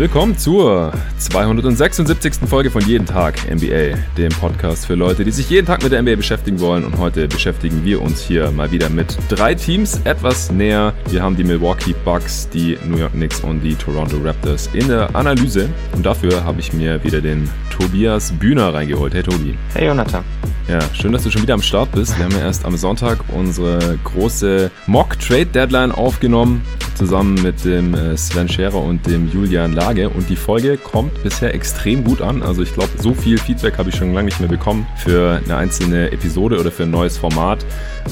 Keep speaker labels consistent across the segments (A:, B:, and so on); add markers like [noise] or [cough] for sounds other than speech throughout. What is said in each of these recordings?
A: Willkommen zur 276. Folge von Jeden Tag NBA, dem Podcast für Leute, die sich jeden Tag mit der NBA beschäftigen wollen. Und heute beschäftigen wir uns hier mal wieder mit drei Teams etwas näher. Wir haben die Milwaukee Bucks, die New York Knicks und die Toronto Raptors in der Analyse. Und dafür habe ich mir wieder den Tobias Bühner reingeholt. Hey Tobi.
B: Hey Jonathan.
A: Ja, schön, dass du schon wieder am Start bist. Wir haben ja erst am Sonntag unsere große Mock-Trade-Deadline aufgenommen, zusammen mit dem äh, Sven Scherer und dem Julian Lage. Und die Folge kommt bisher extrem gut an. Also ich glaube, so viel Feedback habe ich schon lange nicht mehr bekommen für eine einzelne Episode oder für ein neues Format.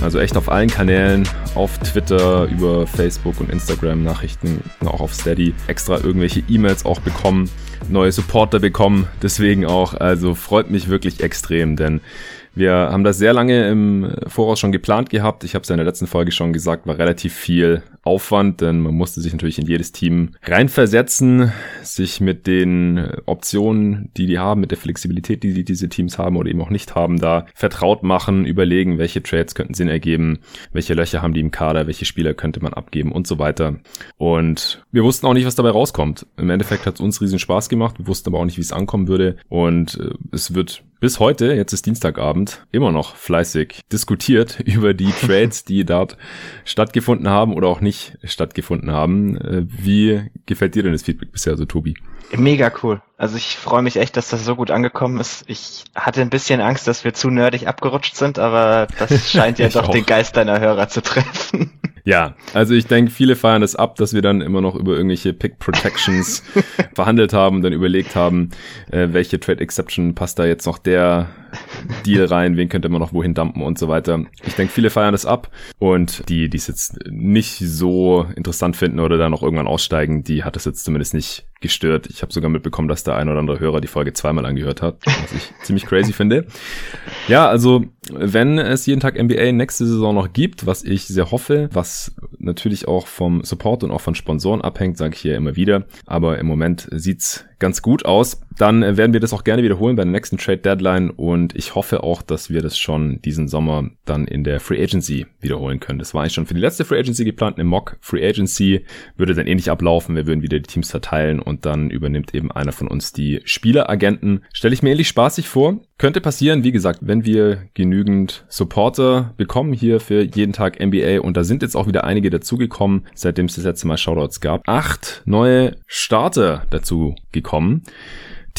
A: Also echt auf allen Kanälen, auf Twitter, über Facebook und Instagram Nachrichten, auch auf Steady, extra irgendwelche E-Mails auch bekommen, neue Supporter bekommen. Deswegen auch, also freut mich wirklich extrem, denn wir haben das sehr lange im Voraus schon geplant gehabt. Ich habe es ja in der letzten Folge schon gesagt, war relativ viel Aufwand, denn man musste sich natürlich in jedes Team reinversetzen, sich mit den Optionen, die die haben, mit der Flexibilität, die diese Teams haben oder eben auch nicht haben, da vertraut machen, überlegen, welche Trades könnten Sinn ergeben, welche Löcher haben die im Kader, welche Spieler könnte man abgeben und so weiter. Und wir wussten auch nicht, was dabei rauskommt. Im Endeffekt hat es uns riesen Spaß gemacht, wir wussten aber auch nicht, wie es ankommen würde und äh, es wird bis heute, jetzt ist Dienstagabend, immer noch fleißig diskutiert [laughs] über die Trades, die dort stattgefunden haben oder auch nicht stattgefunden haben. Äh, wie gefällt dir denn das Feedback bisher so, Tobi?
B: Mega cool. Also ich freue mich echt, dass das so gut angekommen ist. Ich hatte ein bisschen Angst, dass wir zu nerdig abgerutscht sind, aber das [laughs] scheint ja doch auch. den Geist deiner Hörer zu treffen.
A: Ja, also ich denke, viele feiern das ab, dass wir dann immer noch über irgendwelche Pick Protections [laughs] verhandelt haben, dann überlegt haben, äh, welche Trade Exception passt da jetzt noch der Deal rein, wen könnte man noch wohin dumpen und so weiter. Ich denke, viele feiern das ab und die, die es jetzt nicht so interessant finden oder da noch irgendwann aussteigen, die hat es jetzt zumindest nicht gestört. Ich habe sogar mitbekommen, dass der ein oder andere Hörer die Folge zweimal angehört hat, was ich [laughs] ziemlich crazy finde. Ja, also wenn es jeden Tag NBA nächste Saison noch gibt, was ich sehr hoffe, was natürlich auch vom Support und auch von Sponsoren abhängt, sage ich hier immer wieder, aber im Moment sieht's ganz gut aus. Dann äh, werden wir das auch gerne wiederholen bei der nächsten Trade Deadline und ich hoffe auch, dass wir das schon diesen Sommer dann in der Free Agency wiederholen können. Das war eigentlich schon für die letzte Free Agency geplant. Im Mock Free Agency würde dann ähnlich ablaufen. Wir würden wieder die Teams verteilen und dann übernimmt eben einer von uns die Spieleragenten. Stelle ich mir ähnlich spaßig vor. Könnte passieren, wie gesagt, wenn wir genügend Supporter bekommen hier für jeden Tag NBA und da sind jetzt auch wieder einige dazugekommen, seitdem es das letzte Mal Shoutouts gab. Acht neue Starter dazu gekommen.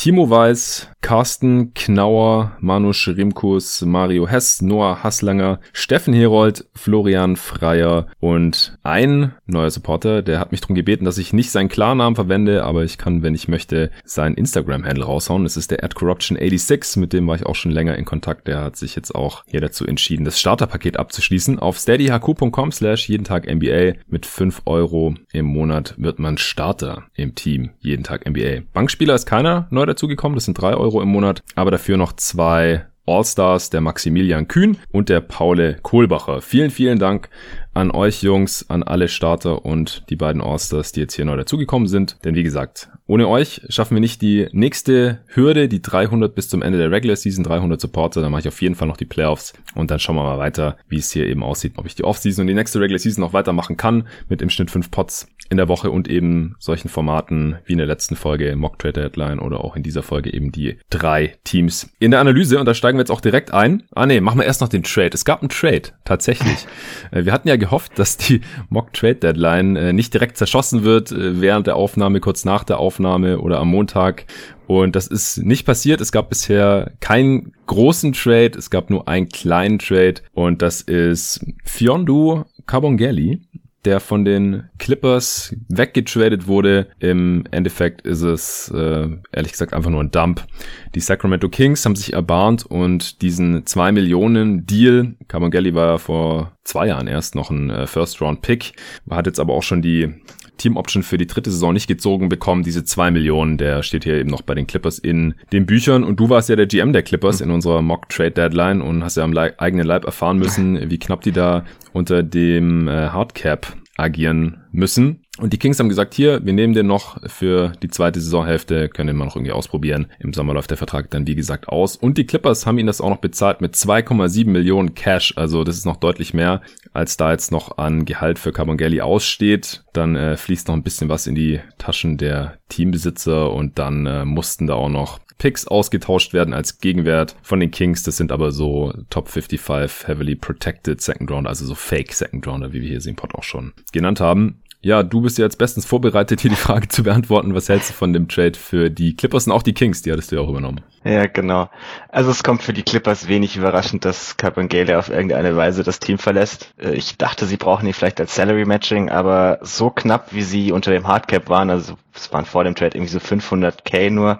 A: Timo Weiß, Carsten Knauer, Manu Schrimkus, Mario Hess, Noah Hasslanger, Steffen Herold, Florian Freier und ein neuer Supporter, der hat mich darum gebeten, dass ich nicht seinen Klarnamen verwende, aber ich kann, wenn ich möchte, seinen Instagram-Handle raushauen. Das ist der AdCorruption86, mit dem war ich auch schon länger in Kontakt. Der hat sich jetzt auch hier dazu entschieden, das Starterpaket abzuschließen. Auf steadyhq.com slash jeden Tag NBA mit 5 Euro im Monat wird man Starter im Team jeden Tag NBA. Bankspieler ist keiner neu dazugekommen, das sind drei Euro im Monat, aber dafür noch zwei All-Stars, der Maximilian Kühn und der Paule Kohlbacher. Vielen, vielen Dank an euch Jungs, an alle Starter und die beiden All-Stars, die jetzt hier neu dazugekommen sind. Denn wie gesagt, ohne euch schaffen wir nicht die nächste Hürde, die 300 bis zum Ende der Regular Season, 300 Supporter. Dann mache ich auf jeden Fall noch die Playoffs und dann schauen wir mal weiter, wie es hier eben aussieht, ob ich die Off-Season und die nächste Regular Season noch weitermachen kann mit im Schnitt 5 Pots in der Woche und eben solchen Formaten wie in der letzten Folge Mock Trade Deadline oder auch in dieser Folge eben die drei Teams in der Analyse und da steigen wir jetzt auch direkt ein. Ah nee, machen wir erst noch den Trade. Es gab einen Trade, tatsächlich. [laughs] Äh, wir hatten ja gehofft, dass die Mock Trade Deadline äh, nicht direkt zerschossen wird äh, während der Aufnahme, kurz nach der Aufnahme oder am Montag und das ist nicht passiert. Es gab bisher keinen großen Trade. Es gab nur einen kleinen Trade. Und das ist Fiondu Carbongelli der von den Clippers weggetradet wurde. Im Endeffekt ist es äh, ehrlich gesagt einfach nur ein Dump. Die Sacramento Kings haben sich erbarmt und diesen 2 Millionen Deal, Carbongelli war ja vor zwei Jahren erst noch ein äh, First-Round-Pick, hat jetzt aber auch schon die Team-Option für die dritte Saison nicht gezogen bekommen. Diese 2 Millionen, der steht hier eben noch bei den Clippers in den Büchern. Und du warst ja der GM der Clippers mhm. in unserer Mock-Trade-Deadline und hast ja am eigenen Leib erfahren müssen, wie knapp die da unter dem äh, Hardcap agieren müssen. Und die Kings haben gesagt, hier, wir nehmen den noch für die zweite Saisonhälfte, können den mal noch irgendwie ausprobieren. Im Sommer läuft der Vertrag dann, wie gesagt, aus. Und die Clippers haben ihn das auch noch bezahlt mit 2,7 Millionen Cash. Also das ist noch deutlich mehr, als da jetzt noch an Gehalt für Carbongelli aussteht. Dann äh, fließt noch ein bisschen was in die Taschen der Teambesitzer und dann äh, mussten da auch noch Picks ausgetauscht werden als Gegenwert von den Kings. Das sind aber so Top 55 heavily protected Second Rounder, also so Fake Second Rounder, wie wir hier im auch schon genannt haben. Ja, du bist ja jetzt bestens vorbereitet, hier die Frage zu beantworten. Was hältst du von dem Trade für die Clippers und auch die Kings? Die hattest du ja auch übernommen.
B: Ja, genau. Also es kommt für die Clippers wenig überraschend, dass Capangele auf irgendeine Weise das Team verlässt. Äh, ich dachte, sie brauchen ihn vielleicht als Salary Matching, aber so knapp, wie sie unter dem Hardcap waren, also es waren vor dem Trade irgendwie so 500k nur,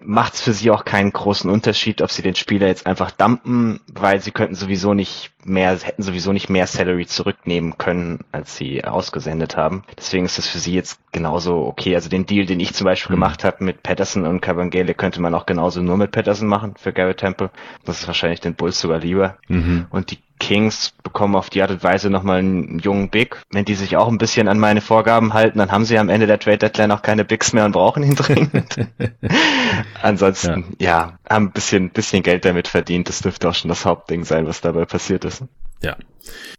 B: macht es für sie auch keinen großen Unterschied, ob sie den Spieler jetzt einfach dumpen, weil sie könnten sowieso nicht mehr, hätten sowieso nicht mehr Salary zurücknehmen können, als sie ausgesendet haben. Deswegen ist das für sie jetzt genauso okay. Also den Deal, den ich zum Beispiel mhm. gemacht habe mit Patterson und Cavangele, könnte man auch genauso nur mit Patterson machen für Garrett Temple. Das ist wahrscheinlich den Bulls sogar lieber. Mhm. Und die Kings bekommen auf die Art und Weise nochmal einen jungen Big. Wenn die sich auch ein bisschen an meine Vorgaben halten, dann haben sie am Ende der Trade Deadline auch keine Bigs mehr und brauchen ihn dringend. [laughs] Ansonsten, ja. ja, haben ein bisschen, bisschen Geld damit verdient. Das dürfte auch schon das Hauptding sein, was dabei passiert ist.
A: Ja.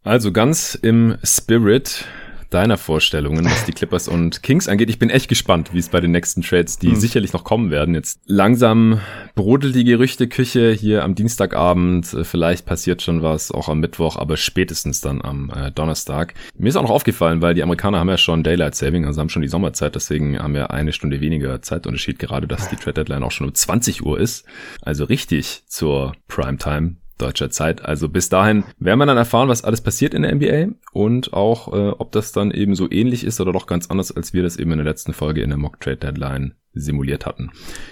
A: Also ganz im Spirit deiner Vorstellungen, was die Clippers [laughs] und Kings angeht. Ich bin echt gespannt, wie es bei den nächsten Trades, die mhm. sicherlich noch kommen werden. Jetzt langsam brodelt die Gerüchteküche hier am Dienstagabend. Vielleicht passiert schon was, auch am Mittwoch, aber spätestens dann am äh, Donnerstag. Mir ist auch noch aufgefallen, weil die Amerikaner haben ja schon Daylight Saving, also haben schon die Sommerzeit, deswegen haben wir eine Stunde weniger Zeitunterschied, gerade dass die Trade Deadline auch schon um 20 Uhr ist. Also richtig zur Primetime deutscher Zeit. Also bis dahin werden wir dann erfahren, was alles passiert in der NBA und auch, äh, ob das dann eben so ähnlich ist oder doch ganz anders, als wir das eben in der letzten Folge in der Mock Trade Deadline simuliert hatten.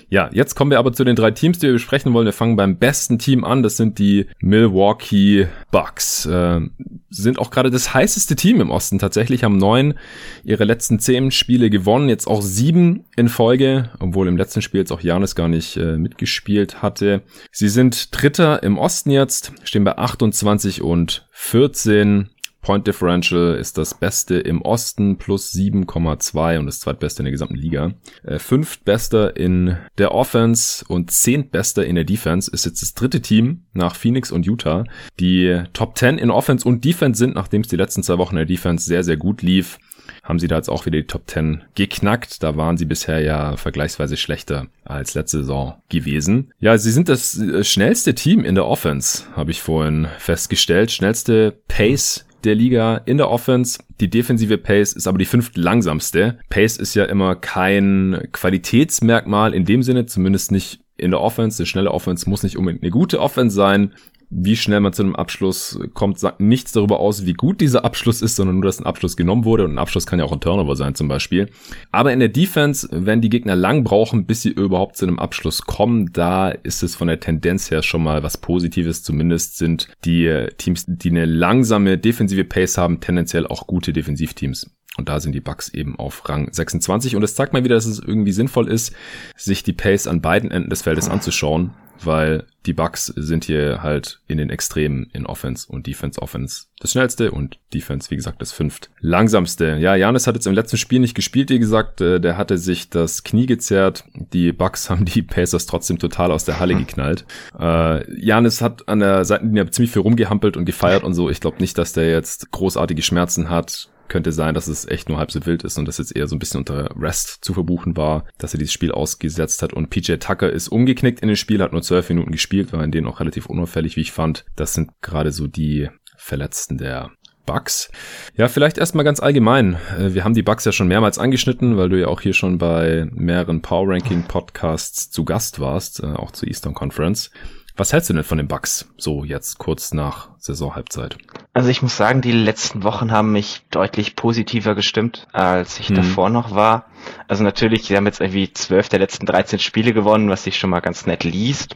A: Ja, jetzt kommen wir aber zu den drei Teams, die wir besprechen wollen. Wir fangen beim besten Team an. Das sind die Milwaukee Bucks. Äh, sind auch gerade das heißeste Team im Osten. Tatsächlich haben neun ihre letzten zehn Spiele gewonnen. Jetzt auch sieben in Folge, obwohl im letzten Spiel jetzt auch Janis gar nicht äh, mitgespielt hatte. Sie sind Dritter im Osten jetzt, stehen bei 28 und 14. Point Differential ist das Beste im Osten plus 7,2 und das zweitbeste in der gesamten Liga. Äh, fünftbester in der Offense und zehntbester in der Defense ist jetzt das dritte Team nach Phoenix und Utah. Die Top 10 in Offense und Defense sind, nachdem es die letzten zwei Wochen in der Defense sehr, sehr gut lief, haben sie da jetzt auch wieder die Top 10 geknackt. Da waren sie bisher ja vergleichsweise schlechter als letzte Saison gewesen. Ja, sie sind das äh, schnellste Team in der Offense, habe ich vorhin festgestellt. Schnellste Pace der Liga in der Offense. Die defensive Pace ist aber die fünft langsamste. Pace ist ja immer kein Qualitätsmerkmal in dem Sinne, zumindest nicht in der Offense. Eine schnelle Offense muss nicht unbedingt eine gute Offense sein wie schnell man zu einem Abschluss kommt, sagt nichts darüber aus, wie gut dieser Abschluss ist, sondern nur, dass ein Abschluss genommen wurde. Und ein Abschluss kann ja auch ein Turnover sein zum Beispiel. Aber in der Defense, wenn die Gegner lang brauchen, bis sie überhaupt zu einem Abschluss kommen, da ist es von der Tendenz her schon mal was Positives. Zumindest sind die Teams, die eine langsame defensive Pace haben, tendenziell auch gute Defensivteams. Und da sind die Bucks eben auf Rang 26. Und es zeigt mal wieder, dass es irgendwie sinnvoll ist, sich die Pace an beiden Enden des Feldes anzuschauen weil die Bucks sind hier halt in den Extremen in Offense und Defense. Offense das schnellste und Defense, wie gesagt, das fünft langsamste. Ja, Janis hat jetzt im letzten Spiel nicht gespielt, wie gesagt, äh, der hatte sich das Knie gezerrt. Die Bucks [laughs] haben die Pacers trotzdem total aus der Halle [laughs] geknallt. Äh, Janis hat an der Seitenlinie ziemlich viel rumgehampelt und gefeiert und so. Ich glaube nicht, dass der jetzt großartige Schmerzen hat könnte sein, dass es echt nur halb so wild ist und das jetzt eher so ein bisschen unter Rest zu verbuchen war, dass er dieses Spiel ausgesetzt hat. Und PJ Tucker ist umgeknickt in dem Spiel, hat nur zwölf Minuten gespielt, war in denen auch relativ unauffällig, wie ich fand. Das sind gerade so die Verletzten der Bugs. Ja, vielleicht erstmal ganz allgemein. Äh, wir haben die Bugs ja schon mehrmals angeschnitten, weil du ja auch hier schon bei mehreren Power Ranking Podcasts zu Gast warst, äh, auch zur Eastern Conference. Was hältst du denn von den Bugs so jetzt kurz nach Saisonhalbzeit?
B: Also ich muss sagen, die letzten Wochen haben mich deutlich positiver gestimmt, als ich mhm. davor noch war. Also natürlich, sie haben jetzt irgendwie zwölf der letzten 13 Spiele gewonnen, was sich schon mal ganz nett liest.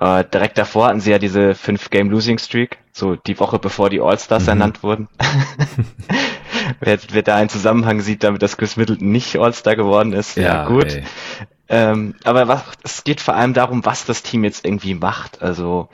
B: Äh, direkt davor hatten sie ja diese fünf Game Losing Streak, so die Woche bevor die All-Stars mhm. ernannt wurden. [laughs] wer, wer da einen Zusammenhang sieht, damit dass Chris Middleton nicht All-Star geworden ist, ja, ja gut. Ey. Ähm, aber was, es geht vor allem darum, was das Team jetzt irgendwie macht. Also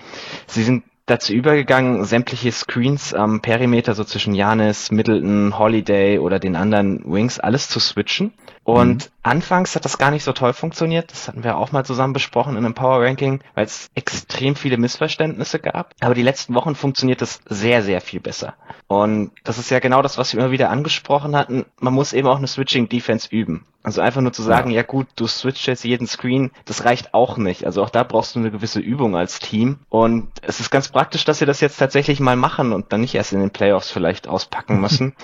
B: sie sind dazu übergegangen, sämtliche Screens am Perimeter, so zwischen Janis, Middleton, Holiday oder den anderen Wings, alles zu switchen. Und mhm. anfangs hat das gar nicht so toll funktioniert. Das hatten wir auch mal zusammen besprochen in einem Power Ranking, weil es extrem viele Missverständnisse gab. Aber die letzten Wochen funktioniert das sehr, sehr viel besser. Und das ist ja genau das, was wir immer wieder angesprochen hatten. Man muss eben auch eine Switching Defense üben. Also einfach nur zu sagen, ja. ja gut, du switchst jetzt jeden Screen, das reicht auch nicht. Also auch da brauchst du eine gewisse Übung als Team. Und es ist ganz praktisch, dass sie das jetzt tatsächlich mal machen und dann nicht erst in den Playoffs vielleicht auspacken [laughs] müssen.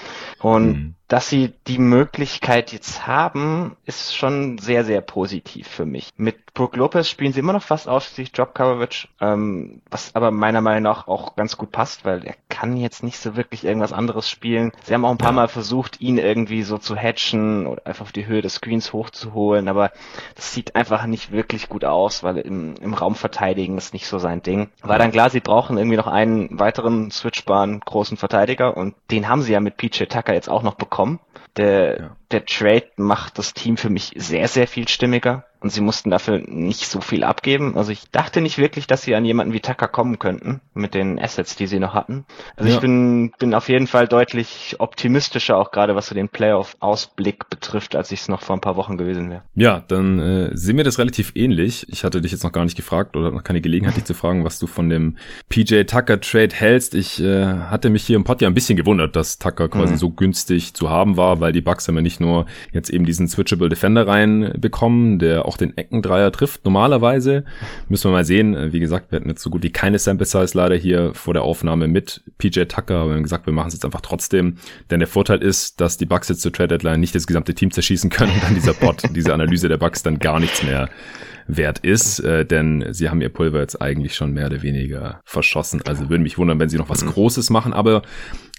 B: und mhm dass sie die Möglichkeit jetzt haben, ist schon sehr, sehr positiv für mich. Mit Brook Lopez spielen sie immer noch fast ausschließlich Drop Coverage, ähm, was aber meiner Meinung nach auch ganz gut passt, weil er kann jetzt nicht so wirklich irgendwas anderes spielen. Sie haben auch ein paar. Mal versucht, ihn irgendwie so zu hatchen oder einfach auf die Höhe des Screens hochzuholen, aber das sieht einfach nicht wirklich gut aus, weil im, im Raum verteidigen ist nicht so sein Ding. War dann klar, sie brauchen irgendwie noch einen weiteren switchbaren großen Verteidiger und den haben sie ja mit PJ Tucker jetzt auch noch bekommen bekommen. Der, ja. der Trade macht das Team für mich sehr, sehr viel stimmiger und sie mussten dafür nicht so viel abgeben. Also ich dachte nicht wirklich, dass sie an jemanden wie Tucker kommen könnten mit den Assets, die sie noch hatten. Also ja. ich bin, bin auf jeden Fall deutlich optimistischer, auch gerade was so den Playoff-Ausblick betrifft, als ich es noch vor ein paar Wochen gewesen wäre.
A: Ja, dann äh, sehen wir das relativ ähnlich. Ich hatte dich jetzt noch gar nicht gefragt oder noch keine Gelegenheit, dich zu fragen, was du von dem PJ Tucker Trade hältst. Ich äh, hatte mich hier im Pod ja ein bisschen gewundert, dass Tucker quasi mhm. so günstig zu haben war, weil die Bucks haben ja nicht nur jetzt eben diesen Switchable Defender reinbekommen, der auch den Eckendreier trifft. Normalerweise müssen wir mal sehen. Äh, wie gesagt, wir hatten jetzt so gut wie keine Sample Size leider hier vor der Aufnahme mit PJ Tucker. Aber wir haben gesagt, wir machen es jetzt einfach trotzdem. Denn der Vorteil ist, dass die Bucks jetzt zur Trade Deadline nicht das gesamte Team zerschießen können und dann dieser Bot, [laughs] diese Analyse der Bucks dann gar nichts mehr wert ist, äh, denn sie haben ihr Pulver jetzt eigentlich schon mehr oder weniger verschossen. Also würde mich wundern, wenn sie noch was mhm. Großes machen, aber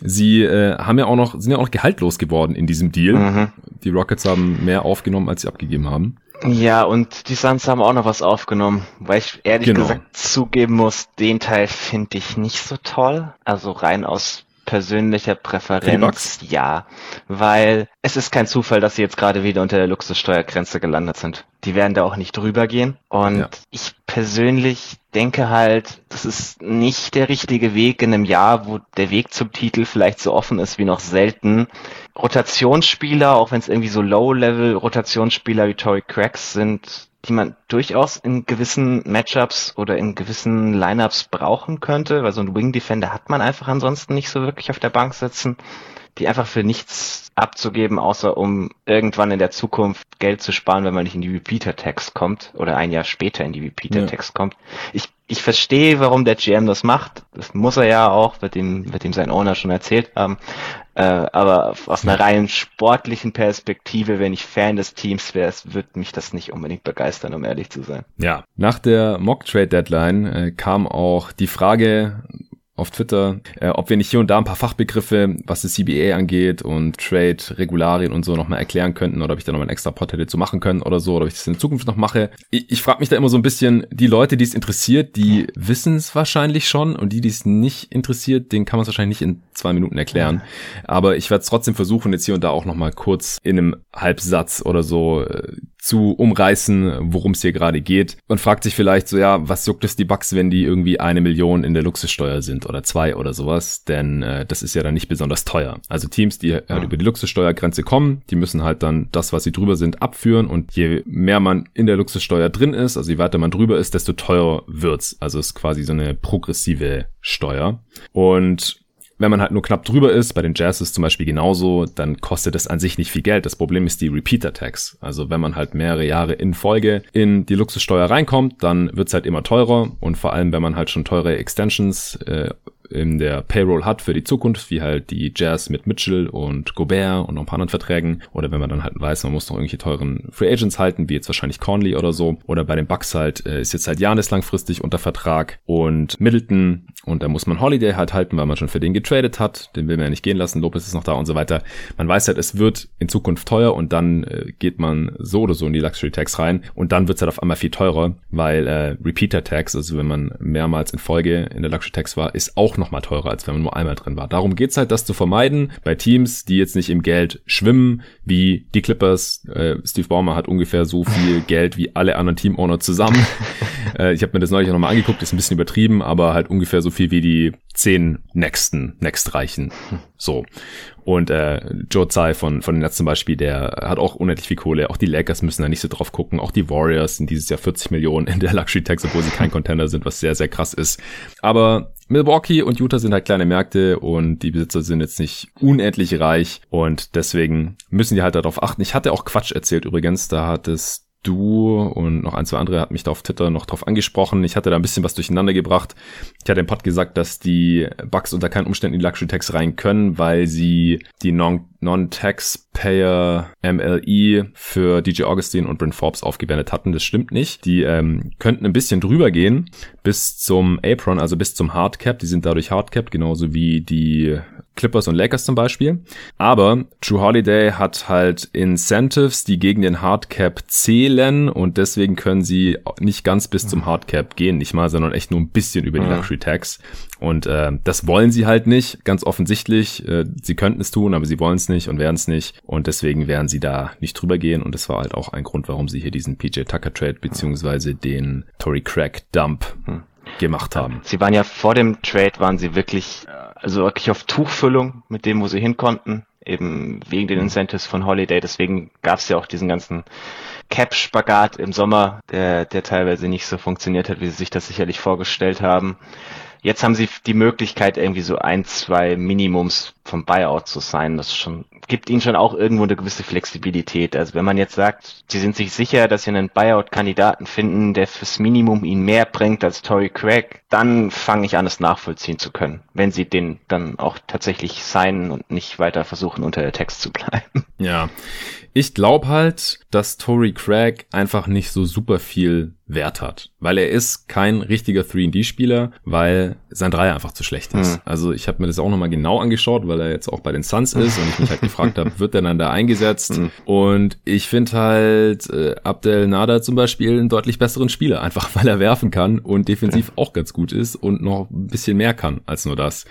A: sie äh, haben ja auch noch, sind ja auch noch gehaltlos geworden in diesem Deal. Mhm. Die Rockets haben mehr aufgenommen, als sie abgegeben haben.
B: Ja, und die Suns haben auch noch was aufgenommen, weil ich ehrlich genau. gesagt zugeben muss, den Teil finde ich nicht so toll. Also rein aus persönlicher Präferenz, ja, weil es ist kein Zufall, dass sie jetzt gerade wieder unter der Luxussteuergrenze gelandet sind. Die werden da auch nicht drüber gehen. Und ja. ich persönlich denke halt, das ist nicht der richtige Weg in einem Jahr, wo der Weg zum Titel vielleicht so offen ist wie noch selten. Rotationsspieler, auch wenn es irgendwie so Low-Level-Rotationsspieler wie Tory Cracks sind, die man durchaus in gewissen Matchups oder in gewissen Lineups brauchen könnte, weil so ein Wing Defender hat man einfach ansonsten nicht so wirklich auf der Bank sitzen, die einfach für nichts abzugeben, außer um irgendwann in der Zukunft Geld zu sparen, wenn man nicht in die Repeater-Text kommt oder ein Jahr später in die Repeater-Text ja. kommt. Ich, ich verstehe, warum der GM das macht. Das muss er ja auch, wird ihm, wird ihm sein Owner schon erzählt haben. Äh, aber aus einer rein sportlichen Perspektive, wenn ich Fan des Teams wäre, wird mich das nicht unbedingt begeistern, um ehrlich zu sein.
A: Ja, nach der Mock Trade Deadline äh, kam auch die Frage, auf Twitter, äh, ob wir nicht hier und da ein paar Fachbegriffe, was das CBA angeht und Trade, Regularien und so nochmal erklären könnten oder ob ich da nochmal einen extra Pod hätte zu machen können oder so oder ob ich das in Zukunft noch mache. Ich, ich frage mich da immer so ein bisschen, die Leute, die es interessiert, die wissen es wahrscheinlich schon und die, die es nicht interessiert, den kann man es wahrscheinlich nicht in zwei Minuten erklären. Aber ich werde es trotzdem versuchen, jetzt hier und da auch nochmal kurz in einem Halbsatz oder so äh, zu umreißen, worum es hier gerade geht und fragt sich vielleicht so, ja, was juckt es die Bugs, wenn die irgendwie eine Million in der Luxussteuer sind oder zwei oder sowas, denn äh, das ist ja dann nicht besonders teuer. Also Teams, die halt ja. über die Luxussteuergrenze kommen, die müssen halt dann das, was sie drüber sind, abführen und je mehr man in der Luxussteuer drin ist, also je weiter man drüber ist, desto teurer wird's. Also es ist quasi so eine progressive Steuer und wenn man halt nur knapp drüber ist, bei den Jazzes zum Beispiel genauso, dann kostet es an sich nicht viel Geld. Das Problem ist die Repeater Tax. Also wenn man halt mehrere Jahre in Folge in die Luxussteuer reinkommt, dann wird's halt immer teurer und vor allem, wenn man halt schon teure Extensions äh, in der Payroll hat für die Zukunft, wie halt die Jazz mit Mitchell und Gobert und noch ein paar anderen Verträgen. Oder wenn man dann halt weiß, man muss noch irgendwelche teuren Free Agents halten, wie jetzt wahrscheinlich Conley oder so. Oder bei den Bucks halt äh, ist jetzt halt Janis langfristig unter Vertrag und Middleton und da muss man Holiday halt halten, weil man schon für den getradet hat. Den will man ja nicht gehen lassen. Lopez ist noch da und so weiter. Man weiß halt, es wird in Zukunft teuer und dann äh, geht man so oder so in die Luxury Tax rein und dann wird's halt auf einmal viel teurer, weil äh, Repeater Tax, also wenn man mehrmals in Folge in der Luxury Tax war, ist auch nochmal teurer, als wenn man nur einmal drin war. Darum geht's halt, das zu vermeiden bei Teams, die jetzt nicht im Geld schwimmen, wie die Clippers. Äh, Steve Baumer hat ungefähr so viel [laughs] Geld wie alle anderen Team-Owner zusammen. [laughs] äh, ich habe mir das neulich nochmal angeguckt, ist ein bisschen übertrieben, aber halt ungefähr so viel wie die zehn nächsten, nächstreichen. So. Und äh, Joe Tsai von, von den Nets zum Beispiel, der hat auch unendlich viel Kohle. Auch die Lakers müssen da nicht so drauf gucken. Auch die Warriors sind dieses Jahr 40 Millionen in der Luxury Tax, obwohl sie kein [laughs] Contender sind, was sehr, sehr krass ist. Aber Milwaukee und Utah sind halt kleine Märkte und die Besitzer sind jetzt nicht unendlich reich und deswegen müssen die halt darauf achten. Ich hatte auch Quatsch erzählt übrigens, da hat es du und noch ein, zwei andere hat mich da auf Twitter noch drauf angesprochen. Ich hatte da ein bisschen was durcheinander gebracht. Ich hatte im Pod gesagt, dass die Bugs unter keinen Umständen in die Luxury Tax rein können, weil sie die Non-Taxpayer MLE für DJ Augustine und Brent Forbes aufgewendet hatten. Das stimmt nicht. Die ähm, könnten ein bisschen drüber gehen bis zum Apron, also bis zum Hardcap. Die sind dadurch Hardcapped, genauso wie die Clippers und Lakers zum Beispiel. Aber True Holiday hat halt Incentives, die gegen den Hardcap zählen und deswegen können sie nicht ganz bis zum Hardcap gehen, nicht mal, sondern echt nur ein bisschen über die Luxury Tax. Und äh, das wollen sie halt nicht, ganz offensichtlich. Äh, sie könnten es tun, aber sie wollen es nicht und werden es nicht. Und deswegen werden sie da nicht drüber gehen. Und das war halt auch ein Grund, warum sie hier diesen PJ Tucker Trade beziehungsweise den Tory Craig Dump hm gemacht haben.
B: Sie waren ja vor dem Trade, waren sie wirklich, äh, also wirklich auf Tuchfüllung mit dem, wo sie hin konnten, eben wegen den Incentives von Holiday. Deswegen gab es ja auch diesen ganzen Cap-Spagat im Sommer, der, der teilweise nicht so funktioniert hat, wie sie sich das sicherlich vorgestellt haben. Jetzt haben sie die Möglichkeit, irgendwie so ein, zwei Minimums vom Buyout zu sein. Das schon, gibt ihnen schon auch irgendwo eine gewisse Flexibilität. Also wenn man jetzt sagt, sie sind sich sicher, dass sie einen Buyout-Kandidaten finden, der fürs Minimum ihnen mehr bringt als Tory Craig, dann fange ich an, es nachvollziehen zu können. Wenn sie den dann auch tatsächlich signen und nicht weiter versuchen, unter der Text zu bleiben.
A: Ja. Ich glaube halt, dass Tory Craig einfach nicht so super viel Wert hat, weil er ist kein richtiger 3D-Spieler, weil sein Dreier einfach zu schlecht ist. Mhm. Also ich habe mir das auch nochmal genau angeschaut, weil er jetzt auch bei den Suns ist und ich mich halt gefragt [laughs] habe, wird er dann da eingesetzt? Mhm. Und ich finde halt äh, Abdel Nader zum Beispiel einen deutlich besseren Spieler, einfach weil er werfen kann und defensiv auch ganz gut ist und noch ein bisschen mehr kann als nur das.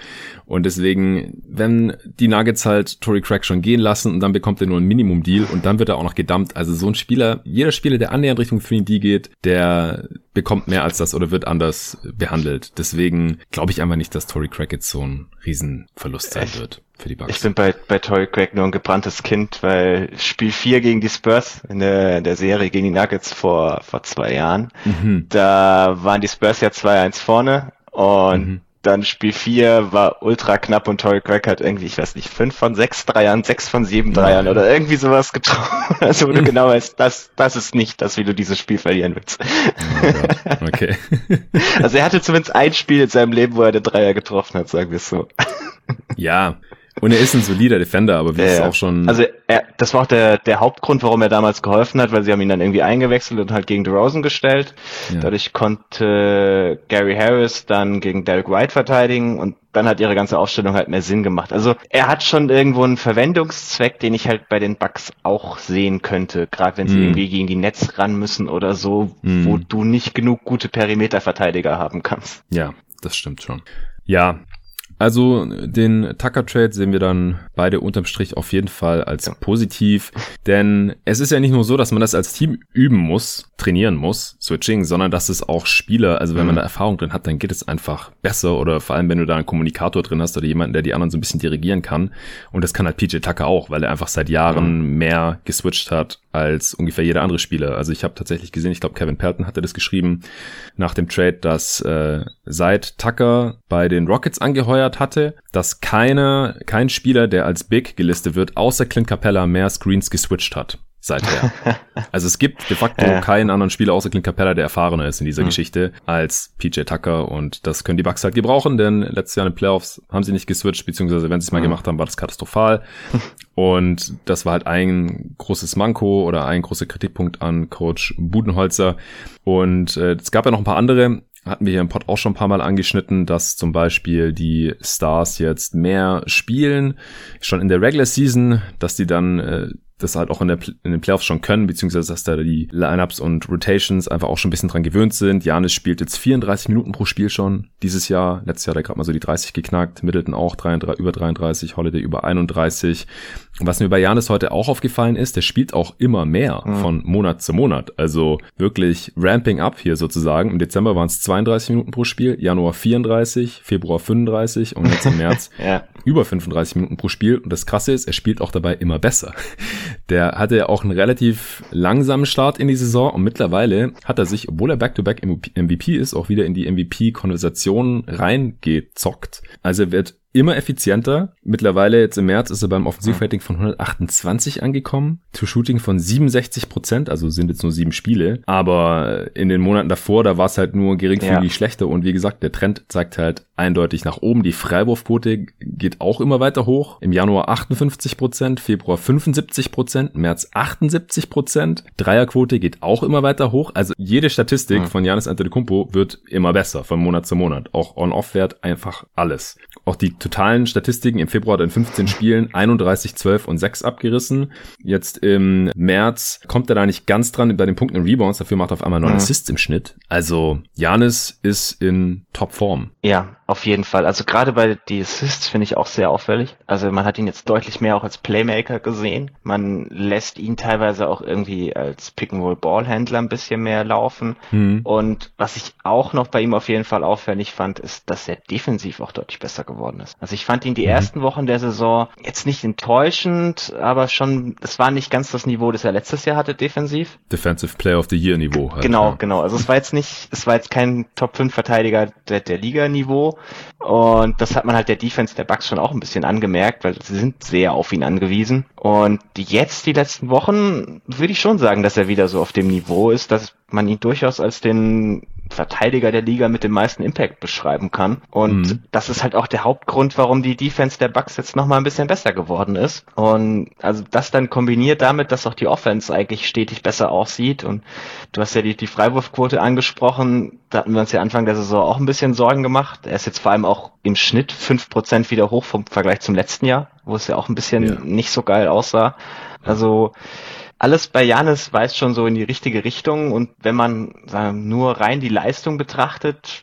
A: Und deswegen, wenn die Nuggets halt Tory Craig schon gehen lassen und dann bekommt er nur ein Minimum-Deal und dann wird er auch noch gedumpt. Also so ein Spieler, jeder Spieler, der annähernd Richtung 3D geht, der bekommt mehr als das oder wird anders behandelt. Deswegen glaube ich einfach nicht, dass Tory Craig jetzt so ein Riesenverlust sein wird für die Bucks.
B: Ich bin bei, bei Tory Craig nur ein gebranntes Kind, weil Spiel 4 gegen die Spurs in der, in der Serie gegen die Nuggets vor, vor zwei Jahren, mhm. da waren die Spurs ja 2-1 vorne und mhm dann Spiel 4 war ultra knapp und Tory Craig hat irgendwie, ich weiß nicht, 5 von 6 Dreiern, 6 von 7 Dreiern ja. oder irgendwie sowas getroffen. [laughs] Also wo du genau weißt, das, das ist nicht das, wie du dieses Spiel verlieren willst. Oh okay. [laughs] also er hatte zumindest ein Spiel in seinem Leben, wo er den Dreier getroffen hat, sagen wir es so.
A: Ja, und er ist ein solider Defender, aber wie ja, es auch schon.
B: Also er, das war auch der, der Hauptgrund, warum er damals geholfen hat, weil sie haben ihn dann irgendwie eingewechselt und halt gegen DeRozan gestellt. Ja. Dadurch konnte Gary Harris dann gegen Derek White verteidigen und dann hat ihre ganze Aufstellung halt mehr Sinn gemacht. Also er hat schon irgendwo einen Verwendungszweck, den ich halt bei den Bucks auch sehen könnte, gerade wenn sie mm. irgendwie gegen die Netz ran müssen oder so, mm. wo du nicht genug gute Perimeterverteidiger haben kannst.
A: Ja, das stimmt schon. Ja, also den Tucker Trade sehen wir dann beide unterm Strich auf jeden Fall als positiv, denn es ist ja nicht nur so, dass man das als Team üben muss, trainieren muss, Switching, sondern dass es auch Spieler, also wenn man mhm. da Erfahrung drin hat, dann geht es einfach besser oder vor allem wenn du da einen Kommunikator drin hast oder jemanden, der die anderen so ein bisschen dirigieren kann und das kann halt PJ Tucker auch, weil er einfach seit Jahren mhm. mehr geswitcht hat als ungefähr jeder andere Spieler. Also ich habe tatsächlich gesehen, ich glaube Kevin Pelton hatte das geschrieben nach dem Trade, dass äh, seit Tucker bei den Rockets angeheuert hatte, dass keiner, kein Spieler, der als Big gelistet wird, außer Clint Capella mehr Screens geswitcht hat seither. [laughs] also es gibt de facto ja. keinen anderen Spieler außer Clint Capella, der erfahrener ist in dieser mhm. Geschichte als PJ Tucker und das können die Bucks halt gebrauchen, denn letztes Jahr in den Playoffs haben sie nicht geswitcht, beziehungsweise wenn sie es mal mhm. gemacht haben, war das katastrophal. [laughs] und das war halt ein großes Manko oder ein großer Kritikpunkt an Coach Budenholzer. Und äh, es gab ja noch ein paar andere hatten wir hier im Pod auch schon ein paar Mal angeschnitten, dass zum Beispiel die Stars jetzt mehr spielen, schon in der Regular Season, dass die dann äh, das halt auch in, der, in den Playoffs schon können, beziehungsweise dass da die Lineups und Rotations einfach auch schon ein bisschen dran gewöhnt sind. Janis spielt jetzt 34 Minuten pro Spiel schon dieses Jahr. Letztes Jahr hat er gerade mal so die 30 geknackt, Middleton auch 33, über 33, Holiday über 31. Was mir bei Janis heute auch aufgefallen ist, der spielt auch immer mehr mhm. von Monat zu Monat. Also wirklich ramping up hier sozusagen. Im Dezember waren es 32 Minuten pro Spiel, Januar 34, Februar 35 und jetzt im [laughs] März ja. über 35 Minuten pro Spiel. Und das Krasse ist, er spielt auch dabei immer besser. Der hatte ja auch einen relativ langsamen Start in die Saison und mittlerweile hat er sich, obwohl er Back-to-Back -back MVP ist, auch wieder in die MVP-Konversation reingezockt. Also er wird immer effizienter. Mittlerweile jetzt im März ist er beim Offensivrating von 128 angekommen, to Shooting von 67 Prozent, also sind jetzt nur sieben Spiele. Aber in den Monaten davor, da war es halt nur geringfügig ja. schlechter und wie gesagt, der Trend zeigt halt eindeutig nach oben. Die Freiwurfquote geht auch immer weiter hoch. Im Januar 58 Prozent, Februar 75 Prozent, März 78 Prozent. Dreierquote geht auch immer weiter hoch. Also jede Statistik mhm. von Janis Antetokounmpo wird immer besser von Monat zu Monat. Auch On-Off-Wert einfach alles. Auch die totalen Statistiken im Februar hat er in 15 Spielen 31, 12 und 6 abgerissen. Jetzt im März kommt er da nicht ganz dran bei den Punkten und Rebounds. Dafür macht er auf einmal 9 mhm. Assists im Schnitt. Also Janis ist in Topform.
B: Ja, auf jeden Fall. Also gerade bei die Assists finde ich auch sehr auffällig. Also man hat ihn jetzt deutlich mehr auch als Playmaker gesehen. Man lässt ihn teilweise auch irgendwie als Pick-and-Roll-Ballhändler ein bisschen mehr laufen. Mhm. Und was ich auch noch bei ihm auf jeden Fall auffällig fand, ist, dass er defensiv auch deutlich besser geworden ist. Also ich fand ihn die mhm. ersten Wochen der Saison jetzt nicht enttäuschend, aber schon, es war nicht ganz das Niveau, das er letztes Jahr hatte defensiv.
A: Defensive Player of the Year Niveau.
B: Halt, genau, ja. genau. Also es war jetzt nicht, es war jetzt kein Top 5 Verteidiger der, der Liga Niveau, und das hat man halt der Defense der Bucks schon auch ein bisschen angemerkt, weil sie sind sehr auf ihn angewiesen. Und jetzt die letzten Wochen würde ich schon sagen, dass er wieder so auf dem Niveau ist, dass man ihn durchaus als den Verteidiger der Liga mit dem meisten Impact beschreiben kann. Und mhm. das ist halt auch der Hauptgrund, warum die Defense der Bucks jetzt nochmal ein bisschen besser geworden ist. Und also das dann kombiniert damit, dass auch die Offense eigentlich stetig besser aussieht. Und du hast ja die, die Freiwurfquote angesprochen. Da hatten wir uns ja Anfang der Saison auch ein bisschen Sorgen gemacht. Er ist jetzt vor allem auch im Schnitt fünf Prozent wieder hoch vom Vergleich zum letzten Jahr, wo es ja auch ein bisschen ja. nicht so geil aussah. Also alles bei Janis weist schon so in die richtige Richtung und wenn man sagen, nur rein die Leistung betrachtet,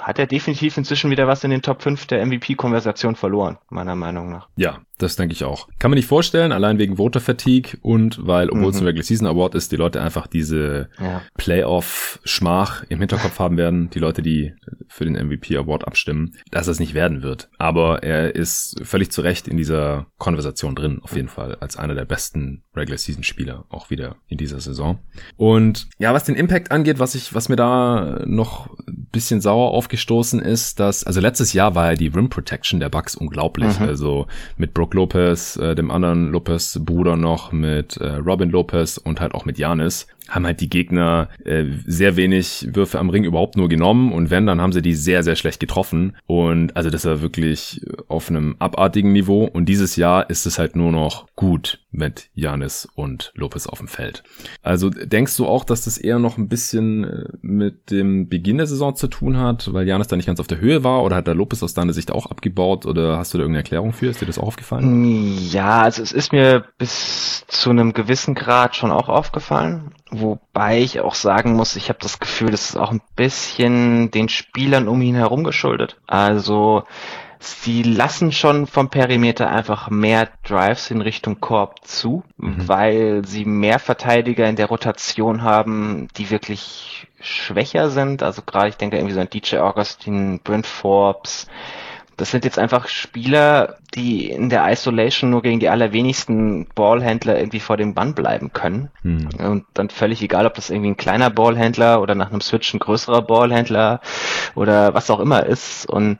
B: hat er definitiv inzwischen wieder was in den Top 5 der MVP-Konversation verloren, meiner Meinung nach.
A: Ja, das denke ich auch. Kann man nicht vorstellen, allein wegen Voter Fatigue und weil, obwohl mhm. es ein Regular Season Award ist, die Leute einfach diese ja. Playoff-Schmach im Hinterkopf haben werden, die Leute, die für den MVP Award abstimmen, dass es nicht werden wird. Aber er ist völlig zu Recht in dieser Konversation drin, auf jeden Fall, als einer der besten Regular Season Spieler auch wieder in dieser Saison. Und ja, was den Impact angeht, was ich, was mir da noch ein bisschen sauer aufgestoßen ist, dass, also letztes Jahr war ja die Rim Protection der Bucks unglaublich. Mhm. Also mit Brook Lopez, äh, dem anderen Lopez Bruder noch, mit äh, Robin Lopez und halt auch mit Janis haben halt die Gegner äh, sehr wenig Würfe am Ring überhaupt nur genommen und wenn, dann haben sie die sehr, sehr schlecht getroffen. Und also das war wirklich auf einem abartigen Niveau. Und dieses Jahr ist es halt nur noch gut mit Janis und Lopez auf dem Feld. Also denkst du auch, dass das eher noch ein bisschen äh, mit dem Beginn der Saison zu tun hat, weil Janis da nicht ganz auf der Höhe war oder hat der Lopez aus deiner Sicht auch abgebaut oder hast du da irgendeine Erklärung für? Ist dir das auch aufgefallen?
B: Ja, also es ist mir bis zu einem gewissen Grad schon auch aufgefallen. Wobei ich auch sagen muss, ich habe das Gefühl, das ist auch ein bisschen den Spielern um ihn herum geschuldet. Also sie lassen schon vom Perimeter einfach mehr Drives in Richtung Korb zu, mhm. weil sie mehr Verteidiger in der Rotation haben, die wirklich schwächer sind. Also gerade ich denke irgendwie so an DJ Augustin, Brent Forbes, das sind jetzt einfach Spieler, die in der Isolation nur gegen die allerwenigsten Ballhändler irgendwie vor dem Bann bleiben können. Hm. Und dann völlig egal, ob das irgendwie ein kleiner Ballhändler oder nach einem Switch ein größerer Ballhändler oder was auch immer ist. Und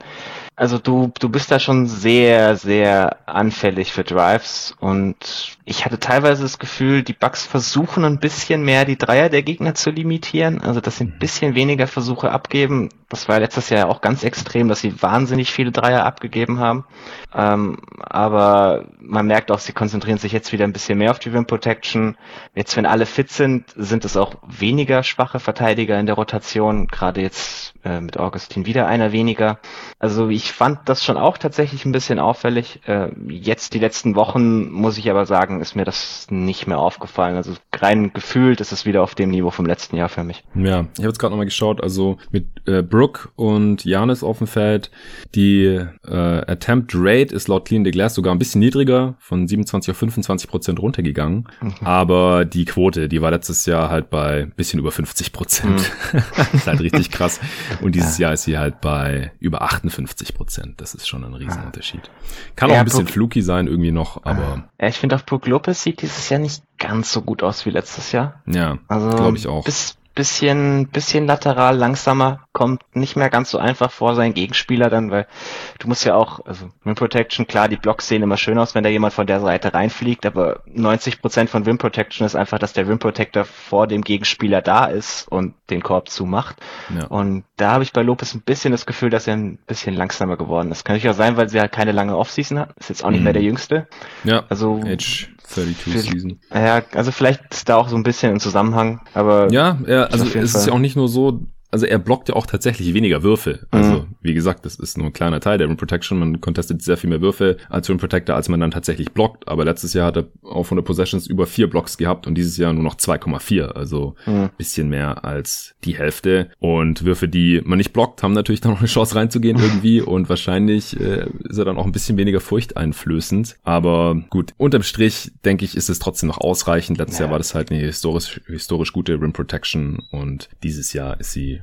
B: also du, du bist da schon sehr, sehr anfällig für Drives und ich hatte teilweise das Gefühl, die Bugs versuchen ein bisschen mehr die Dreier der Gegner zu limitieren, also dass sie ein mhm. bisschen weniger Versuche abgeben. Das war letztes Jahr auch ganz extrem, dass sie wahnsinnig viele Dreier abgegeben haben. Ähm, aber man merkt auch, sie konzentrieren sich jetzt wieder ein bisschen mehr auf die Rim Protection. Jetzt, wenn alle fit sind, sind es auch weniger schwache Verteidiger in der Rotation. Gerade jetzt äh, mit Augustin wieder einer weniger. Also ich fand das schon auch tatsächlich ein bisschen auffällig. Äh, jetzt die letzten Wochen muss ich aber sagen, ist mir das nicht mehr aufgefallen. Also rein gefühlt ist es wieder auf dem Niveau vom letzten Jahr für mich.
A: Ja, ich habe jetzt gerade nochmal geschaut, also mit äh, Brooke und Janis auf dem Feld, die äh, Attempt Rate ist laut Clean the Glass sogar ein bisschen niedriger, von 27 auf 25 Prozent runtergegangen. Mhm. Aber die Quote, die war letztes Jahr halt bei bisschen über 50 Prozent. Mhm. [laughs] ist halt richtig krass. [laughs] Und dieses ja. Jahr ist sie halt bei über 58 Prozent. Das ist schon ein Riesenunterschied. Kann auch ja, ein bisschen Brooke, fluky sein irgendwie noch, aber.
B: Ja, ich finde auch Brooke Lopez sieht dieses Jahr nicht ganz so gut aus wie letztes Jahr.
A: Ja, also glaube ich auch.
B: Bis, bisschen, bisschen lateral, langsamer, kommt nicht mehr ganz so einfach vor seinen Gegenspieler dann, weil du musst ja auch, also Rim Protection, klar, die Blocks sehen immer schön aus, wenn da jemand von der Seite reinfliegt, aber 90 Prozent von Rim Protection ist einfach, dass der Rim Protector vor dem Gegenspieler da ist und den Korb zumacht. Ja. Und da habe ich bei Lopez ein bisschen das Gefühl, dass er ein bisschen langsamer geworden ist. Kann natürlich auch sein, weil sie halt keine lange Offseason hat. Ist jetzt auch nicht mhm. mehr der Jüngste.
A: Ja. Also Age 32 Season.
B: Ja, also vielleicht ist da auch so ein bisschen im Zusammenhang, aber.
A: Ja, ja also es ist ja auch nicht nur so, also er blockt ja auch tatsächlich weniger Würfe. Also, mhm. wie gesagt, das ist nur ein kleiner Teil der Rim Protection. Man contestet sehr viel mehr Würfe als Rim Protector, als man dann tatsächlich blockt. Aber letztes Jahr hat er von der Possessions über vier Blocks gehabt und dieses Jahr nur noch 2,4. Also, mhm. bisschen mehr als die Hälfte. Und Würfe, die man nicht blockt, haben natürlich dann noch eine Chance reinzugehen irgendwie. [laughs] und wahrscheinlich äh, ist er dann auch ein bisschen weniger furchteinflößend. Aber gut, unterm Strich, denke ich, ist es trotzdem noch ausreichend. Letztes ja. Jahr war das halt eine historisch, historisch gute Rim Protection und dieses Jahr ist sie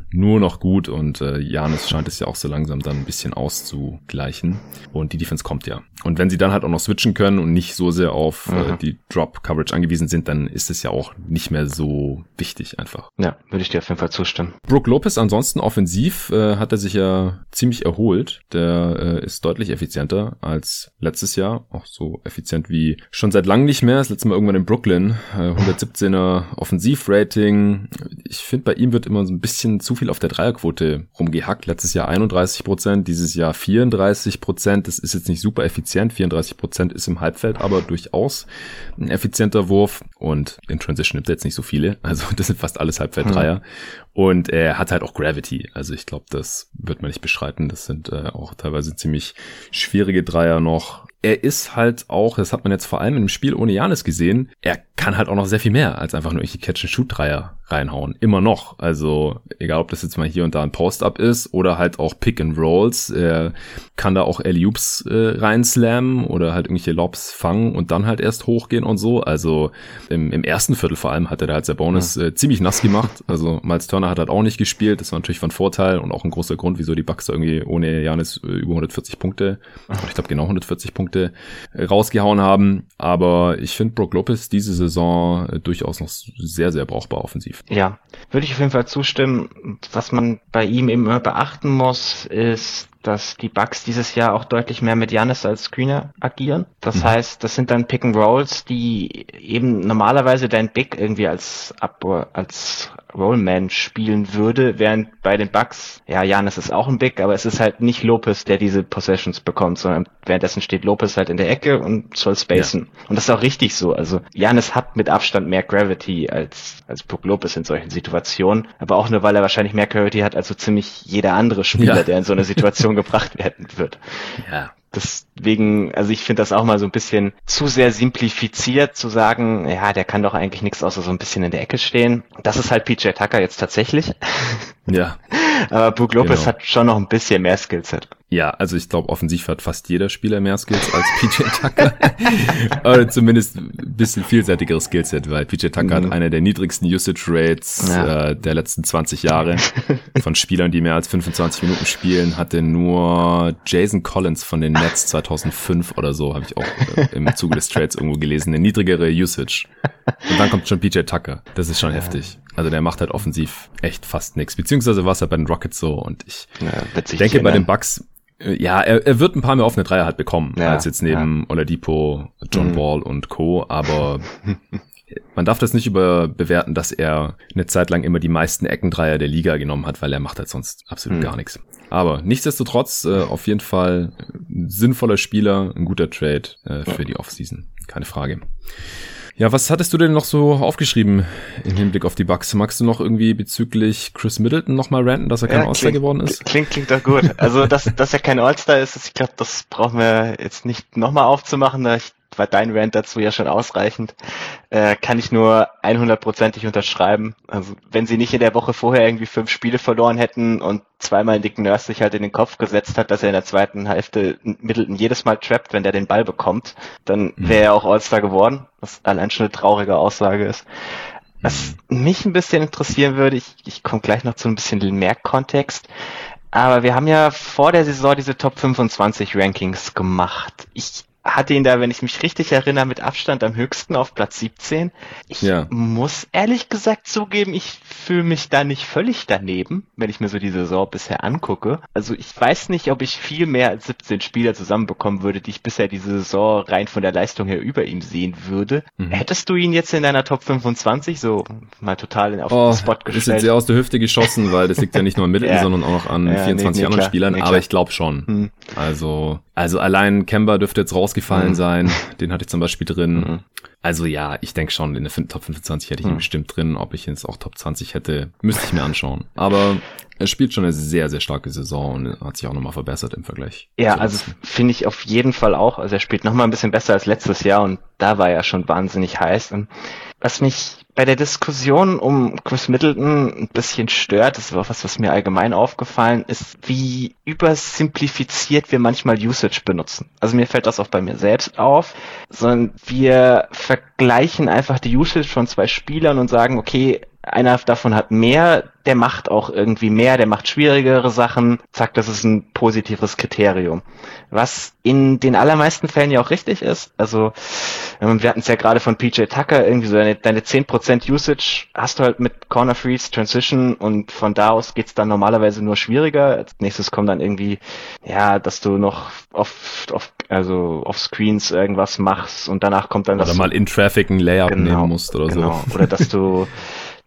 A: nur noch gut und äh, Janis scheint es ja auch so langsam dann ein bisschen auszugleichen. Und die Defense kommt ja. Und wenn sie dann halt auch noch switchen können und nicht so sehr auf äh, mhm. äh, die Drop-Coverage angewiesen sind, dann ist es ja auch nicht mehr so wichtig einfach.
B: Ja, würde ich dir auf jeden Fall zustimmen.
A: Brook Lopez ansonsten offensiv äh, hat er sich ja ziemlich erholt. Der äh, ist deutlich effizienter als letztes Jahr. Auch so effizient wie schon seit langem nicht mehr. Das letzte Mal irgendwann in Brooklyn. Äh, 117er Offensivrating. Ich finde, bei ihm wird immer so ein bisschen zu viel auf der Dreierquote rumgehackt. Letztes Jahr 31 Prozent, dieses Jahr 34 Prozent. Das ist jetzt nicht super effizient. 34 Prozent ist im Halbfeld aber durchaus ein effizienter Wurf. Und in Transition nimmt er jetzt nicht so viele. Also [laughs] das sind fast alles Halbfelddreier. Hm. Und er hat halt auch Gravity. Also ich glaube, das wird man nicht beschreiten. Das sind äh, auch teilweise ziemlich schwierige Dreier noch er ist halt auch, das hat man jetzt vor allem im Spiel ohne Janis gesehen, er kann halt auch noch sehr viel mehr als einfach nur irgendwelche Catch-and-Shoot-Dreier reinhauen. Immer noch. Also, egal ob das jetzt mal hier und da ein Post-Up ist oder halt auch Pick-and-Rolls. Er kann da auch Alley-Oops äh, reinslammen oder halt irgendwelche Lobs fangen und dann halt erst hochgehen und so. Also, im, im ersten Viertel vor allem hat er da halt Bonus ja. äh, ziemlich nass gemacht. Also, Miles Turner hat halt auch nicht gespielt. Das war natürlich von Vorteil und auch ein großer Grund, wieso die Bucks da irgendwie ohne Janis äh, über 140 Punkte, ich glaube genau 140 Punkte äh, rausgehauen haben. Aber ich finde Brook Lopez diese Saison äh, durchaus noch sehr, sehr brauchbar offensiv.
B: Ja, würde ich auf jeden Fall zustimmen. Was man bei ihm eben immer beachten muss, ist, dass die Bugs dieses Jahr auch deutlich mehr mit Janis als Screener agieren. Das mhm. heißt, das sind dann Pick and Rolls, die eben normalerweise dein Big irgendwie als Ab als Rollman spielen würde, während bei den Bucks, ja, Janis ist auch ein Big, aber es ist halt nicht Lopez, der diese Possessions bekommt, sondern währenddessen steht Lopez halt in der Ecke und soll spacen. Ja. Und das ist auch richtig so. Also Janis hat mit Abstand mehr Gravity als, als Brook Lopez in solchen Situationen, aber auch nur, weil er wahrscheinlich mehr Gravity hat als so ziemlich jeder andere Spieler, ja. der in so eine Situation [laughs] gebracht werden wird. Ja. Deswegen, also ich finde das auch mal so ein bisschen zu sehr simplifiziert zu sagen, ja, der kann doch eigentlich nichts außer so ein bisschen in der Ecke stehen. Das ist halt PJ Tucker jetzt tatsächlich.
A: Ja. [laughs]
B: Aber Brook Lopez genau. hat schon noch ein bisschen mehr Skillset.
A: Ja, also ich glaube, offensiv hat fast jeder Spieler mehr Skills als [laughs] PJ Tucker. [laughs] Oder zumindest ein bisschen vielseitigeres Skillset, weil PJ Tucker mhm. hat eine der niedrigsten Usage Rates ja. äh, der letzten 20 Jahre. [laughs] Von Spielern, die mehr als 25 Minuten spielen, hatte nur Jason Collins von den Nets 2005 oder so, habe ich auch äh, im Zuge des Trades irgendwo gelesen, eine niedrigere Usage. Und dann kommt schon PJ Tucker. Das ist schon ja. heftig. Also der macht halt offensiv echt fast nichts. Beziehungsweise war es halt bei den Rockets so. Und ich ja, denke bei den Bucks, äh, ja, er, er wird ein paar mehr offene Dreier halt bekommen, ja, als jetzt neben ja. Oladipo, John mhm. Wall und Co. Aber [laughs] man darf das nicht überbewerten, dass er eine Zeit lang immer die meisten Eckendreier der Liga genommen hat, weil er macht halt sonst absolut mhm. gar nichts. Aber nichtsdestotrotz äh, auf jeden Fall ein sinnvoller Spieler, ein guter Trade äh, für die Offseason, keine Frage. Ja, was hattest du denn noch so aufgeschrieben im Hinblick auf die Bugs? Magst du noch irgendwie bezüglich Chris Middleton nochmal ranten, dass er kein ja, All-Star geworden ist?
B: Klingt, klingt doch gut. Also, dass, dass er kein All-Star ist, ich glaube, das brauchen wir jetzt nicht nochmal aufzumachen. Ich war dein Rant dazu ja schon ausreichend. Äh, kann ich nur 100%ig unterschreiben. Also wenn sie nicht in der Woche vorher irgendwie fünf Spiele verloren hätten und zweimal Nick Nurse sich halt in den Kopf gesetzt hat, dass er in der zweiten Hälfte Middleton jedes Mal trappt, wenn der den Ball bekommt, dann mhm. wäre er auch All-Star geworden, was allein schon eine traurige Aussage ist. Was mhm. mich ein bisschen interessieren würde, ich, ich komme gleich noch zu ein bisschen mehr Kontext, aber wir haben ja vor der Saison diese Top 25 Rankings gemacht. Ich hatte ihn da, wenn ich mich richtig erinnere, mit Abstand am höchsten auf Platz 17. Ich ja. muss ehrlich gesagt zugeben, ich fühle mich da nicht völlig daneben, wenn ich mir so die Saison bisher angucke. Also ich weiß nicht, ob ich viel mehr als 17 Spieler zusammenbekommen würde, die ich bisher diese Saison rein von der Leistung her über ihm sehen würde. Mhm. Hättest du ihn jetzt in deiner Top 25 so mal total auf
A: oh, den Spot gestellt? Ist jetzt sehr aus der Hüfte geschossen, weil das liegt ja nicht nur an [laughs] Middleton, ja. sondern auch noch an ja, 24 nee, nee, anderen klar, Spielern, nee, aber ich glaube schon. Mhm. Also also allein Kemba dürfte jetzt rausgefallen mhm. sein. Den hatte ich zum Beispiel drin. Mhm. Also ja, ich denke schon, in der Top 25 hätte ich ihn mhm. bestimmt drin. Ob ich ihn jetzt auch Top 20 hätte, müsste ich mir anschauen. Aber er spielt schon eine sehr, sehr starke Saison und hat sich auch nochmal verbessert im Vergleich.
B: Ja, also finde ich auf jeden Fall auch. Also er spielt nochmal ein bisschen besser als letztes Jahr und da war er schon wahnsinnig heiß. Und was mich bei der Diskussion um Chris Middleton ein bisschen stört, das war auch was, was mir allgemein aufgefallen ist, wie übersimplifiziert wir manchmal Usage benutzen. Also mir fällt das auch bei mir selbst auf, sondern wir vergleichen einfach die Usage von zwei Spielern und sagen, okay, einer davon hat mehr, der macht auch irgendwie mehr, der macht schwierigere Sachen, zack, das ist ein positives Kriterium. Was in den allermeisten Fällen ja auch richtig ist. Also wir hatten es ja gerade von PJ Tucker, irgendwie so deine, deine 10% Usage hast du halt mit Corner Freeze, Transition und von da aus geht's dann normalerweise nur schwieriger. Als nächstes kommt dann irgendwie, ja, dass du noch oft, oft also auf Screens irgendwas machst und danach kommt dann
A: oder das. Oder mal in Traffic ein Layup genau, nehmen musst oder genau.
B: so. Oder dass du [laughs]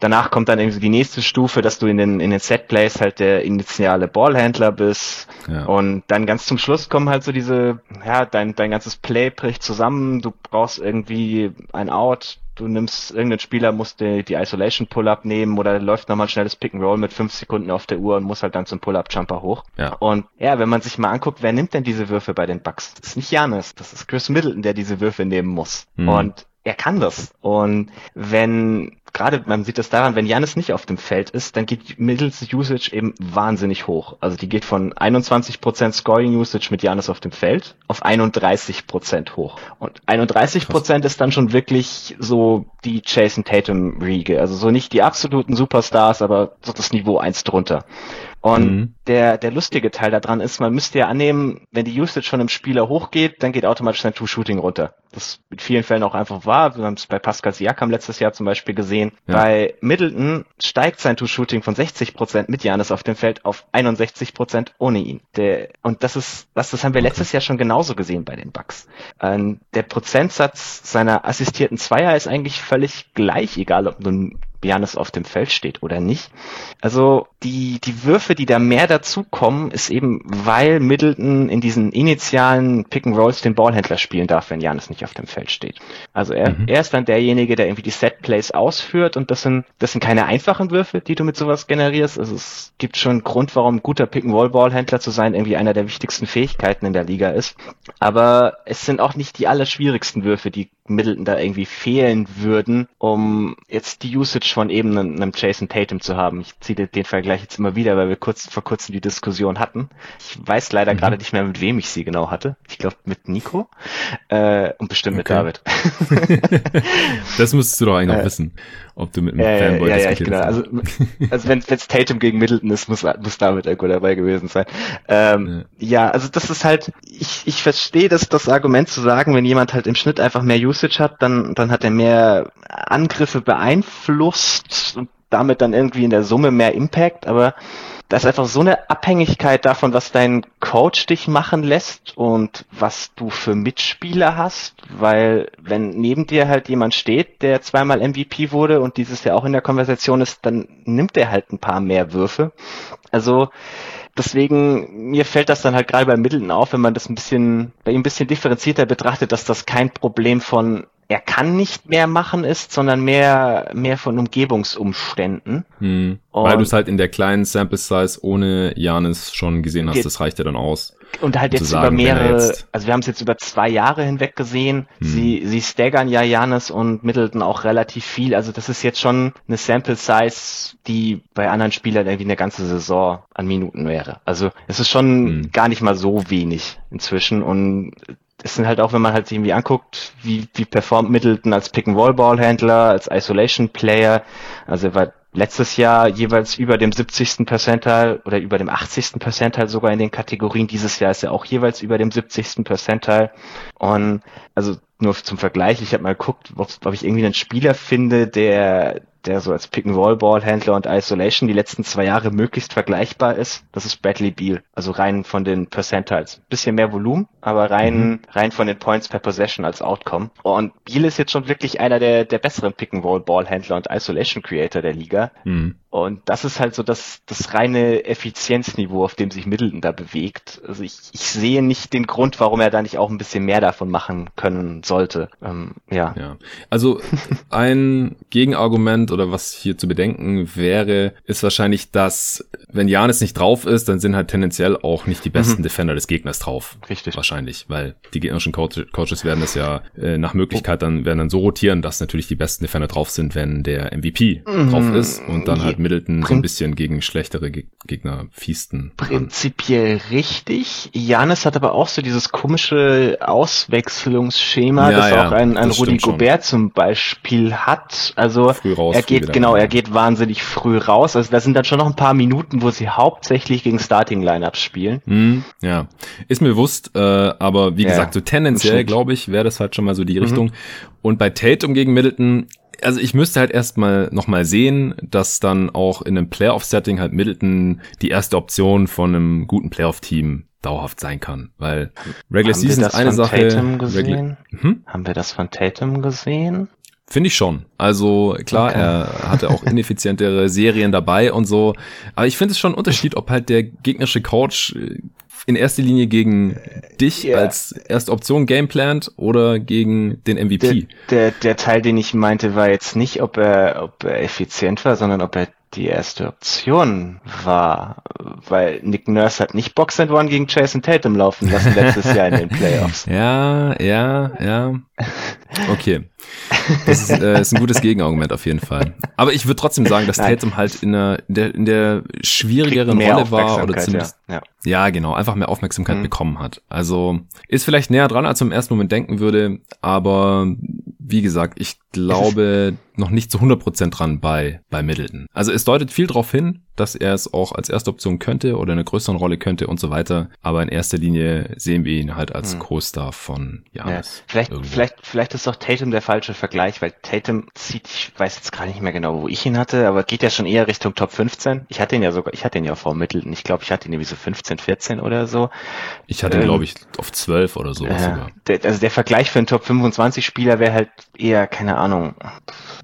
B: Danach kommt dann irgendwie die nächste Stufe, dass du in den, in den Set-Plays halt der initiale Ballhändler bist. Ja. Und dann ganz zum Schluss kommen halt so diese, ja, dein, dein ganzes Play bricht zusammen, du brauchst irgendwie ein Out, du nimmst irgendeinen Spieler, musst die, die Isolation Pull-Up nehmen oder läuft nochmal ein schnelles Pick and Roll mit fünf Sekunden auf der Uhr und muss halt dann zum Pull-Up Jumper hoch. Ja. Und ja, wenn man sich mal anguckt, wer nimmt denn diese Würfe bei den Bucks? Das ist nicht Janis, das ist Chris Middleton, der diese Würfe nehmen muss. Mhm. Und er kann das. Und wenn gerade man sieht das daran, wenn Janis nicht auf dem Feld ist, dann geht mittels Usage eben wahnsinnig hoch. Also die geht von 21% Scoring Usage mit Janis auf dem Feld auf 31% hoch. Und 31 Prozent ist dann schon wirklich so die Jason Tatum Riege. Also so nicht die absoluten Superstars, aber so das Niveau eins drunter. Und mhm. der, der lustige Teil daran ist, man müsste ja annehmen, wenn die Usage von einem Spieler hochgeht, dann geht automatisch sein Two-Shooting runter. Das mit vielen Fällen auch einfach wahr. Wir haben es bei Pascal Siakam letztes Jahr zum Beispiel gesehen. Ja. Bei Middleton steigt sein Two-Shooting von 60% mit Janis auf dem Feld auf 61% ohne ihn. Der, und das ist, was, das haben wir letztes Jahr schon genauso gesehen bei den Bucks. Ähm, der Prozentsatz seiner assistierten Zweier ist eigentlich völlig gleich, egal ob nun Janis auf dem Feld steht oder nicht. Also die, die Würfe, die da mehr dazukommen, ist eben, weil Middleton in diesen initialen Pick and Rolls den Ballhändler spielen darf, wenn Janis nicht auf dem Feld steht. Also er, mhm. er ist dann derjenige, der irgendwie die Set Plays ausführt und das sind, das sind keine einfachen Würfe, die du mit sowas generierst. Also es gibt schon einen Grund, warum ein guter Pick and Roll Ballhändler zu sein irgendwie einer der wichtigsten Fähigkeiten in der Liga ist. Aber es sind auch nicht die allerschwierigsten Würfe, die Middleton da irgendwie fehlen würden, um jetzt die Usage von eben einem, Jason Tatum zu haben. Ich ziehe den Vergleich jetzt immer wieder, weil wir kurz vor kurzem die Diskussion hatten. Ich weiß leider mhm. gerade nicht mehr, mit wem ich sie genau hatte. Ich glaube mit Nico äh, und bestimmt okay. mit
A: David. [laughs] das müsstest du doch eigentlich noch äh, wissen, ob du mit einem äh, Fanboy
B: ja, ja, genau. Also, [laughs] also wenn es Tatum gegen Middleton ist, muss, muss David irgendwo dabei gewesen sein. Ähm, ja. ja, also das ist halt, ich, ich verstehe das, das Argument zu sagen, wenn jemand halt im Schnitt einfach mehr Usage Usage hat, dann, dann hat er mehr Angriffe beeinflusst und damit dann irgendwie in der Summe mehr Impact, aber da ist einfach so eine Abhängigkeit davon, was dein Coach dich machen lässt und was du für Mitspieler hast, weil wenn neben dir halt jemand steht, der zweimal MVP wurde und dieses Jahr auch in der Konversation ist, dann nimmt er halt ein paar mehr Würfe. Also deswegen, mir fällt das dann halt gerade bei Middleton auf, wenn man das ein bisschen, bei ihm ein bisschen differenzierter betrachtet, dass das kein Problem von er kann nicht mehr machen ist, sondern mehr, mehr von Umgebungsumständen.
A: Hm. Weil du es halt in der kleinen Sample Size ohne Janis schon gesehen hast, das reicht ja dann aus.
B: Und halt jetzt sagen, über mehrere, also wir haben es jetzt über zwei Jahre hinweg gesehen. Hm. Sie, sie staggern ja Janis und Middleton auch relativ viel. Also das ist jetzt schon eine Sample Size, die bei anderen Spielern irgendwie eine ganze Saison an Minuten wäre. Also es ist schon hm. gar nicht mal so wenig inzwischen und es sind halt auch, wenn man halt sich irgendwie anguckt, wie, wie performt Middleton als Pick-and-Roll-Ballhändler, als Isolation-Player. Also er war letztes Jahr jeweils über dem 70. Percentile oder über dem 80. Percentile sogar in den Kategorien. Dieses Jahr ist er auch jeweils über dem 70. Percentile. Und also nur zum Vergleich, ich habe mal geguckt, ob, ob ich irgendwie einen Spieler finde, der der so als Pick-and-Roll-Ballhändler und Isolation die letzten zwei Jahre möglichst vergleichbar ist, das ist Bradley Beal. Also rein von den Percentiles. Bisschen mehr Volumen, aber rein, mhm. rein von den Points per Possession als Outcome. Und Beal ist jetzt schon wirklich einer der, der besseren Pick-and-Roll-Ballhändler und Isolation-Creator der Liga. Mhm. Und das ist halt so das, das reine Effizienzniveau, auf dem sich Middleton da bewegt. Also ich, ich sehe nicht den Grund, warum er da nicht auch ein bisschen mehr davon machen können sollte. Ähm, ja.
A: ja. Also ein Gegenargument oder was hier zu bedenken wäre, ist wahrscheinlich, dass wenn Janis nicht drauf ist, dann sind halt tendenziell auch nicht die besten mhm. Defender des Gegners drauf.
B: Richtig.
A: Wahrscheinlich, weil die gegnerischen Coach, Coaches werden das ja äh, nach Möglichkeit dann werden dann so rotieren, dass natürlich die besten Defender drauf sind, wenn der MVP mhm. drauf ist und dann halt Middleton so ein bisschen gegen schlechtere Ge Gegner fiesten.
B: Prinzipiell richtig. Janis hat aber auch so dieses komische Auswechslungsschema, ja, das ja, auch ein, ein Rudi Gobert zum Beispiel hat. Also er geht, genau, er geht wahnsinnig früh raus. Also da sind dann schon noch ein paar Minuten, wo sie hauptsächlich gegen Starting-Lineups spielen.
A: Hm, ja, ist mir bewusst, äh, aber wie ja, gesagt, so tendenziell, glaube ich, wäre das halt schon mal so die mhm. Richtung. Und bei Tatum gegen Middleton also ich müsste halt erstmal nochmal sehen, dass dann auch in einem Playoff-Setting halt Middleton die erste Option von einem guten Playoff-Team dauerhaft sein kann, weil
B: Regular Season ist eine Sache. Hm? Haben wir das von Tatum gesehen?
A: Finde ich schon. Also klar, okay. er hatte auch [laughs] ineffizientere Serien dabei und so. Aber ich finde es schon ein Unterschied, ob halt der gegnerische Coach äh, in erster Linie gegen dich yeah. als erste Option gameplant oder gegen den MVP.
B: Der, der, der Teil, den ich meinte, war jetzt nicht, ob er, ob er effizient war, sondern ob er die erste Option war, weil Nick Nurse hat nicht Box and One gegen Jason Tatum laufen lassen letztes Jahr in den Playoffs. [laughs]
A: Ja, ja, ja. Okay. Das ist, äh, ist ein gutes Gegenargument auf jeden Fall. Aber ich würde trotzdem sagen, dass Tatum halt in der, in der, in der schwierigeren Rolle war oder zumindest ja, ja. Ja, genau, einfach mehr Aufmerksamkeit mhm. bekommen hat. Also ist vielleicht näher dran, als man im ersten Moment denken würde, aber wie gesagt, ich glaube noch nicht zu 100% dran bei, bei Middleton. Also es deutet viel darauf hin, dass er es auch als erste Option könnte oder eine größere Rolle könnte und so weiter. Aber in erster Linie sehen wir ihn halt als hm. Co-Star von Janis.
B: Ja, vielleicht, vielleicht, vielleicht ist doch Tatum der falsche Vergleich, weil Tatum zieht, ich weiß jetzt gar nicht mehr genau, wo ich ihn hatte, aber geht ja schon eher Richtung Top 15. Ich hatte ihn ja sogar, ich hatte ihn ja vor Middleton. Ich glaube, ich hatte ihn irgendwie so 15, 14 oder so.
A: Ich hatte ähm, glaube ich, auf 12 oder so. Äh,
B: der, also der Vergleich für einen Top 25 Spieler wäre halt eher, keine Ahnung,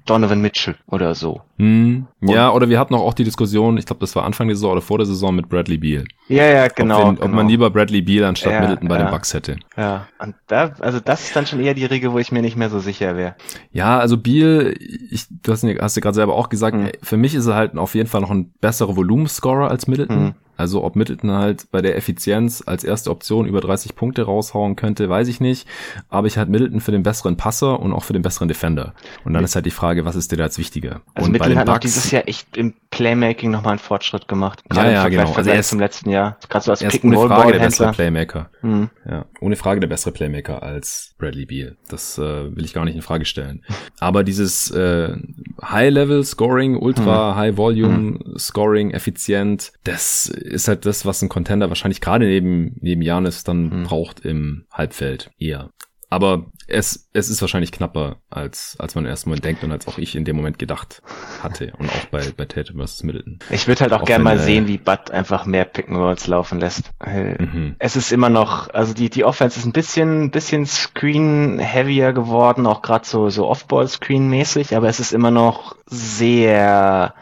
B: Donovan Mitchell oder so.
A: Hm, ja, oder wir hatten auch, auch die Diskussion, ich glaube, das war Anfang der Saison oder vor der Saison mit Bradley Beal.
B: Ja, ja, genau.
A: Ob,
B: wir, genau.
A: ob man lieber Bradley Beal anstatt ja, Middleton bei ja. den Bucks hätte.
B: Ja, und da, also das ist dann schon eher die Regel, wo ich mir nicht mehr so sicher wäre.
A: Ja, also Beal, ich, du hast, hast ja gerade selber auch gesagt, mhm. für mich ist er halt auf jeden Fall noch ein besserer Volumenscorer als Middleton. Mhm. Also ob Middleton halt bei der Effizienz als erste Option über 30 Punkte raushauen könnte, weiß ich nicht. Aber ich halte Middleton für den besseren Passer und auch für den besseren Defender. Und dann ist halt die Frage, was ist dir da als wichtiger?
B: Also
A: und
B: Middleton hat auch dieses Jahr echt im Playmaking nochmal einen Fortschritt gemacht.
A: Gerade ja, ja, genau.
B: Also er ist zum letzten Jahr.
A: Gerade so als Pick ohne Frage der bessere Playmaker. Mhm. Ja, ohne Frage der bessere Playmaker als Bradley Beal. Das äh, will ich gar nicht in Frage stellen. Aber dieses äh, High-Level Scoring, Ultra mhm. Mhm. Scoring, effizient, das ist halt das, was ein Contender wahrscheinlich gerade neben, neben Janis dann mhm. braucht im Halbfeld eher. Aber es, es ist wahrscheinlich knapper, als, als man erst mal denkt und als auch ich in dem Moment gedacht hatte. Und auch bei, bei Tatum vs. Middleton.
B: Ich würde halt auch, auch gerne mal sehen, wie Bud einfach mehr Pick'n'Rolls laufen lässt. Mhm. Es ist immer noch, also die, die Offense ist ein bisschen, bisschen Screen-heavier geworden, auch gerade so, so Off-Ball-Screen-mäßig, aber es ist immer noch sehr,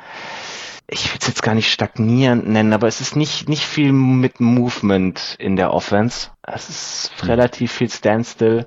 B: ich will es jetzt gar nicht stagnierend nennen, aber es ist nicht, nicht viel mit Movement in der Offense. Es ist mhm. relativ viel Standstill.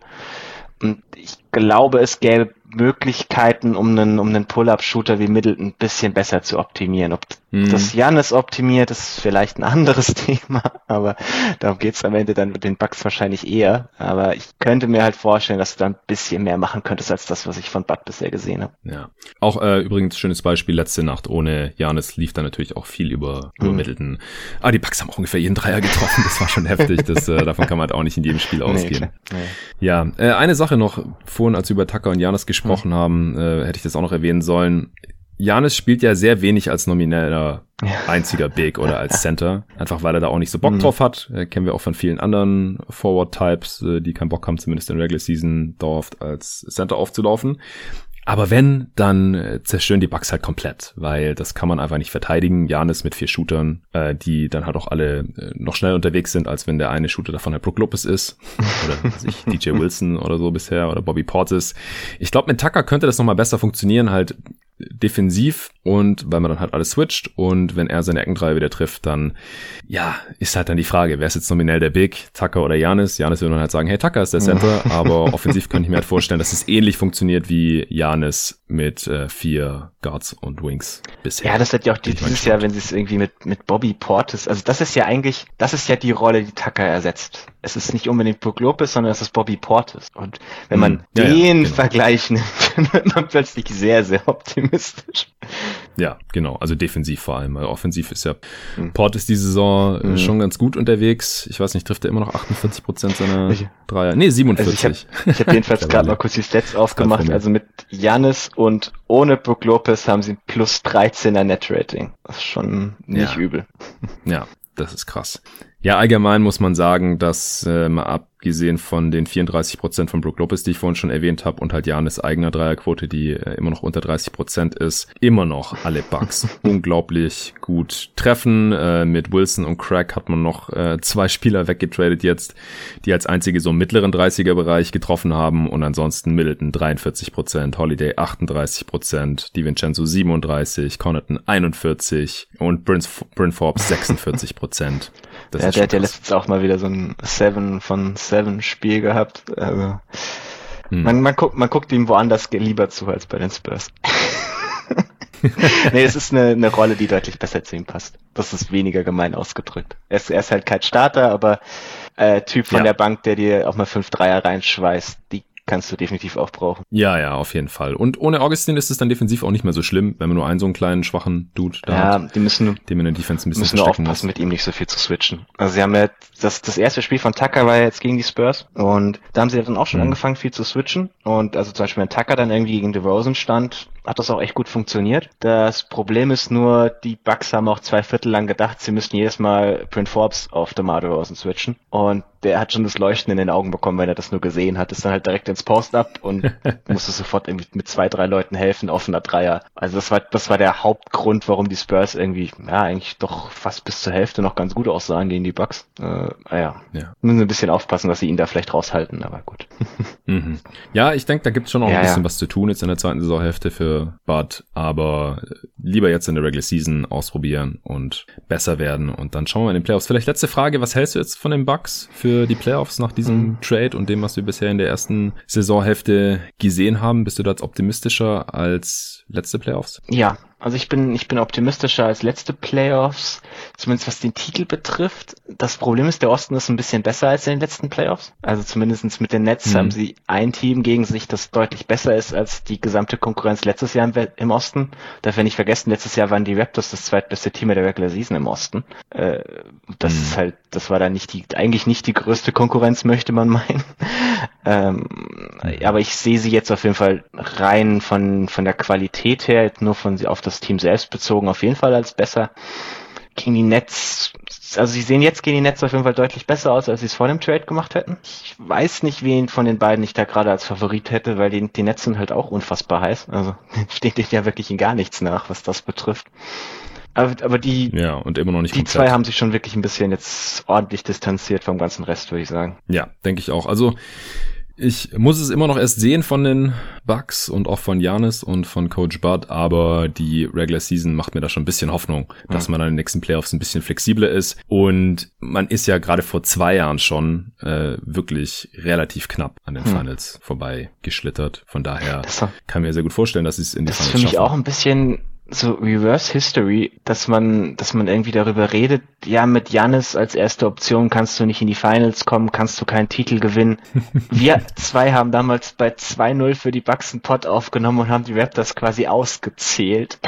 B: Und ich glaube, es gäbe Möglichkeiten, um einen, um einen Pull-Up-Shooter wie Middleton ein bisschen besser zu optimieren. Ob mhm. das Janis optimiert, ist vielleicht ein anderes [laughs] Thema, aber darum geht's am Ende dann mit den Bugs wahrscheinlich eher. Aber ich könnte mir halt vorstellen, dass du da ein bisschen mehr machen könntest als das, was ich von Bud bisher gesehen habe.
A: Ja. Auch äh, übrigens schönes Beispiel, letzte Nacht ohne Janis lief da natürlich auch viel über, über mhm. Middleton. Aber ah, die Bugs haben auch ungefähr jeden Dreier getroffen, das war schon heftig. Das, äh, davon kann man halt auch nicht in jedem Spiel ausgehen. Nee, nee. Ja, äh, eine Sache noch, vorhin als wir über Tucker und Janis gesprochen mhm. haben, äh, hätte ich das auch noch erwähnen sollen. Janis spielt ja sehr wenig als nomineller einziger Big oder als Center. Einfach weil er da auch nicht so Bock mhm. drauf hat. Äh, kennen wir auch von vielen anderen Forward-Types, äh, die keinen Bock haben, zumindest in Regular Season dauerhaft als Center aufzulaufen. Aber wenn, dann äh, zerstören die Bugs halt komplett, weil das kann man einfach nicht verteidigen. Janis mit vier Shootern, äh, die dann halt auch alle äh, noch schnell unterwegs sind, als wenn der eine Shooter davon halt Brook Lopez ist. [laughs] Oder sich DJ Wilson oder so bisher oder Bobby Portis. Ich glaube, mit Tucker könnte das nochmal besser funktionieren, halt defensiv und weil man dann halt alles switcht und wenn er seine Eckendreier wieder trifft, dann ja, ist halt dann die Frage, wer ist jetzt nominell der Big, Tucker oder Janis? Janis würde dann halt sagen, hey, Tucker ist der Center, [laughs] aber offensiv könnte ich mir halt vorstellen, dass es ähnlich funktioniert wie Janis mit äh, vier Guards und Wings
B: bisher. Ja, das hat ja auch dieses Jahr, wenn sie es irgendwie mit, mit Bobby Portis, also das ist ja eigentlich, das ist ja die Rolle, die Tucker ersetzt. Es ist nicht unbedingt Brook Lopez, sondern es ist Bobby Portis. Und wenn man hm. ja, den ja, genau. Vergleich [laughs] nimmt, dann wird man plötzlich sehr, sehr optimistisch.
A: Ja, genau. Also defensiv vor allem. Also offensiv ist ja mhm. Portis diese Saison mhm. schon ganz gut unterwegs. Ich weiß nicht, trifft er immer noch 48 Prozent seiner Welche? Dreier? Nee, 47.
B: Also ich habe hab jedenfalls [laughs] gerade mal kurz die Stats aufgemacht. Also mit Janis und ohne Brook Lopez haben sie plus 13er Net Rating. Das ist schon nicht
A: ja.
B: übel.
A: Ja, das ist krass. Ja, allgemein muss man sagen, dass äh, mal abgesehen von den 34 Prozent von Brook Lopez, die ich vorhin schon erwähnt habe, und halt Janis eigener Dreierquote, die äh, immer noch unter 30 Prozent ist, immer noch alle Bugs [laughs] unglaublich gut treffen. Äh, mit Wilson und Craig hat man noch äh, zwei Spieler weggetradet jetzt, die als einzige so im mittleren 30er Bereich getroffen haben und ansonsten Middleton 43 Prozent, Holiday 38 Prozent, DiVincenzo 37, Connaughton 41 und Bryn, Bryn Forbes 46 Prozent.
B: Das ja, der hat ja letztens auch mal wieder so ein Seven von Seven Spiel gehabt. Also hm. man, man, guckt, man guckt ihm woanders lieber zu als bei den Spurs. [laughs] nee, es ist eine, eine Rolle, die deutlich besser zu ihm passt. Das ist weniger gemein ausgedrückt. Er ist, er ist halt kein Starter, aber äh, Typ von ja. der Bank, der dir auch mal fünf Dreier reinschweißt, die kannst du definitiv auch brauchen.
A: Ja, ja, auf jeden Fall. Und ohne Augustin ist es dann defensiv auch nicht mehr so schlimm, wenn man nur einen so einen kleinen, schwachen Dude da
B: ja, hat, die müssen,
A: dem in der Defense ein bisschen
B: müssen aufpassen, muss. mit ihm nicht so viel zu switchen. Also sie haben ja, das, das erste Spiel von Tucker war ja jetzt gegen die Spurs und da haben sie ja dann auch schon mhm. angefangen, viel zu switchen und also zum Beispiel wenn Tucker dann irgendwie gegen DeRozan stand, hat das auch echt gut funktioniert. Das Problem ist nur, die Bucks haben auch zwei Viertel lang gedacht, sie müssten jedes Mal Print Forbes auf DeMar DeRozan switchen. Und der hat schon das Leuchten in den Augen bekommen, wenn er das nur gesehen hat. Ist dann halt direkt ins Post-Up und [laughs] musste sofort irgendwie mit zwei, drei Leuten helfen, offener Dreier. Also das war, das war der Hauptgrund, warum die Spurs irgendwie, ja, eigentlich doch fast bis zur Hälfte noch ganz gut aussahen gegen die Bucks. Äh, naja, ja. müssen ein bisschen aufpassen, dass sie ihn da vielleicht raushalten, aber gut. [laughs]
A: mhm. Ja, ich denke, da gibt's schon noch ja, ein bisschen ja. was zu tun jetzt in der zweiten Saisonhälfte für Bud, aber lieber jetzt in der Regular Season ausprobieren und besser werden und dann schauen wir in den Playoffs. Vielleicht letzte Frage, was hältst du jetzt von den Bucks für die Playoffs nach diesem mhm. Trade und dem, was wir bisher in der ersten Saisonhälfte gesehen haben? Bist du da jetzt optimistischer als letzte Playoffs?
B: Ja, also ich bin, ich bin optimistischer als letzte Playoffs, zumindest was den Titel betrifft. Das Problem ist, der Osten ist ein bisschen besser als in den letzten Playoffs. Also zumindestens mit den Nets mhm. haben sie ein Team gegen sich, das deutlich besser ist als die gesamte Konkurrenz letztes Jahr im, im Osten. Darf wir nicht vergessen, letztes Jahr waren die Raptors das zweitbeste Team der Regular Season im Osten. Äh, das mhm. ist halt, das war dann nicht die, eigentlich nicht die größte Konkurrenz, möchte man meinen. [laughs] ähm, aber ich sehe sie jetzt auf jeden Fall rein von, von der Qualität her, nur von sie auf das das Team selbst bezogen auf jeden Fall als besser. Gegen die Nets, also sie sehen jetzt gegen die Nets auf jeden Fall deutlich besser aus, als sie es vor dem Trade gemacht hätten. Ich weiß nicht, wen von den beiden ich da gerade als Favorit hätte, weil die, die Nets sind halt auch unfassbar heiß. Also steht [laughs] denen ja wirklich in gar nichts nach, was das betrifft. Aber, aber die,
A: ja, und immer noch nicht
B: die komplett. zwei haben sich schon wirklich ein bisschen jetzt ordentlich distanziert vom ganzen Rest, würde ich sagen.
A: Ja, denke ich auch. Also Ich muss es immer noch erst sehen von den Bucks und auch von Janis und von Coach Bud, aber die Regular Season macht mir da schon ein bisschen Hoffnung, dass man an den nächsten Playoffs ein bisschen flexibler ist. Und man ist ja gerade vor zwei Jahren schon äh, wirklich relativ knapp an den hm. Finals vorbei geschlittert. Von daher kann mir sehr gut vorstellen, dass sie es in die
B: Finals schaffen. Das ist für mich auch ein bisschen so Reverse History, dass man, dass man irgendwie darüber redet, ja, mit Janis als erste Option kannst du nicht in die Finals kommen, kannst du keinen Titel gewinnen. [laughs] Wir zwei haben damals bei 2-0 für die Bucks einen Pot aufgenommen und haben die Raptors quasi ausgezählt.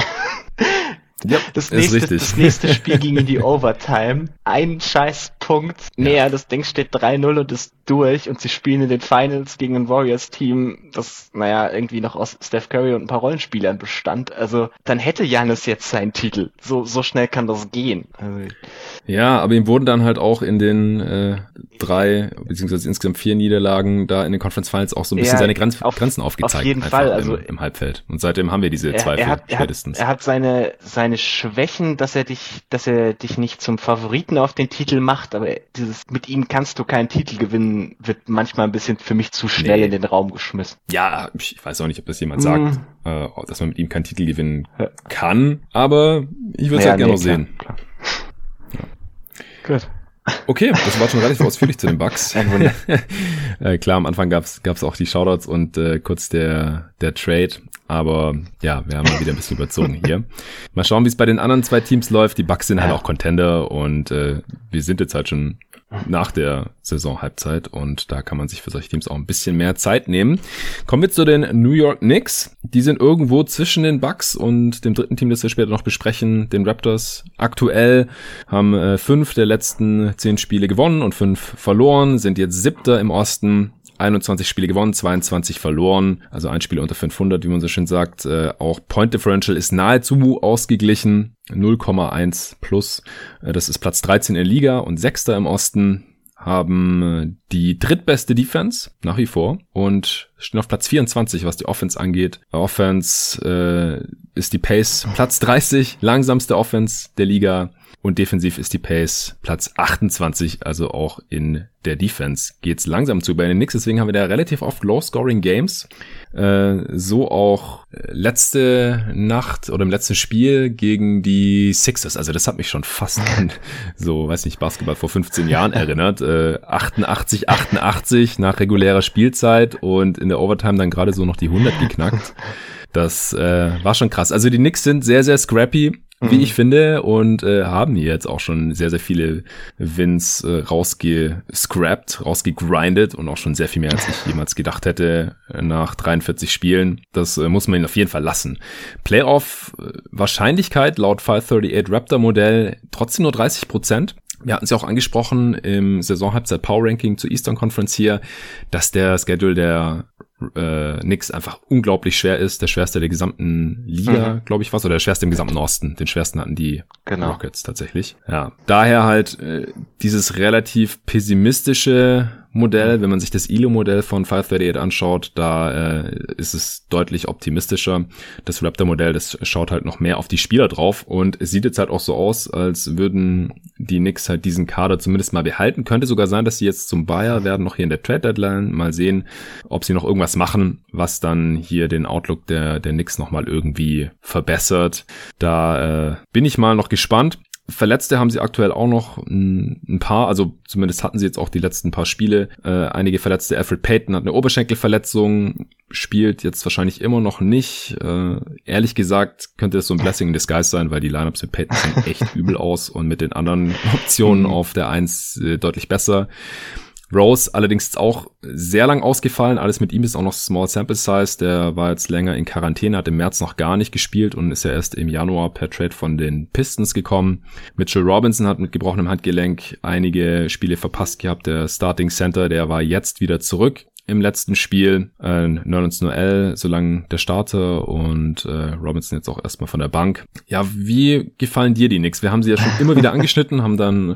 B: Ja, das, nächste, das nächste Spiel ging in die Overtime. Ein scheiß Punkt näher, das Ding steht 3-0 und ist durch und sie spielen in den Finals gegen ein Warriors-Team, das, naja, irgendwie noch aus Steph Curry und ein paar Rollenspielern bestand. Also, dann hätte Janis jetzt seinen Titel. So, so schnell kann das gehen. Also,
A: ja, aber ihm wurden dann halt auch in den äh, drei, beziehungsweise insgesamt vier Niederlagen da in den Conference Finals auch so ein bisschen ja, seine Grenz auf, Grenzen aufgezeigt. Auf
B: jeden Fall, also
A: im, im, Halbfeld. Und seitdem haben wir diese
B: er,
A: Zweifel
B: er hat, er spätestens. Hat, er hat seine, seine Schwächen, dass er dich, dass er dich nicht zum Favoriten auf den Titel macht, aber dieses, mit ihm kannst du keinen Titel gewinnen, wird manchmal ein bisschen für mich zu schnell nee. in den Raum geschmissen.
A: Ja, ich weiß auch nicht, ob das jemand sagt, mm. äh, dass man mit ihm keinen Titel gewinnen kann, aber ich würde es naja, halt gerne nee, noch sehen. Klar. Gut. Okay, das war schon relativ ausführlich zu den Bugs. Ein Wunder. [laughs] äh, klar, am Anfang gab's gab's auch die Shoutouts und äh, kurz der der Trade, aber ja, wir haben mal wieder ein bisschen überzogen hier. Mal schauen, wie es bei den anderen zwei Teams läuft. Die Bugs sind halt auch Contender und äh, wir sind jetzt halt schon nach der Saison-Halbzeit und da kann man sich für solche Teams auch ein bisschen mehr Zeit nehmen. Kommen wir zu den New York Knicks. Die sind irgendwo zwischen den Bucks und dem dritten Team, das wir später noch besprechen, den Raptors. Aktuell haben äh, fünf der letzten zehn Spiele gewonnen und fünf verloren, sind jetzt siebter im Osten. 21 Spiele gewonnen, 22 verloren, also ein Spiel unter 500, wie man so schön sagt. Äh, auch Point Differential ist nahezu ausgeglichen, 0,1 plus. Äh, das ist Platz 13 in der Liga und Sechster im Osten haben äh, die drittbeste Defense nach wie vor und stehen auf Platz 24, was die Offense angeht. Offense äh, ist die Pace Platz 30, langsamste Offense der Liga. Und defensiv ist die Pace Platz 28, also auch in der Defense geht's langsam zu bei den Knicks. Deswegen haben wir da relativ oft Low-Scoring-Games. Äh, so auch letzte Nacht oder im letzten Spiel gegen die Sixers. Also das hat mich schon fast an [laughs] so, weiß nicht, Basketball vor 15 Jahren erinnert. Äh, 88, 88 nach regulärer Spielzeit und in der Overtime dann gerade so noch die 100 geknackt. [laughs] Das äh, war schon krass. Also die Knicks sind sehr, sehr scrappy wie mhm. ich finde, und äh, haben hier jetzt auch schon sehr, sehr viele Wins äh, rausgescrapped, rausgegrindet und auch schon sehr viel mehr, als ich jemals gedacht hätte nach 43 Spielen. Das äh, muss man ihnen auf jeden Fall lassen. Playoff-Wahrscheinlichkeit laut 538 Raptor-Modell trotzdem nur 30 Prozent. Wir hatten es ja auch angesprochen im Saisonhalbzeit Power Ranking zur Eastern Conference hier, dass der Schedule der äh, nix einfach unglaublich schwer ist, der schwerste der gesamten Liga, mhm. glaube ich was, oder der schwerste im gesamten Osten. Den schwersten hatten die genau. Rockets tatsächlich. Ja, daher halt äh, dieses relativ pessimistische Modell, wenn man sich das ILO-Modell von 538 anschaut, da äh, ist es deutlich optimistischer. Das Raptor-Modell, das schaut halt noch mehr auf die Spieler drauf und es sieht jetzt halt auch so aus, als würden die Knicks halt diesen Kader zumindest mal behalten. Könnte sogar sein, dass sie jetzt zum Buyer werden, noch hier in der Trade-Deadline. Mal sehen, ob sie noch irgendwas machen, was dann hier den Outlook der, der Knicks nochmal irgendwie verbessert. Da äh, bin ich mal noch gespannt. Verletzte haben sie aktuell auch noch ein, paar, also zumindest hatten sie jetzt auch die letzten paar Spiele. Äh, einige Verletzte. Alfred Payton hat eine Oberschenkelverletzung, spielt jetzt wahrscheinlich immer noch nicht. Äh, ehrlich gesagt könnte es so ein Blessing in Disguise sein, weil die Lineups mit Payton sehen echt [laughs] übel aus und mit den anderen Optionen mhm. auf der Eins äh, deutlich besser. Rose allerdings auch sehr lang ausgefallen. Alles mit ihm ist auch noch Small Sample Size. Der war jetzt länger in Quarantäne, hat im März noch gar nicht gespielt und ist ja erst im Januar per Trade von den Pistons gekommen. Mitchell Robinson hat mit gebrochenem Handgelenk einige Spiele verpasst gehabt. Der Starting Center, der war jetzt wieder zurück im letzten Spiel. Äh, Nerlens Noel, solange der Starter und äh, Robinson jetzt auch erstmal von der Bank. Ja, wie gefallen dir die Knicks? Wir haben sie ja schon [laughs] immer wieder angeschnitten, haben dann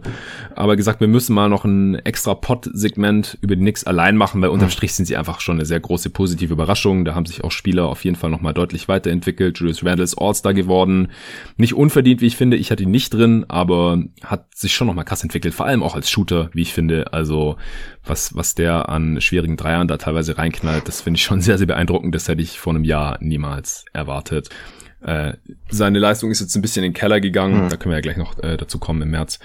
A: aber gesagt, wir müssen mal noch ein extra Pot-Segment über die Knicks allein machen, weil unterm Strich sind sie einfach schon eine sehr große positive Überraschung. Da haben sich auch Spieler auf jeden Fall nochmal deutlich weiterentwickelt. Julius Randle ist All-Star geworden. Nicht unverdient, wie ich finde. Ich hatte ihn nicht drin, aber hat sich schon nochmal krass entwickelt. Vor allem auch als Shooter, wie ich finde. Also was, was der an schwierigen Dreiern Dreiern da teilweise reinknallt, das finde ich schon sehr, sehr beeindruckend. Das hätte ich vor einem Jahr niemals erwartet. Äh, seine Leistung ist jetzt ein bisschen in den Keller gegangen, mhm. da können wir ja gleich noch äh, dazu kommen im März.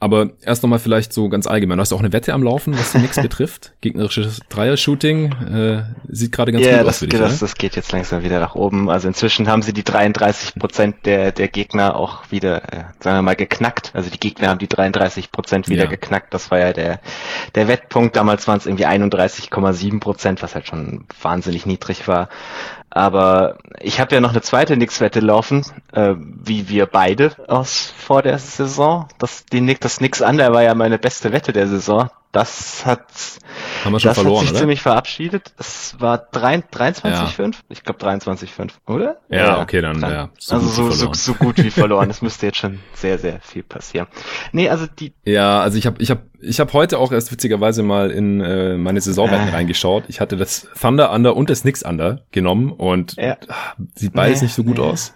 A: Aber erst nochmal vielleicht so ganz allgemein. Du hast auch eine Wette am Laufen, was die Knicks [laughs] betrifft. Gegnerisches Dreier-Shooting äh, sieht gerade ganz
B: yeah,
A: gut
B: das, aus für dich, das, das geht jetzt langsam wieder nach oben. Also inzwischen haben sie die 33 Prozent der, der Gegner auch wieder, äh, sagen wir mal, geknackt. Also die Gegner haben die 33 Prozent wieder ja. geknackt. Das war ja der, der Wettpunkt. Damals waren es irgendwie 31,7 Prozent, was halt schon wahnsinnig niedrig war. Aber ich habe ja noch eine zweite Nix-Wette laufen, äh, wie wir beide aus vor der Saison. Das, die Nick, das Nix Under war ja meine beste Wette der Saison. Das hat,
A: Haben wir schon
B: das
A: verloren,
B: hat sich
A: oder?
B: ziemlich verabschiedet. Es war 23,5? Ja. Ich glaube 23,5, oder?
A: Ja, ja, okay, dann,
B: dann
A: ja.
B: So also so, so, so gut wie verloren. [laughs] Es müsste jetzt schon sehr, sehr viel passieren. Nee, also die.
A: Ja, also ich habe ich hab, ich hab heute auch erst witzigerweise mal in äh, meine Saisonwetten äh. reingeschaut. Ich hatte das Thunder Under und das Nix Under genommen und ja. sieht beides nee, nicht so gut nee. aus.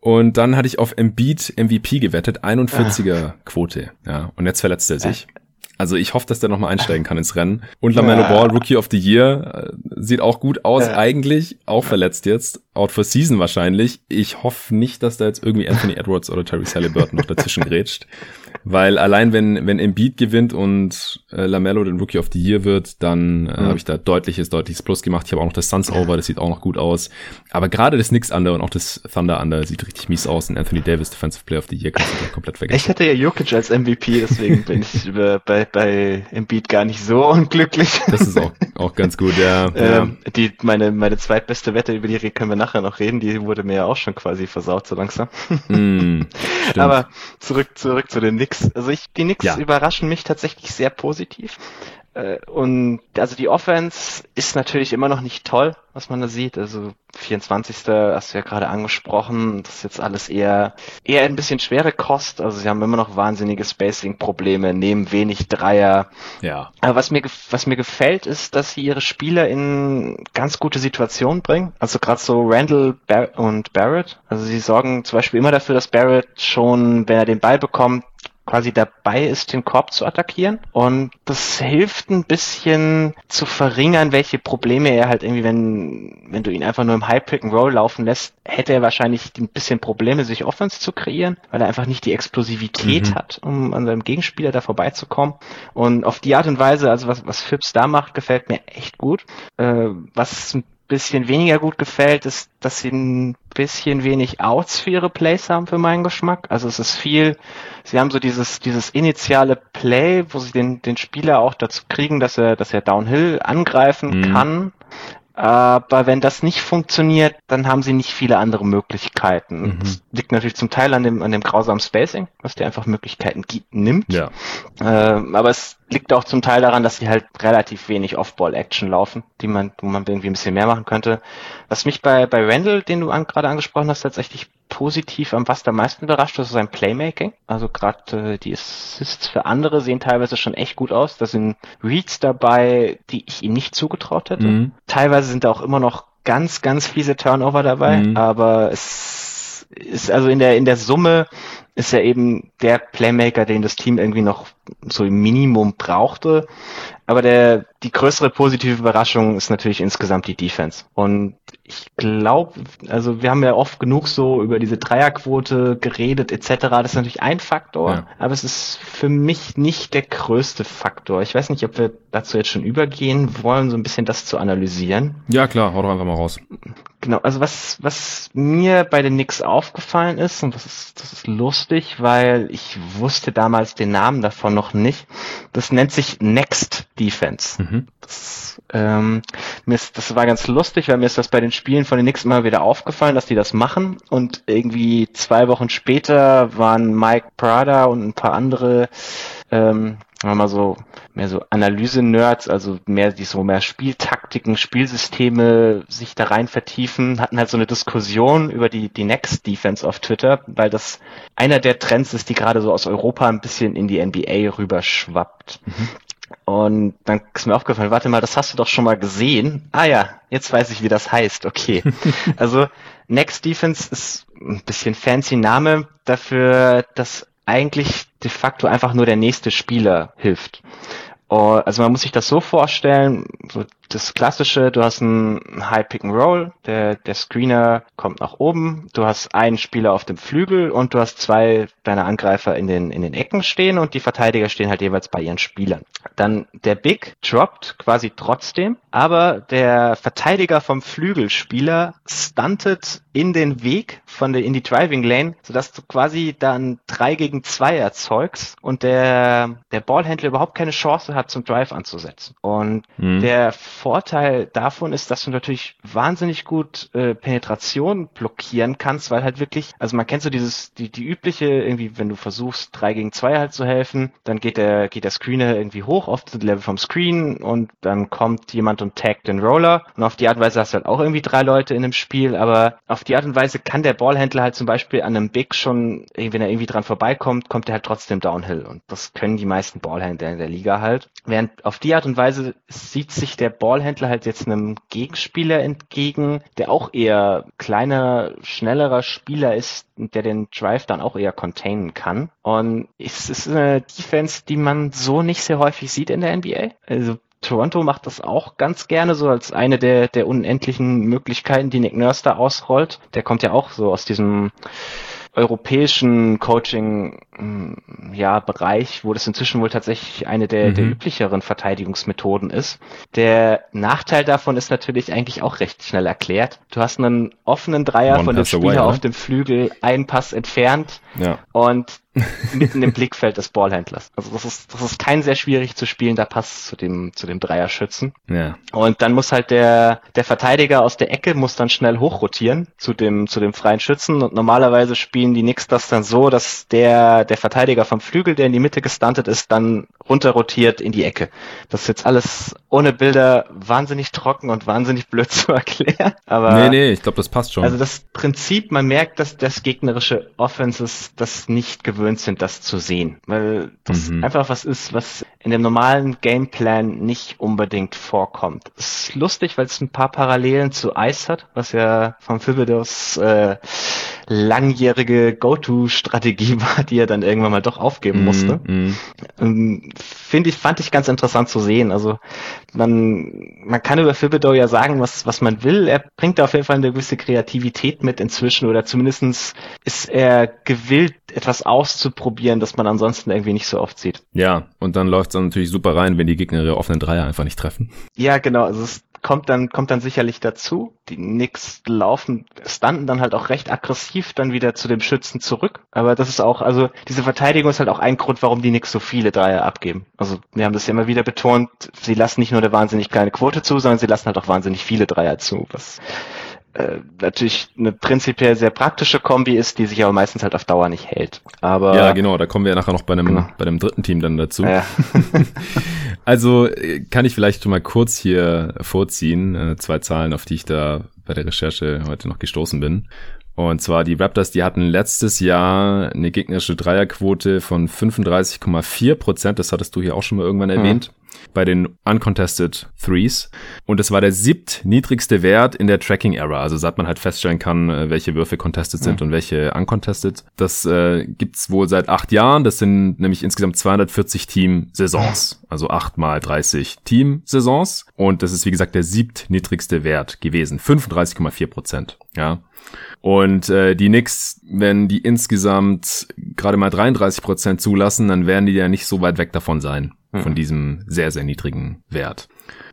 A: Und dann hatte ich auf Embiid MVP gewettet, 41er ah. Quote. Ja, und jetzt verletzt er sich. Äh. Also ich hoffe, dass der nochmal einsteigen kann ins Rennen. Und LaMelo ja. Ball, Rookie of the Year, äh, sieht auch gut aus ja. eigentlich, auch verletzt jetzt, out for season wahrscheinlich. Ich hoffe nicht, dass da jetzt irgendwie Anthony Edwards oder Terry Halliburton noch dazwischen grätscht. [laughs] Weil allein wenn, wenn Embiid gewinnt und äh, LaMelo den Rookie of the Year wird, dann äh, mhm. habe ich da deutliches, deutliches Plus gemacht. Ich habe auch noch das Suns Over, das sieht auch noch gut aus. Aber gerade das Knicks Under und auch das Thunder Under sieht richtig mies aus. Und Anthony Davis, Defensive Player of the Year, kannst du komplett vergessen.
B: Ich hätte ja Jokic als MVP, deswegen bin ich über, [laughs] bei, bei Embiid gar nicht so [laughs] unglücklich.
A: Das ist auch, auch ganz gut, ja. [laughs]
B: ähm, ja. Die, meine, meine zweitbeste Wette, über die können wir nachher noch reden, die wurde mir ja auch schon quasi versaut so langsam. Mm, Aber zurück, zurück zu den Knicks. Also ich, die Knicks ja. überraschen mich tatsächlich sehr positiv. Äh, und also die Offense ist natürlich immer noch nicht toll, was man da sieht. Also 24. hast du ja gerade angesprochen. Das ist jetzt alles eher eher ein bisschen schwere Kost. Also sie haben immer noch wahnsinnige Spacing-Probleme, nehmen wenig Dreier.
A: Ja.
B: Aber was mir was mir gefällt, ist, dass sie ihre Spieler in ganz gute Situationen bringen. Also gerade so Randall Bar und Barrett. Also sie sorgen zum Beispiel immer dafür, dass Barrett schon, wenn er den Ball bekommt, quasi dabei ist, den Korb zu attackieren. Und das hilft ein bisschen zu verringern, welche Probleme er halt irgendwie, wenn, wenn du ihn einfach nur im High Pick and Roll laufen lässt, hätte er wahrscheinlich ein bisschen Probleme, sich Offense zu kreieren, weil er einfach nicht die Explosivität mhm. hat, um an seinem Gegenspieler da vorbeizukommen. Und auf die Art und Weise, also was, was Phipps da macht, gefällt mir echt gut. Äh, was ein bisschen weniger gut gefällt, ist, dass sie ein bisschen wenig Outs für ihre Plays haben für meinen Geschmack. Also es ist viel, sie haben so dieses, dieses initiale Play, wo sie den, den Spieler auch dazu kriegen, dass er, dass er Downhill angreifen mhm. kann. Aber wenn das nicht funktioniert, dann haben sie nicht viele andere Möglichkeiten. Mhm. Das liegt natürlich zum Teil an dem, an dem grausamen Spacing, was dir einfach Möglichkeiten gibt, nimmt.
A: Ja.
B: Äh, aber es liegt auch zum Teil daran, dass sie halt relativ wenig Off-Ball-Action laufen, die man, wo man irgendwie ein bisschen mehr machen könnte. Was mich bei, bei Randall, den du an, gerade angesprochen hast, tatsächlich positiv am was am meisten überrascht, das ist sein Playmaking. Also gerade äh, die Assists für andere sehen teilweise schon echt gut aus. Da sind Reads dabei, die ich ihm nicht zugetraut hätte. Mhm. Teilweise sind da auch immer noch ganz, ganz fiese Turnover dabei, mhm. aber es ist also in der in der Summe ist er eben der Playmaker, den das Team irgendwie noch so im Minimum brauchte. Aber der, die größere positive Überraschung ist natürlich insgesamt die Defense. Und ich glaube, also wir haben ja oft genug so über diese Dreierquote geredet etc. Das ist natürlich ein Faktor, ja. aber es ist für mich nicht der größte Faktor. Ich weiß nicht, ob wir dazu jetzt schon übergehen wollen, so ein bisschen das zu analysieren.
A: Ja klar, hau doch einfach mal raus.
B: Genau, also was, was mir bei den Knicks aufgefallen ist, und das ist, das ist lustig, weil ich wusste damals den Namen davon noch nicht, das nennt sich Next Defense. Mhm. Das, ähm, mir ist, das war ganz lustig, weil mir ist das bei den Spielen von den Knicks immer wieder aufgefallen, dass die das machen und irgendwie zwei Wochen später waren Mike Prada und ein paar andere ähm, sagen wir mal so, mehr so Analyse-Nerds, also mehr, die so mehr Spieltaktiken, Spielsysteme sich da rein vertiefen, hatten halt so eine Diskussion über die, die Next Defense auf Twitter, weil das einer der Trends ist, die gerade so aus Europa ein bisschen in die NBA rüberschwappt. Mhm. Und dann ist mir aufgefallen, warte mal, das hast du doch schon mal gesehen. Ah ja, jetzt weiß ich, wie das heißt. Okay. [laughs] also Next Defense ist ein bisschen fancy Name dafür, dass eigentlich de facto einfach nur der nächste Spieler hilft. Oh, also man muss sich das so vorstellen, so das klassische, du hast ein High Pick and Roll, der, der Screener kommt nach oben, du hast einen Spieler auf dem Flügel und du hast zwei deiner Angreifer in den, in den Ecken stehen und die Verteidiger stehen halt jeweils bei ihren Spielern. Dann der Big droppt quasi trotzdem, aber der Verteidiger vom Flügelspieler stuntet in den Weg von der, in die Driving Lane, sodass du quasi dann drei gegen zwei erzeugst und der, der Ballhändler überhaupt keine Chance hat, zum Drive anzusetzen. Und mhm. der Vorteil davon ist, dass du natürlich wahnsinnig gut äh, Penetration blockieren kannst, weil halt wirklich, also man kennt so dieses, die, die übliche, irgendwie, wenn du versuchst, drei gegen zwei halt zu helfen, dann geht der, geht der Screener irgendwie hoch auf das Level vom Screen und dann kommt jemand und taggt den Roller und auf die Art und Weise hast du halt auch irgendwie drei Leute in dem Spiel, aber auf die Art und Weise kann der Ballhändler halt zum Beispiel an einem Big schon, wenn er irgendwie dran vorbeikommt, kommt er halt trotzdem downhill und das können die meisten Ballhändler in der Liga halt. Während auf die Art und Weise sieht sich der Ballhändler halt jetzt einem Gegenspieler entgegen, der auch eher kleiner, schnellerer Spieler ist, der den Drive dann auch eher containen kann. Und es ist eine Defense, die man so nicht sehr häufig sieht in der NBA. Also Toronto macht das auch ganz gerne so als eine der, der unendlichen Möglichkeiten, die Nick Nurse da ausrollt. Der kommt ja auch so aus diesem europäischen Coaching ja Bereich, wo das inzwischen wohl tatsächlich eine der, mhm. der üblicheren Verteidigungsmethoden ist. Der Nachteil davon ist natürlich eigentlich auch recht schnell erklärt. Du hast einen offenen Dreier One von dem Spieler away, auf ne? dem Flügel, einen Pass entfernt ja. und [laughs] mitten im Blickfeld des Ballhändlers. Also das ist, das ist kein sehr schwierig zu spielender Pass zu dem, zu dem Dreierschützen. Ja. Und dann muss halt der, der Verteidiger aus der Ecke muss dann schnell hochrotieren zu dem, zu dem freien Schützen. Und normalerweise spielen die Knicks das dann so, dass der, der Verteidiger vom Flügel, der in die Mitte gestuntet ist, dann runterrotiert in die Ecke. Das ist jetzt alles ohne Bilder wahnsinnig trocken und wahnsinnig blöd [laughs] zu erklären. Aber
A: nee, nee, ich glaube, das passt schon.
B: Also das Prinzip, man merkt, dass das gegnerische Offenses das nicht gewöhnt sind, das zu sehen. Weil das mhm. einfach was ist, was in dem normalen Gameplan nicht unbedingt vorkommt. Es ist lustig, weil es ein paar Parallelen zu Ice hat, was ja von Thibodeaus äh, langjährige Go-To-Strategie [laughs] war, die er dann irgendwann mal doch aufgeben mm, musste. Mm. Finde ich, fand ich ganz interessant zu sehen. Also man, man kann über Thibodeau ja sagen, was, was man will. Er bringt auf jeden Fall eine gewisse Kreativität mit inzwischen oder zumindestens ist er gewillt, etwas auszuprobieren, das man ansonsten irgendwie nicht so oft sieht.
A: Ja, und dann läuft es natürlich super rein, wenn die Gegner ihre offenen Dreier einfach nicht treffen.
B: Ja, genau. Also es kommt dann, kommt dann sicherlich dazu. Die Knicks laufen, standen dann halt auch recht aggressiv dann wieder zu dem Schützen zurück. Aber das ist auch, also diese Verteidigung ist halt auch ein Grund, warum die Knicks so viele Dreier abgeben. Also wir haben das ja immer wieder betont, sie lassen nicht nur eine wahnsinnig kleine Quote zu, sondern sie lassen halt auch wahnsinnig viele Dreier zu, was äh, natürlich eine prinzipiell sehr praktische Kombi ist, die sich aber meistens halt auf Dauer nicht hält. Aber
A: ja, genau, da kommen wir ja nachher noch bei einem genau. bei dem dritten Team dann dazu. Ja. [laughs] also äh, kann ich vielleicht schon mal kurz hier vorziehen, äh, zwei Zahlen, auf die ich da bei der Recherche heute noch gestoßen bin. Und zwar die Raptors, die hatten letztes Jahr eine gegnerische Dreierquote von 35,4 Prozent. Das hattest du hier auch schon mal irgendwann mhm. erwähnt. Mhm bei den Uncontested Threes. Und es war der siebt niedrigste Wert in der Tracking-Era. Also seit man halt feststellen kann, äh, welche Würfe contested sind mhm. und welche uncontested. Das äh, gibt's wohl seit acht Jahren. Das sind nämlich insgesamt 240 Team-Saisons. Also acht mal 30 Team-Saisons. Und das ist, wie gesagt, der siebt niedrigste Wert gewesen. 35,4 Prozent. Ja. Und äh, die Knicks, wenn die insgesamt gerade mal 33 Prozent zulassen, dann werden die ja nicht so weit weg davon sein von hm. diesem sehr, sehr niedrigen Wert.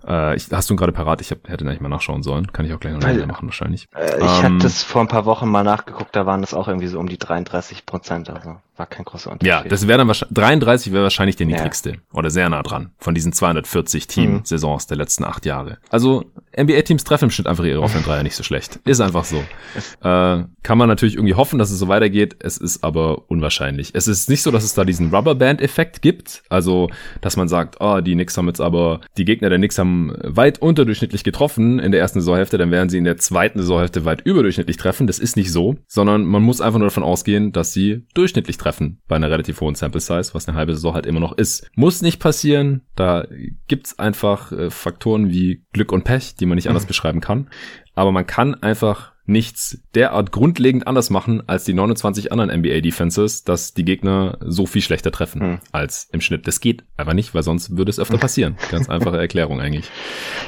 A: Äh, ich, hast du ihn gerade parat? Ich hab, hätte nicht mal nachschauen sollen. Kann ich auch gleich noch Weil, machen wahrscheinlich.
B: Äh, ich ähm, habe das vor ein paar Wochen mal nachgeguckt, da waren das auch irgendwie so um die 33 Prozent. Also war kein großer Unterschied.
A: Ja, das wäre dann wahrscheinlich, 33 wäre wahrscheinlich der niedrigste. Ja. Oder sehr nah dran. Von diesen 240 Team-Saisons mhm. der letzten acht Jahre. Also NBA-Teams treffen im Schnitt einfach ihre offenen Dreier nicht so schlecht. Ist einfach so. [laughs] Äh, kann man natürlich irgendwie hoffen, dass es so weitergeht. Es ist aber unwahrscheinlich. Es ist nicht so, dass es da diesen Rubberband-Effekt gibt. Also, dass man sagt, oh, die Knicks haben jetzt aber, die Gegner der Knicks haben weit unterdurchschnittlich getroffen in der ersten Saisonhälfte, dann werden sie in der zweiten Saisonhälfte weit überdurchschnittlich treffen. Das ist nicht so, sondern man muss einfach nur davon ausgehen, dass sie durchschnittlich treffen bei einer relativ hohen Sample Size, was eine halbe Saison halt immer noch ist. Muss nicht passieren. Da gibt's einfach äh, Faktoren wie Glück und Pech, die man nicht anders mhm. beschreiben kann. Aber man kann einfach nichts derart grundlegend anders machen als die 29 anderen NBA Defenses, dass die Gegner so viel schlechter treffen hm. als im Schnitt. Das geht einfach nicht, weil sonst würde es öfter passieren. Ganz [laughs] einfache Erklärung eigentlich.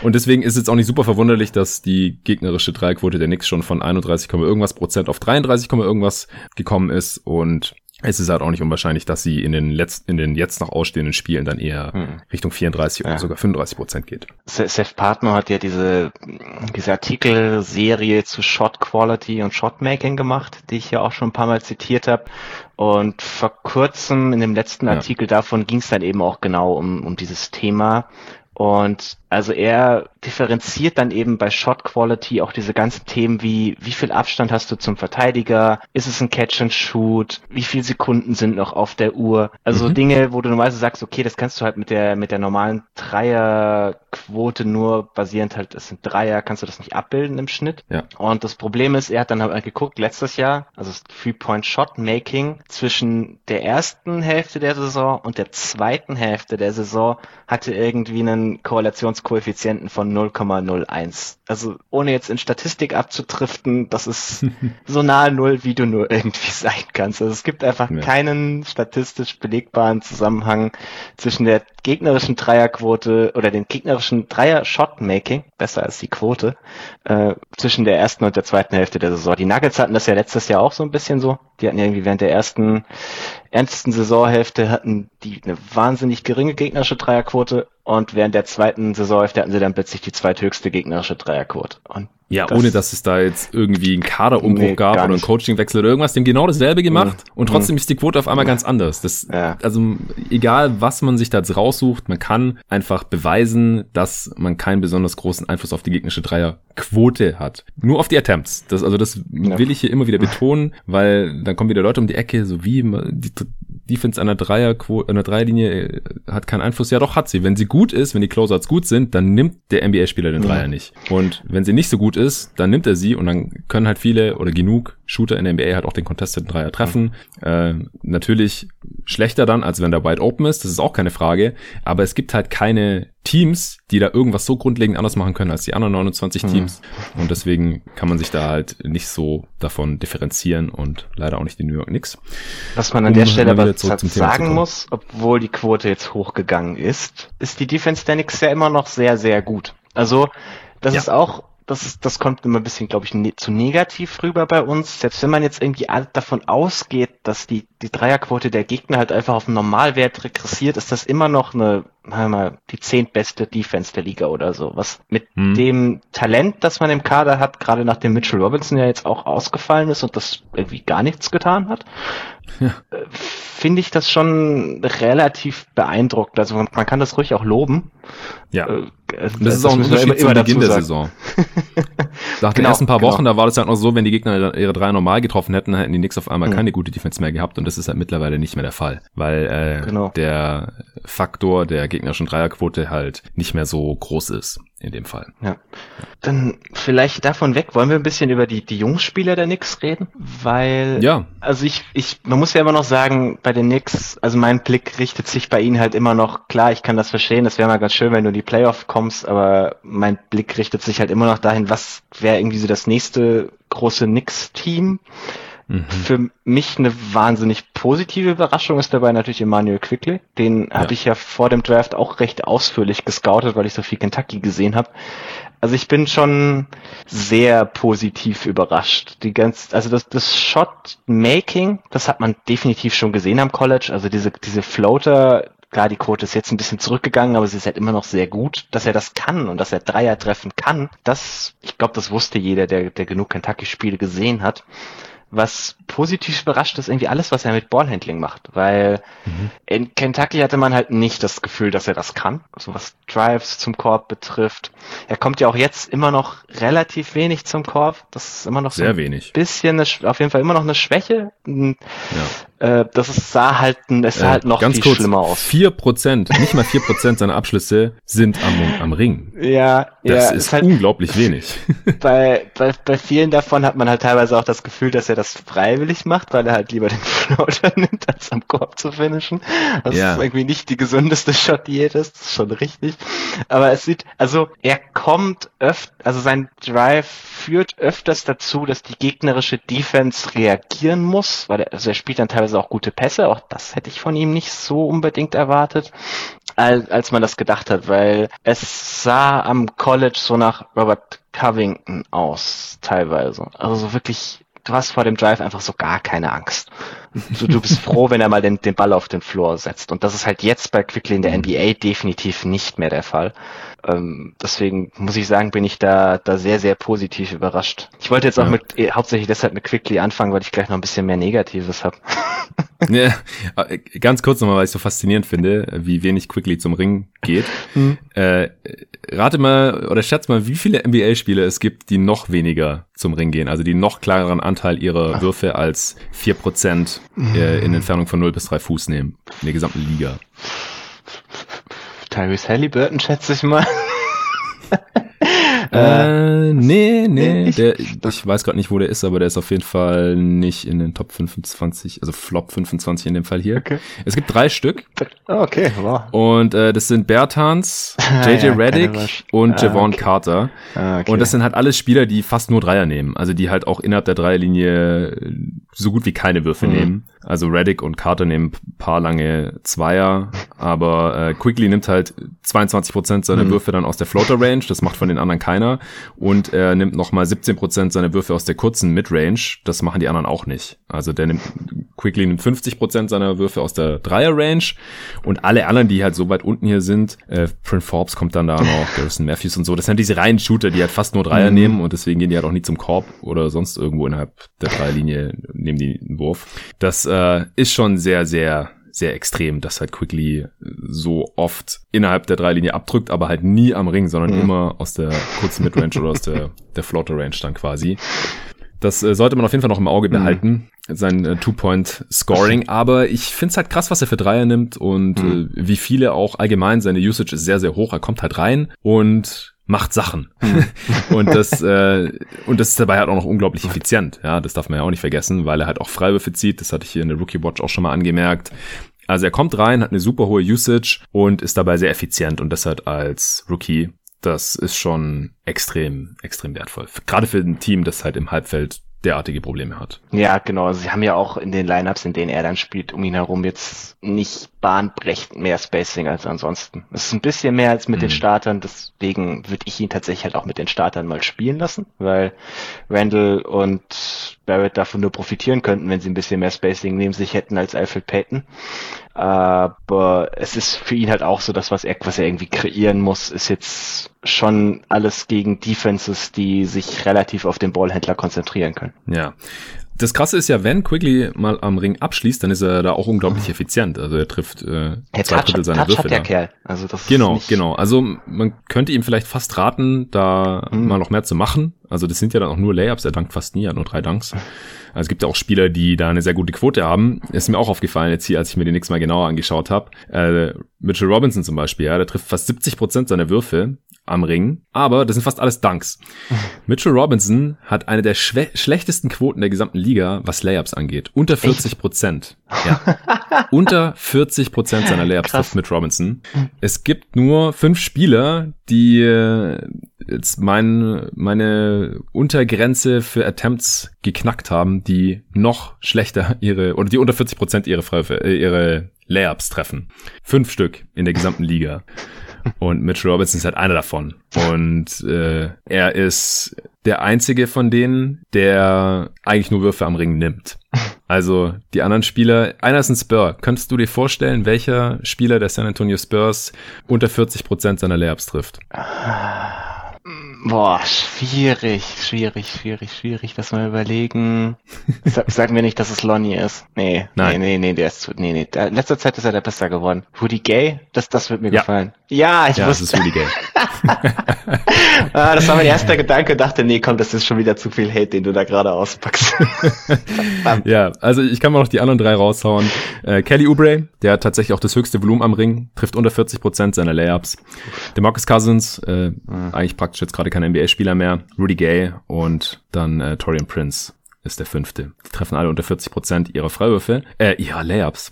A: Und deswegen ist es auch nicht super verwunderlich, dass die gegnerische Dreierquote der Knicks schon von 31, irgendwas Prozent auf 33, irgendwas gekommen ist und es ist halt auch nicht unwahrscheinlich, dass sie in den letzten, in den jetzt noch ausstehenden Spielen dann eher hm. Richtung 34 ja. oder sogar 35 Prozent geht.
B: Seth Partner hat ja diese, diese Artikelserie zu Shot Quality und Shot Making gemacht, die ich ja auch schon ein paar Mal zitiert habe. Und vor kurzem in dem letzten Artikel ja. davon ging es dann eben auch genau um, um dieses Thema. Und also er differenziert dann eben bei Shot Quality auch diese ganzen Themen wie, wie viel Abstand hast du zum Verteidiger? Ist es ein Catch and Shoot? Wie viele Sekunden sind noch auf der Uhr? Also mhm. Dinge, wo du normalerweise sagst, okay, das kannst du halt mit der, mit der normalen Dreierquote nur basierend halt, es sind Dreier, kannst du das nicht abbilden im Schnitt. Ja. Und das Problem ist, er hat dann halt geguckt, letztes Jahr, also das Three-Point Shot Making zwischen der ersten Hälfte der Saison und der zweiten Hälfte der Saison hatte irgendwie einen Korrelations Koeffizienten von 0,01. Also ohne jetzt in Statistik abzutriften, das ist [laughs] so nahe Null, wie du nur irgendwie sein kannst. Also es gibt einfach ja. keinen statistisch belegbaren Zusammenhang zwischen der gegnerischen Dreierquote oder dem gegnerischen Dreier-Shot-Making, besser als die Quote, äh, zwischen der ersten und der zweiten Hälfte der Saison. Die Nuggets hatten das ja letztes Jahr auch so ein bisschen so. Die hatten irgendwie während der ersten ernsten Saisonhälfte hatten die eine wahnsinnig geringe gegnerische Dreierquote und während der zweiten Saisonhälfte hatten sie dann plötzlich die zweithöchste gegnerische Dreierquote. Und
A: ja, das ohne dass es da jetzt irgendwie einen Kaderumbruch nee, gab oder einen Coachingwechsel oder irgendwas, dem genau dasselbe gemacht mhm. und trotzdem mhm. ist die Quote auf einmal ganz anders. Das, ja. Also egal, was man sich da jetzt raussucht, man kann einfach beweisen, dass man keinen besonders großen Einfluss auf die gegnerische Dreierquote hat. Nur auf die Attempts. Das, also das ja. will ich hier immer wieder [laughs] betonen, weil dann kommen wieder Leute um die Ecke, so wie die Defense einer Dreier einer Dreierlinie äh, hat keinen Einfluss. Ja, doch hat sie. Wenn sie gut ist, wenn die Closeouts gut sind, dann nimmt der NBA-Spieler den Dreier ja. nicht. Und wenn sie nicht so gut ist, dann nimmt er sie und dann können halt viele oder genug Shooter in der NBA halt auch den contested Dreier treffen. Mhm. Äh, natürlich schlechter dann, als wenn der wide open ist. Das ist auch keine Frage. Aber es gibt halt keine Teams, die da irgendwas so grundlegend anders machen können als die anderen 29 mhm. Teams. Mhm. Und deswegen kann man sich da halt nicht so davon differenzieren und leider auch nicht die New York Knicks.
B: Was man an um der Stelle aber sagen muss, obwohl die Quote jetzt hochgegangen ist, ist die Defense der Knicks ja immer noch sehr, sehr gut. Also, das ja. ist auch das, das kommt immer ein bisschen, glaube ich, ne zu negativ rüber bei uns. Selbst wenn man jetzt irgendwie davon ausgeht, dass die, die Dreierquote der Gegner halt einfach auf einen Normalwert regressiert, ist das immer noch eine, mal, die zehntbeste Defense der Liga oder so. Was mit hm. dem Talent, das man im Kader hat, gerade nachdem Mitchell Robinson ja jetzt auch ausgefallen ist und das irgendwie gar nichts getan hat, ja. Äh, finde ich das schon relativ beeindruckend. Also man, man, kann das ruhig auch loben.
A: Ja. Äh, das, das ist auch ein Unterschied zum Beginn der Saison. [laughs] Nach den genau, ersten paar genau. Wochen, da war das halt noch so, wenn die Gegner ihre drei normal getroffen hätten, hätten die Knicks auf einmal mhm. keine gute Defense mehr gehabt und das ist halt mittlerweile nicht mehr der Fall, weil äh, genau. der Faktor der gegnerischen Dreierquote halt nicht mehr so groß ist in dem Fall.
B: Ja. Dann vielleicht davon weg, wollen wir ein bisschen über die, die Jungspieler der Knicks reden? Weil, ja. also ich, ich, man muss ja immer noch sagen, bei den Knicks, also mein Blick richtet sich bei ihnen halt immer noch, klar, ich kann das verstehen, das wäre mal ganz schön, wenn du in die Playoff kommst, aber mein Blick richtet sich halt immer noch dahin, was wäre irgendwie so das nächste große Knicks-Team? Mhm. Für mich eine wahnsinnig positive Überraschung ist dabei natürlich Emmanuel Quickly. Den ja. habe ich ja vor dem Draft auch recht ausführlich gescoutet, weil ich so viel Kentucky gesehen habe. Also ich bin schon sehr positiv überrascht. Die ganz, also das, das Shot Making, das hat man definitiv schon gesehen am College. Also diese, diese Floater, klar, die Quote ist jetzt ein bisschen zurückgegangen, aber sie ist halt immer noch sehr gut, dass er das kann und dass er Dreier treffen kann. Das, ich glaube, das wusste jeder, der, der genug Kentucky-Spiele gesehen hat was positiv überrascht ist irgendwie alles, was er mit Ballhandling macht, weil mhm. in Kentucky hatte man halt nicht das Gefühl, dass er das kann, also was Drives zum Korb betrifft. Er kommt ja auch jetzt immer noch relativ wenig zum Korb, das ist immer noch
A: so Sehr wenig.
B: bisschen, eine, auf jeden Fall immer noch eine Schwäche. Ja. Äh, das ist, sah halt, es sah äh, halt noch
A: ganz
B: viel
A: kurz,
B: schlimmer aus.
A: Vier Prozent, nicht mal vier Prozent seiner Abschlüsse sind am, am Ring.
B: Ja,
A: das
B: ja,
A: ist halt, unglaublich wenig. [laughs]
B: Bei, bei, bei vielen davon hat man halt teilweise auch das Gefühl, dass er das freiwillig macht, weil er halt lieber den [laughs] Floater nimmt, als am Korb zu finishen. Das ja. ist irgendwie nicht die gesündeste Shot-Diät ist, das ist schon richtig. Aber es sieht, also er kommt öfter, also sein Drive führt öfters dazu, dass die gegnerische Defense reagieren muss, weil er, also er spielt dann teilweise auch gute Pässe, auch das hätte ich von ihm nicht so unbedingt erwartet, als, als man das gedacht hat, weil es sah am College so nach Robert Covington aus, teilweise. Also so wirklich du hast vor dem Drive einfach so gar keine Angst. Du, du bist froh, wenn er mal den, den Ball auf den Floor setzt. Und das ist halt jetzt bei Quickly in der NBA definitiv nicht mehr der Fall. Ähm, deswegen muss ich sagen, bin ich da, da sehr, sehr positiv überrascht. Ich wollte jetzt auch ja. mit, eh, hauptsächlich deshalb mit Quickly anfangen, weil ich gleich noch ein bisschen mehr Negatives habe. [laughs]
A: ja, äh, ganz kurz nochmal, weil ich so faszinierend finde, wie wenig Quickly zum Ring geht. Hm. Äh, rate mal oder schätze mal, wie viele NBA-Spieler es gibt, die noch weniger zum Ring gehen, also die noch klareren Anteil ihrer Würfe als vier Prozent äh, in Entfernung von 0 bis 3 Fuß nehmen in der gesamten Liga.
B: Tyrese Halliburton, schätze ich mal.
A: Äh, nee, nee, der, ich weiß gerade nicht, wo der ist, aber der ist auf jeden Fall nicht in den Top 25, also Flop 25 in dem Fall hier. Okay. Es gibt drei Stück.
B: Ah, okay, wow.
A: Und äh, das sind Bertans, [laughs] JJ ja, Reddick und ah, Javon okay. Carter. Ah, okay. Und das sind halt alles Spieler, die fast nur Dreier nehmen. Also die halt auch innerhalb der Dreierlinie so gut wie keine Würfe mhm. nehmen. Also Reddick und Carter nehmen paar lange Zweier, aber äh, Quickly nimmt halt 22% seiner mhm. Würfe dann aus der Floater Range, das macht von den anderen keiner. Und er nimmt nochmal 17% seiner Würfe aus der kurzen Midrange, das machen die anderen auch nicht. Also der nimmt, Quickly nimmt 50% seiner Würfe aus der Dreier Range und alle anderen, die halt so weit unten hier sind, äh, Print Forbes kommt dann da noch, [laughs] Garrison Matthews und so, das sind diese reinen Shooter, die halt fast nur Dreier mhm. nehmen und deswegen gehen die halt auch nie zum Korb oder sonst irgendwo innerhalb der Dreierlinie nehmen die einen Wurf. Das äh, ist schon sehr, sehr, sehr extrem, dass halt Quickly so oft innerhalb der Dreilinie abdrückt, aber halt nie am Ring, sondern mhm. immer aus der kurzen Midrange oder aus der, der Floater Range dann quasi. Das äh, sollte man auf jeden Fall noch im Auge mhm. behalten, mhm. sein äh, Two-Point-Scoring. Aber ich find's halt krass, was er für Dreier nimmt und mhm. äh, wie viele auch allgemein. Seine Usage ist sehr, sehr hoch. Er kommt halt rein und macht Sachen. Hm. [laughs] und das äh, und das ist dabei halt auch noch unglaublich effizient. Ja, das darf man ja auch nicht vergessen, weil er halt auch Freiwürfe zieht. Das hatte ich hier in der Rookie Watch auch schon mal angemerkt. Also er kommt rein, hat eine super hohe Usage und ist dabei sehr effizient und deshalb als Rookie. Das ist schon extrem, extrem wertvoll. Gerade für ein Team, das halt im Halbfeld derartige Probleme hat.
B: Ja, genau. Sie haben ja auch in den Lineups, in denen er dann spielt, um ihn herum jetzt nicht bahnbrechend mehr Spacing als ansonsten. Es ist ein bisschen mehr als mit mhm. den Startern, deswegen würde ich ihn tatsächlich halt auch mit den Startern mal spielen lassen, weil Randall und Barrett davon nur profitieren könnten, wenn sie ein bisschen mehr Spacing neben sich hätten als Alfred Payton. Aber es ist für ihn halt auch so, dass was er, was er irgendwie kreieren muss, ist jetzt schon alles gegen Defenses, die sich relativ auf den Ballhändler konzentrieren können.
A: Ja. Das Krasse ist ja, wenn Quigley mal am Ring abschließt, dann ist er da auch unglaublich effizient. Also er trifft äh,
B: zwei Touch, Drittel seiner Touch Würfe. Hat der Kerl.
A: Also das genau, genau. Also man könnte ihm vielleicht fast raten, da hm. mal noch mehr zu machen. Also das sind ja dann auch nur Layups. Er dankt fast nie, er hat nur drei Dunks. Also es gibt ja auch Spieler, die da eine sehr gute Quote haben. Ist mir auch aufgefallen jetzt hier, als ich mir den nächsten Mal genauer angeschaut habe. Äh, Mitchell Robinson zum Beispiel, ja, der trifft fast 70 Prozent seiner Würfe am Ring, aber das sind fast alles Dunks. [laughs] Mitchell Robinson hat eine der schlechtesten Quoten der gesamten Liga, was Layups angeht. Unter 40 Prozent. Ja. [laughs] Unter 40 Prozent seiner Layups Krass. trifft Mitch Robinson. Es gibt nur fünf Spieler, die äh, jetzt mein, meine Untergrenze für Attempts geknackt haben, die noch schlechter ihre, oder die unter 40 Prozent ihre, äh, ihre Layups treffen. Fünf Stück in der gesamten Liga. Und Mitch Robinson ist halt einer davon. Und äh, er ist der einzige von denen, der eigentlich nur Würfe am Ring nimmt. Also die anderen Spieler, einer ist ein Spur. Könntest du dir vorstellen, welcher Spieler der San Antonio Spurs unter 40 Prozent seiner Layups trifft?
B: Boah, schwierig, schwierig, schwierig, schwierig. Lass mal überlegen. Sag, sagen wir nicht, dass es Lonnie ist. Nee, Nein. nee, nee, nee, der ist zu, nee, nee. In letzter Zeit ist er der Besser geworden. Woody Gay, das, das wird mir ja. gefallen. Ja, ich
A: Ja,
B: wusste.
A: ist Rudy Gay. [laughs]
B: ah, das war mein erster Gedanke. Dachte, nee, komm, das ist schon wieder zu viel Hate, den du da gerade auspackst. [laughs]
A: Ja, also ich kann mal noch die anderen drei raushauen. Äh, Kelly Oubre, der hat tatsächlich auch das höchste Volumen am Ring, trifft unter 40 Prozent seiner Layups. DeMarcus Cousins, äh, eigentlich praktisch jetzt gerade kein NBA-Spieler mehr. Rudy Gay und dann äh, Torian Prince ist der fünfte. Die treffen alle unter 40 Prozent ihrer Freiwürfe, äh, ihrer Layups.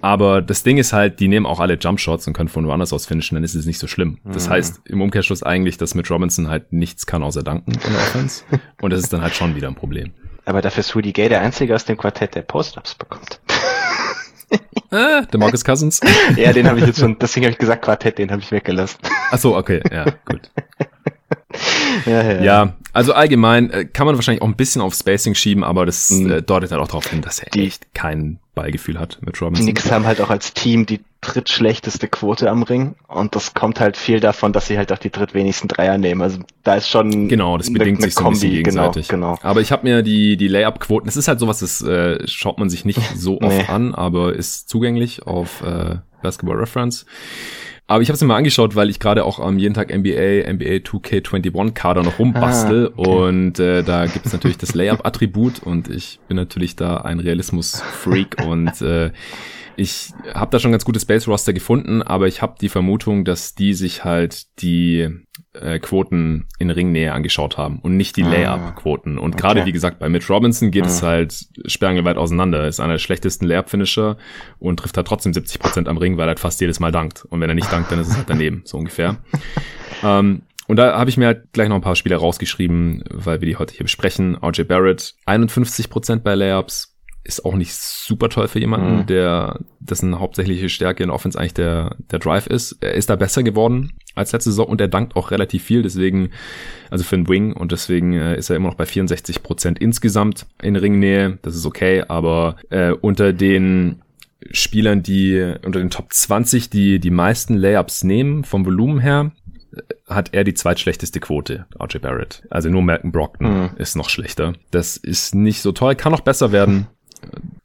A: Aber das Ding ist halt, die nehmen auch alle Jumpshots und können von woanders aus finishen, dann ist es nicht so schlimm. Das heißt im Umkehrschluss eigentlich, dass Mitch Robinson halt nichts kann außer danken in der Offense. [laughs] Und das ist dann halt schon wieder ein Problem.
B: Aber dafür ist Rudy Gay der Einzige aus dem Quartett, der Post-Ups bekommt. [laughs]
A: Äh, der Marcus Cousins.
B: ja, den habe ich jetzt schon, deswegen habe ich gesagt Quartett, den habe ich weggelassen.
A: Ach so, okay, ja, gut. [laughs]
B: ja, ja.
A: Ja, also allgemein äh, kann man wahrscheinlich auch ein bisschen auf Spacing schieben, aber das
B: Mhm.
A: äh, deutet halt auch darauf hin, dass er
B: Die-
A: echt kein Ballgefühl hat mit
B: Die
A: Robinson.
B: Knicks haben halt auch als Team die drittschlechteste Quote am Ring und das kommt halt viel davon, dass sie halt auch die drittwenigsten Dreier nehmen. Also da ist schon
A: Genau, das bedingt
B: eine
A: sich so ein bisschen
B: Kombi,
A: gegenseitig.
B: Genau, genau.
A: Aber ich habe mir die, die Layup-Quoten, das ist halt sowas, das äh, schaut man sich nicht [laughs] so oft
B: Nee.
A: an, aber ist zugänglich auf äh, Basketball Reference. Aber ich habe es mir mal angeschaut, weil ich gerade auch am jeden Tag NBA, NBA 2K21 Kader noch rumbastel.
B: Ah, okay.
A: und äh, da gibt es natürlich das Layup-Attribut. Und ich bin natürlich da ein Realismus-Freak. Und äh, ich habe da schon ganz gutes Base-Roster gefunden, aber ich habe die Vermutung, dass die sich halt die äh, Quoten in Ringnähe angeschaut haben und nicht die
B: Ah,
A: Layup-Quoten. Und gerade
B: okay.
A: wie gesagt, bei Mitch Robinson geht
B: Ah.
A: es halt sperrangelweit auseinander. Ist einer der schlechtesten Layup-Finisher und trifft halt trotzdem 70% am Ring, weil er halt fast jedes Mal dankt. Und wenn er nicht dankt, dann ist es halt daneben, so ungefähr. [laughs] ähm, und da habe ich mir halt gleich noch ein paar Spieler rausgeschrieben, weil wir die heute hier besprechen. RJ Barrett, 51% bei Layups, ist auch nicht super toll für jemanden,
B: Mhm.
A: der dessen hauptsächliche Stärke in Offense eigentlich der, der Drive ist. Er ist da besser geworden als letzte Saison und er dankt auch relativ viel, deswegen, also für einen Wing und deswegen äh, ist er immer noch bei 64 Prozent insgesamt in Ringnähe. Das ist okay, aber äh, unter den Spielern, die unter den Top 20, die die meisten Layups nehmen, vom Volumen her, äh, hat er die zweitschlechteste Quote, RJ Barrett. Also nur Malcolm Brockton
B: Mhm.
A: ist noch schlechter. Das ist nicht so toll, kann noch besser werden.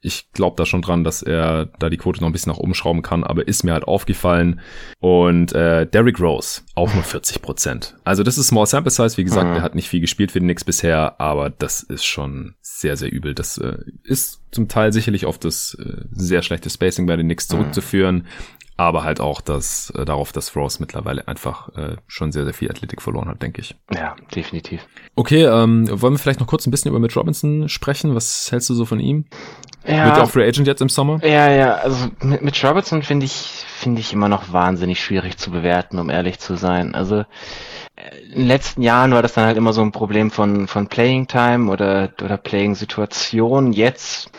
A: Ich glaube da schon dran, dass er da die Quote noch ein bisschen nach oben schrauben kann, aber ist mir halt aufgefallen. Und äh, Derrick Rose, auch nur 40 Prozent. Also das ist Small Sample Size, wie gesagt,
B: Mhm.
A: er hat nicht viel gespielt für den Knicks bisher, aber das ist schon sehr, sehr übel. Das äh, ist zum Teil sicherlich auf das äh, sehr schlechte Spacing bei den Knicks zurückzuführen, aber halt auch das, äh, darauf, dass Rose mittlerweile einfach äh, schon sehr, sehr viel Athletik verloren hat, denke ich.
B: Ja, definitiv.
A: Okay, ähm, wollen wir vielleicht noch kurz ein bisschen über Mitch Robinson sprechen? Was hältst du so von ihm?
B: Ja,
A: Wird er auch Free Agent jetzt im Sommer?
B: Ja, ja, also mit, mit Robertson finde ich, finde ich immer noch wahnsinnig schwierig zu bewerten, um ehrlich zu sein. Also äh, in den letzten Jahren war das dann halt immer so ein Problem von, von Playing Time oder, oder Playing Situation. Jetzt,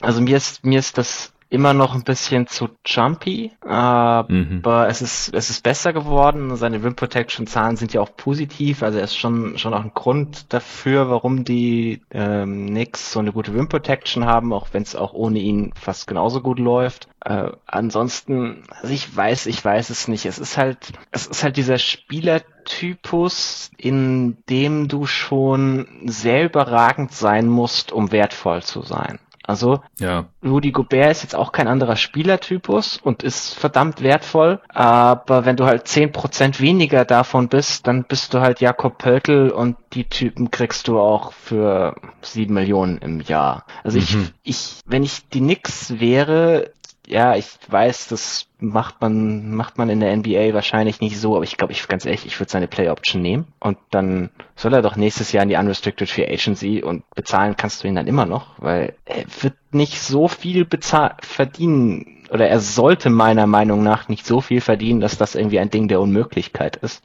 B: also mir ist, mir ist das immer noch ein bisschen zu jumpy, aber
A: Mhm.
B: es ist, es ist besser geworden. Seine Rim Protection Zahlen sind ja auch positiv, also er ist schon, schon auch ein Grund dafür, warum die ähm, Knicks so eine gute Rim Protection haben, auch wenn es auch ohne ihn fast genauso gut läuft. Äh, ansonsten, also ich weiß, ich weiß es nicht. Es ist halt, es ist halt dieser Spielertypus, in dem du schon sehr überragend sein musst, um wertvoll zu sein. Also
A: Ja,
B: Rudy Gobert ist jetzt auch kein anderer Spielertypus und ist verdammt wertvoll, aber wenn du halt 10% weniger davon bist, dann bist du halt Jakob Pöltl und die Typen kriegst du auch für 7 Millionen im Jahr. Also ich,
A: Mhm.
B: ich, wenn ich die Knicks wäre, ja, ich weiß, das macht man, macht man in der NBA wahrscheinlich nicht so, aber ich glaube, ich ganz ehrlich, ich würde seine Play Option nehmen und dann soll er doch nächstes Jahr in die Unrestricted Free Agency und bezahlen kannst du ihn dann immer noch, weil er wird nicht so viel bezahl verdienen oder er sollte meiner Meinung nach nicht so viel verdienen, dass das irgendwie ein Ding der Unmöglichkeit ist.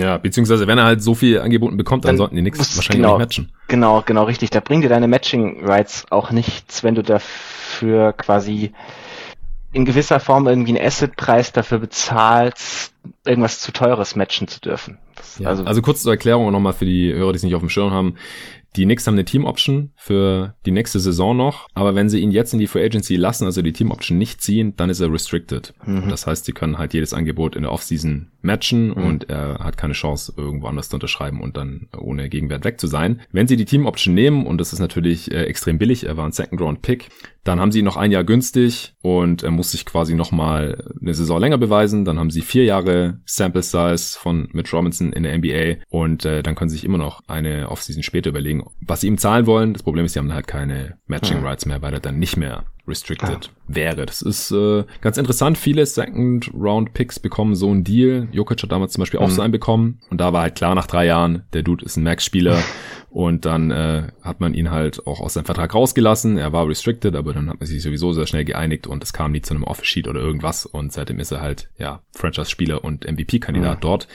A: Ja, beziehungsweise wenn er halt so viel angeboten bekommt, dann,
B: Dann
A: sollten die
B: muss-
A: wahrscheinlich
B: genau.
A: nicht matchen.
B: Genau, genau richtig. Da bringt dir deine Matching Rights auch nichts, wenn du dafür quasi in gewisser Form irgendwie einen Assetpreis dafür bezahlst, irgendwas zu teures matchen zu dürfen.
A: Ja, also, also kurz zur Erklärung nochmal für die Hörer, die es nicht auf dem Schirm haben. Die Knicks haben eine Team-Option für die nächste Saison noch, aber wenn sie ihn jetzt in die Free Agency lassen, also die Team-Option nicht ziehen, dann ist er restricted.
B: Mhm.
A: Das heißt, sie können halt jedes Angebot in der Offseason matchen und er hat keine Chance, irgendwo anders zu unterschreiben und dann ohne Gegenwert weg zu sein. Wenn sie die Team-Option nehmen, und das ist natürlich äh, extrem billig, er war ein Second-Round-Pick, Dann haben sie ihn noch ein Jahr günstig und er muss sich quasi nochmal eine Saison länger beweisen. Dann haben sie vier Jahre Sample Size von Mitch Robinson in der NBA und äh, dann können sie sich immer noch eine Offseason später überlegen, was sie ihm zahlen wollen. Das Problem ist, sie haben halt keine Matching Rights mehr, weil er dann nicht mehr restricted ah. wäre. Das ist äh, ganz interessant. Viele Second-Round-Picks bekommen so einen Deal. Jokic hat damals zum Beispiel auch mhm. so einen bekommen. Und da war halt klar nach drei Jahren, der Dude ist ein Max-Spieler. [laughs] Und dann äh, hat man ihn halt auch aus seinem Vertrag rausgelassen. Er war restricted, aber dann hat man sich sowieso sehr schnell geeinigt und es kam nie zu einem Office-Sheet oder irgendwas. Und seitdem ist er halt, ja, Franchise-Spieler und MVP-Kandidat mhm. dort.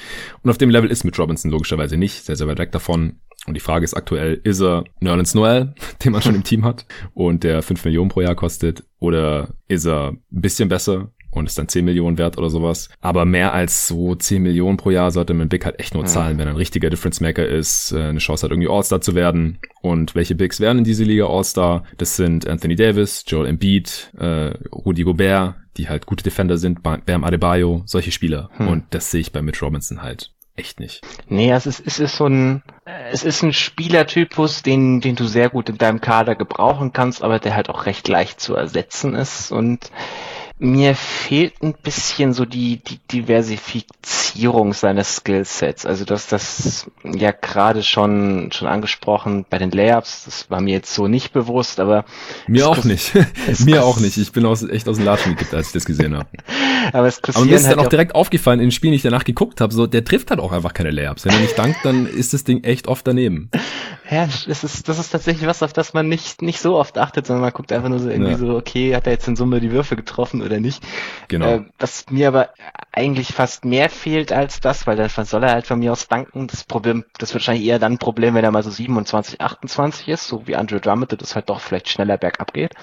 A: Und auf dem Level ist mit Robinson logischerweise nicht, sehr, sehr weit weg davon. Und die Frage ist aktuell, ist er Nerlens Noel, [laughs] den man schon im Team hat und der 5 Millionen pro Jahr kostet, oder ist er ein bisschen besser und ist dann 10 Millionen wert oder sowas. Aber mehr als so 10 Millionen pro Jahr sollte man Big halt echt nur zahlen, wenn er ein richtiger Difference Maker ist, äh, eine Chance hat, irgendwie All-Star zu werden. Und welche Bigs werden in diese Liga All-Star? Das sind Anthony Davis, Joel Embiid, äh, Rudy Gobert, die halt gute Defender sind, Bam Adebayo, solche Spieler. Hm. Und das sehe ich bei Mitch Robinson halt echt nicht.
B: Nee, es ist, es ist so ein, es ist ein Spielertypus, den, den du sehr gut in deinem Kader gebrauchen kannst, aber der halt auch recht leicht zu ersetzen ist und mir fehlt ein bisschen so die, die Diversifizierung seines Skillsets. Also dass das ja gerade schon schon angesprochen bei den Layups, das war mir jetzt so nicht bewusst, aber
A: mir auch nicht. [laughs] mir auch nicht. Ich bin aus, echt aus dem Latschen gekippt, als ich das gesehen habe. [laughs]
B: aber,
A: es aber mir ist halt dann auch direkt aufgefallen in den Spielen, die ich danach geguckt habe, so der trifft halt auch einfach keine Layups. Wenn er nicht dankt, dann ist das Ding echt oft daneben. [laughs]
B: Ja, das ist das ist tatsächlich was, auf das man nicht nicht so oft achtet, sondern man guckt einfach nur so irgendwie ja. so, okay, hat er jetzt in Summe die Würfe getroffen oder nicht.
A: Genau. Äh,
B: was mir aber eigentlich fast mehr fehlt als das, weil dann soll er halt von mir aus danken. Das Problem, das wird wahrscheinlich eher dann ein Problem, wenn er mal so 27, 28 ist, so wie Andrew Drummond, das halt doch vielleicht schneller bergab geht.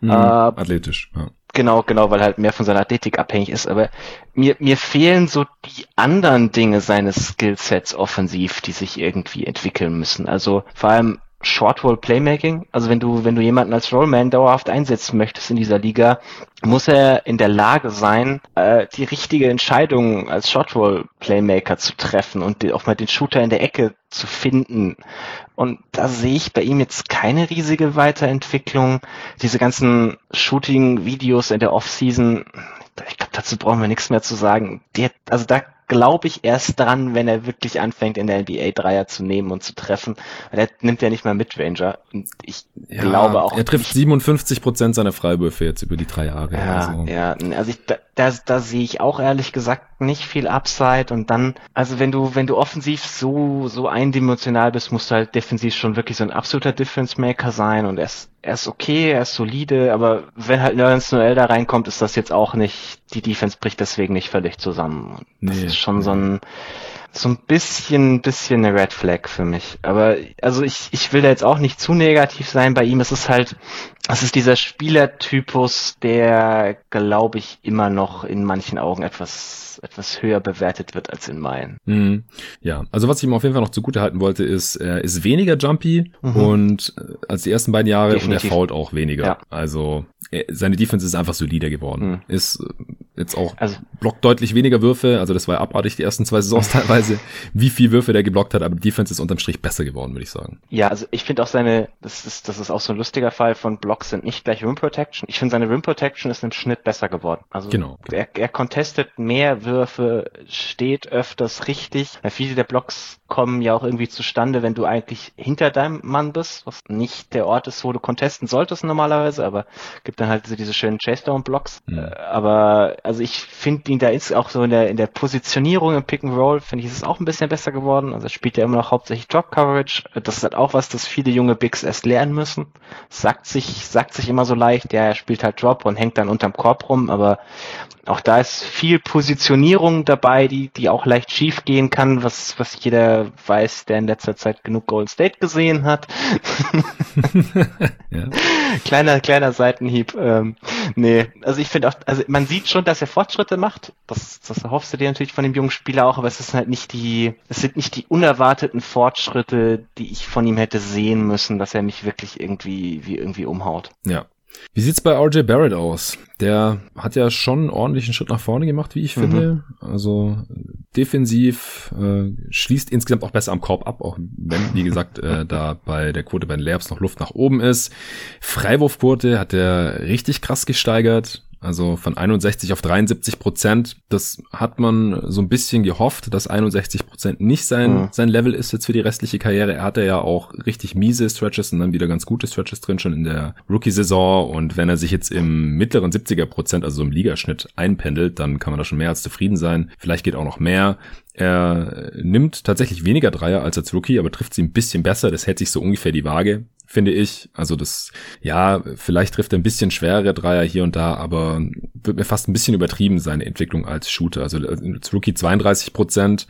A: Mhm, äh, athletisch, ja.
B: Genau, genau, weil halt mehr von seiner Athletik abhängig ist. Aber mir, mir fehlen so die anderen Dinge seines Skillsets offensiv, die sich irgendwie entwickeln müssen. Also vor allem Short Roll Playmaking. Also wenn du, wenn du jemanden als Rollman dauerhaft einsetzen möchtest in dieser Liga, muss er in der Lage sein, äh, die richtige Entscheidung als Short Roll Playmaker zu treffen und auch mal den Shooter in der Ecke zu finden. Und da sehe ich bei ihm jetzt keine riesige Weiterentwicklung. Diese ganzen Shooting-Videos in der Offseason, ich glaube, dazu brauchen wir nichts mehr zu sagen. Die, also da glaube ich, erst dran, wenn er wirklich anfängt, in der NBA Dreier zu nehmen und zu treffen. Weil er nimmt ja nicht mal Midranger. Und ich ja, glaube auch.
A: Er trifft 57 Prozent seiner Freiwürfe jetzt über die drei Jahre.
B: Ja, also. ja, also ich, da, da, da sehe ich auch ehrlich gesagt nicht viel Upside. Und dann, also wenn du, wenn du offensiv so, so eindimensional bist, musst du halt defensiv schon wirklich so ein absoluter Difference Maker sein. Und er ist, er ist okay, er ist solide, aber wenn halt Nerlens Noel da reinkommt, ist das jetzt auch nicht, die Defense bricht deswegen nicht völlig zusammen. Das nee. ist schon so ein, so ein bisschen, bisschen eine Red Flag für mich. Aber also ich, ich will da jetzt auch nicht zu negativ sein bei ihm. Es ist halt, es ist dieser Spielertypus, der, glaube ich, immer noch in manchen Augen etwas etwas höher bewertet wird als in meinen.
A: Mhm. Ja, also was ich ihm auf jeden Fall noch zugute halten wollte, ist, er ist weniger jumpy mhm. und äh, als die ersten beiden Jahre Definitiv. und er fault auch weniger. Ja. Also er, seine Defense ist einfach solider geworden. Mhm. Ist äh, jetzt auch also, blockt deutlich weniger Würfe, also das war abartig die ersten zwei Saisons [laughs] teilweise, wie viel Würfe der geblockt hat, aber die Defense ist unterm Strich besser geworden, würde ich sagen.
B: Ja, also ich finde auch seine, das ist, das ist auch so ein lustiger Fall von Blocks sind nicht gleich Rim Protection. Ich finde seine Rim Protection ist im Schnitt besser geworden. Also
A: genau.
B: er, er contestet mehr Würfe, steht öfters richtig. Viele der Blocks kommen ja auch irgendwie zustande, wenn du eigentlich hinter deinem Mann bist, was nicht der Ort ist, wo du contesten solltest normalerweise, aber gibt dann halt diese, diese schönen Chase-Down-Blocks. Mhm. aber also ich finde ihn da ist auch so in der, in der Positionierung im Pick and Roll, finde ich, ist es auch ein bisschen besser geworden. Also spielt ja immer noch hauptsächlich Drop Coverage. Das ist halt auch was, das viele junge Bigs erst lernen müssen. Sagt sich, sagt sich immer so leicht, ja, er spielt halt Drop und hängt dann unterm Korb rum, aber auch da ist viel Positionierung dabei, die, die auch leicht schief gehen kann, was, was jeder weiß, der in letzter Zeit genug Golden State gesehen hat. [laughs] ja. Kleiner, kleiner Seitenhieb. Ähm, nee, also ich finde auch, also man sieht schon, dass er Fortschritte macht. Das, das erhoffst du dir natürlich von dem jungen Spieler auch, aber es ist halt nicht die, es sind nicht die unerwarteten Fortschritte, die ich von ihm hätte sehen müssen, dass er mich wirklich irgendwie, wie irgendwie umhaut.
A: Ja, Wie sieht's bei RJ Barrett aus? Der hat ja schon einen ordentlichen Schritt nach vorne gemacht, wie ich mhm. finde. Also defensiv äh, schließt insgesamt auch besser am Korb ab, auch wenn, wie gesagt, äh, da bei der Quote bei den Layups noch Luft nach oben ist. Freiwurfquote hat er richtig krass gesteigert. Also von 61 auf 73 Prozent. Das hat man so ein bisschen gehofft, dass 61 Prozent nicht sein, mhm. sein Level ist jetzt für die restliche Karriere. Er hatte ja auch richtig miese Stretches und dann wieder ganz gute Stretches drin schon in der Rookie-Saison. Und wenn er sich jetzt im mittleren 70er Prozent, also so im Ligaschnitt einpendelt, dann kann man da schon mehr als zufrieden sein. Vielleicht geht auch noch mehr. Er nimmt tatsächlich weniger Dreier als als Rookie, aber trifft sie ein bisschen besser. Das hält sich so ungefähr die Waage finde ich. Also das, ja, vielleicht trifft er ein bisschen schwerere Dreier hier und da, aber wird mir fast ein bisschen übertrieben seine Entwicklung als Shooter. Also als Rookie 32 Prozent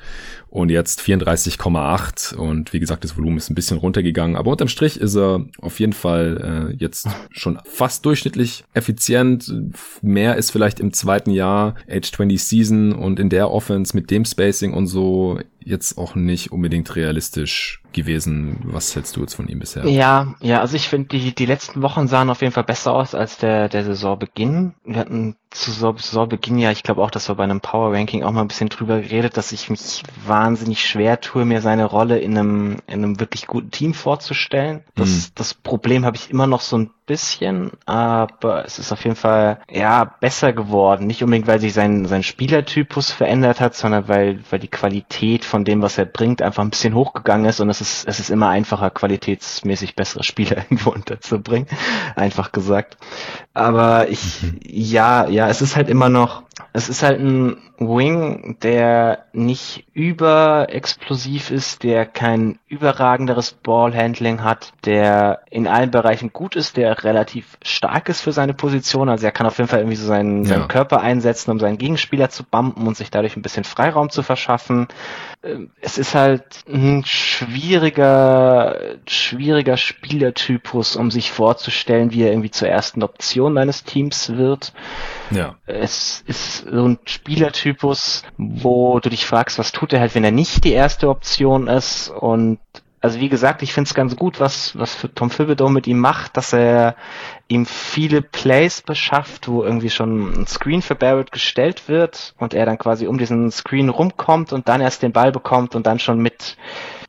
A: und jetzt 34,8 und wie gesagt, das Volumen ist ein bisschen runtergegangen, aber unterm Strich ist er auf jeden Fall äh, jetzt schon fast durchschnittlich effizient. Mehr ist vielleicht im zweiten Jahr Age 20 Season und in der Offense mit dem Spacing und so jetzt auch nicht unbedingt realistisch gewesen. Was hältst du jetzt von ihm bisher?
B: Ja, ja, also ich finde, die, die letzten Wochen sahen auf jeden Fall besser aus als der, der Saisonbeginn. Wir hatten zu Saisonbeginn ja, ich glaube auch, dass wir bei einem Power Ranking auch mal ein bisschen drüber geredet, dass ich mich wahnsinnig schwer tue, mir seine Rolle in einem, in einem wirklich guten Team vorzustellen. Das, mhm. das Problem habe ich immer noch so ein bisschen, aber es ist auf jeden Fall ja besser geworden. Nicht unbedingt, weil sich sein, sein Spielertypus verändert hat, sondern weil, weil die Qualität von dem, was er bringt, einfach ein bisschen hochgegangen ist und es ist, es ist immer einfacher, qualitätsmäßig bessere Spieler [laughs] irgendwo unterzubringen. Einfach gesagt. Aber ich, mhm. ja, ja, es ist halt immer noch, es ist halt ein Wing, der nicht überexplosiv ist, der kein überragenderes Ballhandling hat, der in allen Bereichen gut ist, der relativ stark ist für seine Position. Also er kann auf jeden Fall irgendwie so seinen, ja. seinen Körper einsetzen, um seinen Gegenspieler zu bumpen und sich dadurch ein bisschen Freiraum zu verschaffen. Ähm, es ist halt ein schwieriger, schwieriger Spielertypus, um sich vorzustellen, wie er irgendwie zur ersten Option deines Teams wird. Ja. Es ist so ein Spielertypus, wo du dich fragst, was tut er halt, wenn er nicht die erste Option ist und also wie gesagt, ich finde es ganz gut, was, was Tom Thibodeau mit ihm macht, dass er ihm viele Plays beschafft, wo irgendwie schon ein Screen für Barrett gestellt wird und er dann quasi um diesen Screen rumkommt und dann erst den Ball bekommt und dann schon mit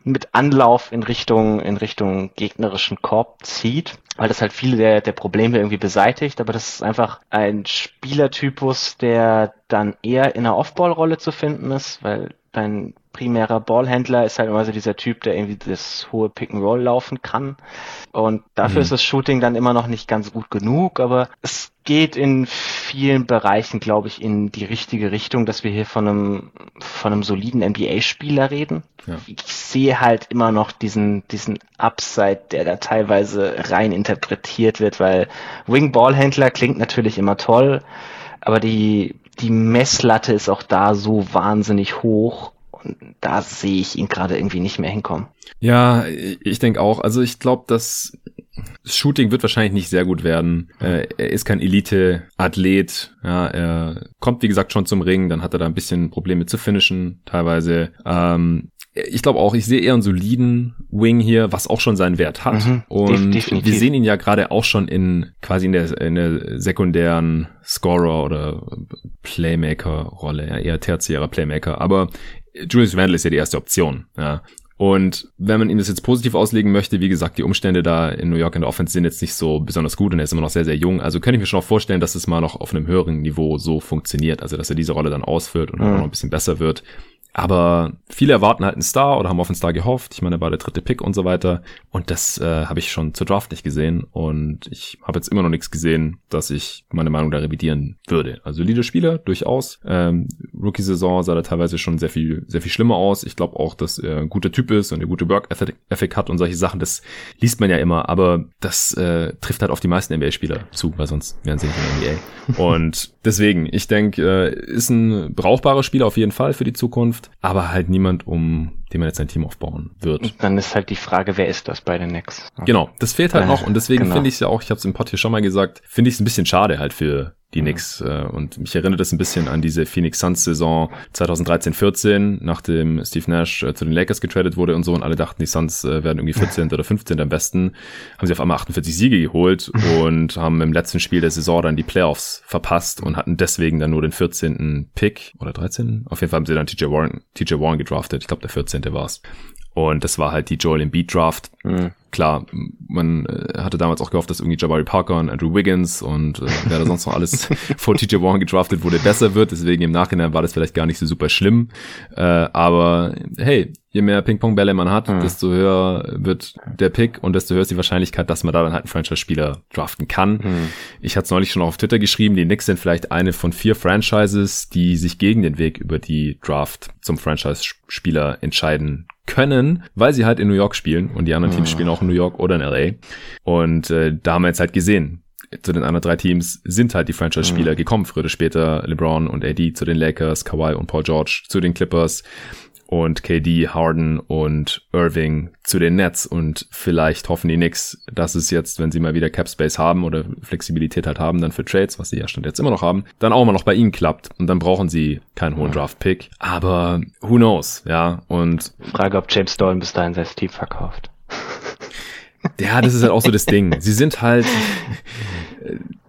B: mit Anlauf in Richtung, in Richtung gegnerischen Korb zieht, weil das halt viele der, der Probleme irgendwie beseitigt, aber das ist einfach ein Spielertypus, der dann eher in einer Off-Ball-Rolle zu finden ist, weil dein primärer Ballhändler ist halt immer so dieser Typ, der irgendwie das hohe Pick-and-Roll laufen kann. Und dafür mhm. ist das Shooting dann immer noch nicht ganz gut genug, aber es geht in vielen Bereichen, glaube ich, in die richtige Richtung, dass wir hier von einem, von einem soliden NBA-Spieler reden. Ja. Ich sehe halt immer noch diesen, diesen Upside, der da teilweise rein interpretiert wird, weil Wing-Ballhändler klingt natürlich immer toll, aber die, die Messlatte ist auch da so wahnsinnig hoch und da sehe ich ihn gerade irgendwie nicht mehr hinkommen.
A: Ja, ich denke auch. Also ich glaube, das Shooting wird wahrscheinlich nicht sehr gut werden. Äh, er ist kein Elite-Athlet. Ja, er kommt, wie gesagt, schon zum Ring. Dann hat er da ein bisschen Probleme zu finishen, teilweise. Ähm, ich glaube auch, ich sehe eher einen soliden Wing hier, was auch schon seinen Wert hat. Mhm, und definitiv. wir sehen ihn ja gerade auch schon in quasi in der, in der sekundären Scorer oder Playmaker-Rolle, ja, eher tertiärer Playmaker. Aber Julius Randle ist ja die erste Option. Ja. Und wenn man ihm das jetzt positiv auslegen möchte, wie gesagt, die Umstände da in New York in der Offense sind jetzt nicht so besonders gut und er ist immer noch sehr, sehr jung. Also könnte ich mir schon auch vorstellen, dass es mal noch auf einem höheren Niveau so funktioniert. Also dass er diese Rolle dann ausfüllt und mhm. auch noch ein bisschen besser wird. Aber viele erwarten halt einen Star oder haben auf einen Star gehofft. Ich meine, er war der dritte Pick und so weiter. Und das äh, habe ich schon zur Draft nicht gesehen. Und ich habe jetzt immer noch nichts gesehen, dass ich meine Meinung da revidieren würde. Also Leader-Spieler, durchaus. Ähm, Rookie-Saison sah da teilweise schon sehr viel, sehr viel schlimmer aus. Ich glaube auch, dass er ein guter Typ ist und eine gute Work-Ethic hat und solche Sachen. Das liest man ja immer. Aber das äh, trifft halt auf die meisten NBA-Spieler zu, weil sonst wären sie nicht in der NBA. und deswegen, ich denke, äh, ist ein brauchbarer Spieler auf jeden Fall für die Zukunft aber halt niemand, um den man jetzt ein Team aufbauen wird. Und
B: dann ist halt die Frage, wer ist das bei den Knicks?
A: Genau, das fehlt halt äh, noch und deswegen genau. finde ich es ja auch, ich habe es im Pod hier schon mal gesagt, finde ich es ein bisschen schade halt für die Knicks. Äh, und mich erinnert das ein bisschen an diese Phoenix Suns Saison 2013-14, nachdem Steve Nash äh, zu den Lakers getradet wurde und so und alle dachten, die Suns äh, werden irgendwie 14. oder 15. am besten, haben sie auf einmal 48 Siege geholt [laughs] und haben im letzten Spiel der Saison dann die Playoffs verpasst und hatten deswegen dann nur den 14. Pick oder 13. Auf jeden Fall haben sie dann TJ Warren, TJ Warren gedraftet. Ich glaube, der 14. war's. Und das war halt die Joel Embiid Draft. Mhm. Klar, man äh, hatte damals auch gehofft, dass irgendwie Jabari Parker und Andrew Wiggins und äh, wer da sonst noch alles [laughs] vor TJ Warren gedraftet wurde, besser wird. Deswegen im Nachhinein war das vielleicht gar nicht so super schlimm. Äh, aber hey, je mehr Ping-Pong-Bälle man hat, mhm. desto höher wird der Pick und desto höher ist die Wahrscheinlichkeit, dass man da dann halt einen Franchise-Spieler draften kann. Mhm. Ich hatte es neulich schon auf Twitter geschrieben, die Knicks sind vielleicht eine von vier Franchises, die sich gegen den Weg über die Draft zum Franchise-Spieler entscheiden können, weil sie halt in New York spielen und die anderen Teams ah. spielen auch in New York oder in LA. Und äh, da haben wir jetzt halt gesehen, zu den anderen drei Teams sind halt die Franchise-Spieler mhm. gekommen, früher oder später LeBron und AD zu den Lakers, Kawhi und Paul George zu den Clippers und KD, Harden und Irving zu den Nets und vielleicht hoffen die Knicks, dass es jetzt, wenn sie mal wieder Cap Space haben oder Flexibilität halt haben, dann für Trades, was sie ja schon jetzt immer noch haben, dann auch mal noch bei ihnen klappt und dann brauchen sie keinen hohen Draft Pick, aber who knows, ja, und
B: Frage, ob James Dolan bis dahin sein Team verkauft.
A: Ja, das ist halt auch so das Ding. Sie sind halt [laughs]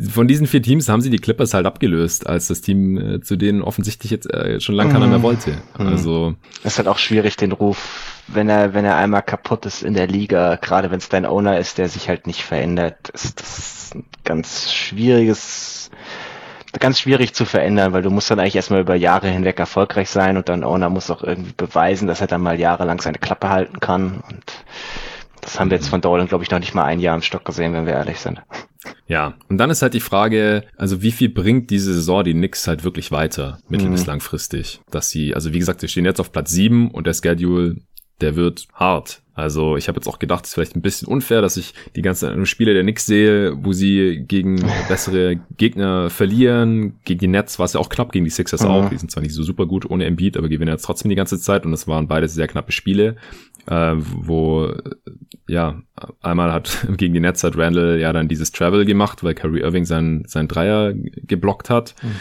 A: von diesen vier Teams haben sie die Clippers halt abgelöst, als das Team, äh, zu denen offensichtlich jetzt äh, schon lange keiner mehr mhm. wollte.
B: Mhm. Also es ist halt auch schwierig, den Ruf, wenn er, wenn er einmal kaputt ist in der Liga, gerade wenn es dein Owner ist, der sich halt nicht verändert, ist das ein ganz schwieriges, ganz schwierig zu verändern, weil du musst dann eigentlich erstmal über Jahre hinweg erfolgreich sein und dein Owner muss auch irgendwie beweisen, dass er dann mal jahrelang seine Klappe halten kann und das haben wir jetzt von Dolan, glaube ich, noch nicht mal ein Jahr im Stock gesehen, wenn wir ehrlich sind.
A: Ja, und dann ist halt die Frage, also wie viel bringt diese Saison die Knicks halt wirklich weiter, mittel- bis mhm. langfristig? Dass sie, also wie gesagt, wir stehen jetzt auf Platz sieben und der Schedule, der wird hart. Also ich habe jetzt auch gedacht, es ist vielleicht ein bisschen unfair, dass ich die ganzen Spiele der Knicks sehe, wo sie gegen [laughs] bessere Gegner verlieren. Gegen die Nets war es ja auch knapp, gegen die Sixers mhm. auch. Die sind zwar nicht so super gut ohne Embiid, aber gewinnen jetzt trotzdem die ganze Zeit und es waren beide sehr knappe Spiele äh, wo ja einmal hat [laughs] gegen die Nets hat Randall ja dann dieses Travel gemacht, weil Kyrie Irving sein sein Dreier geblockt hat mhm.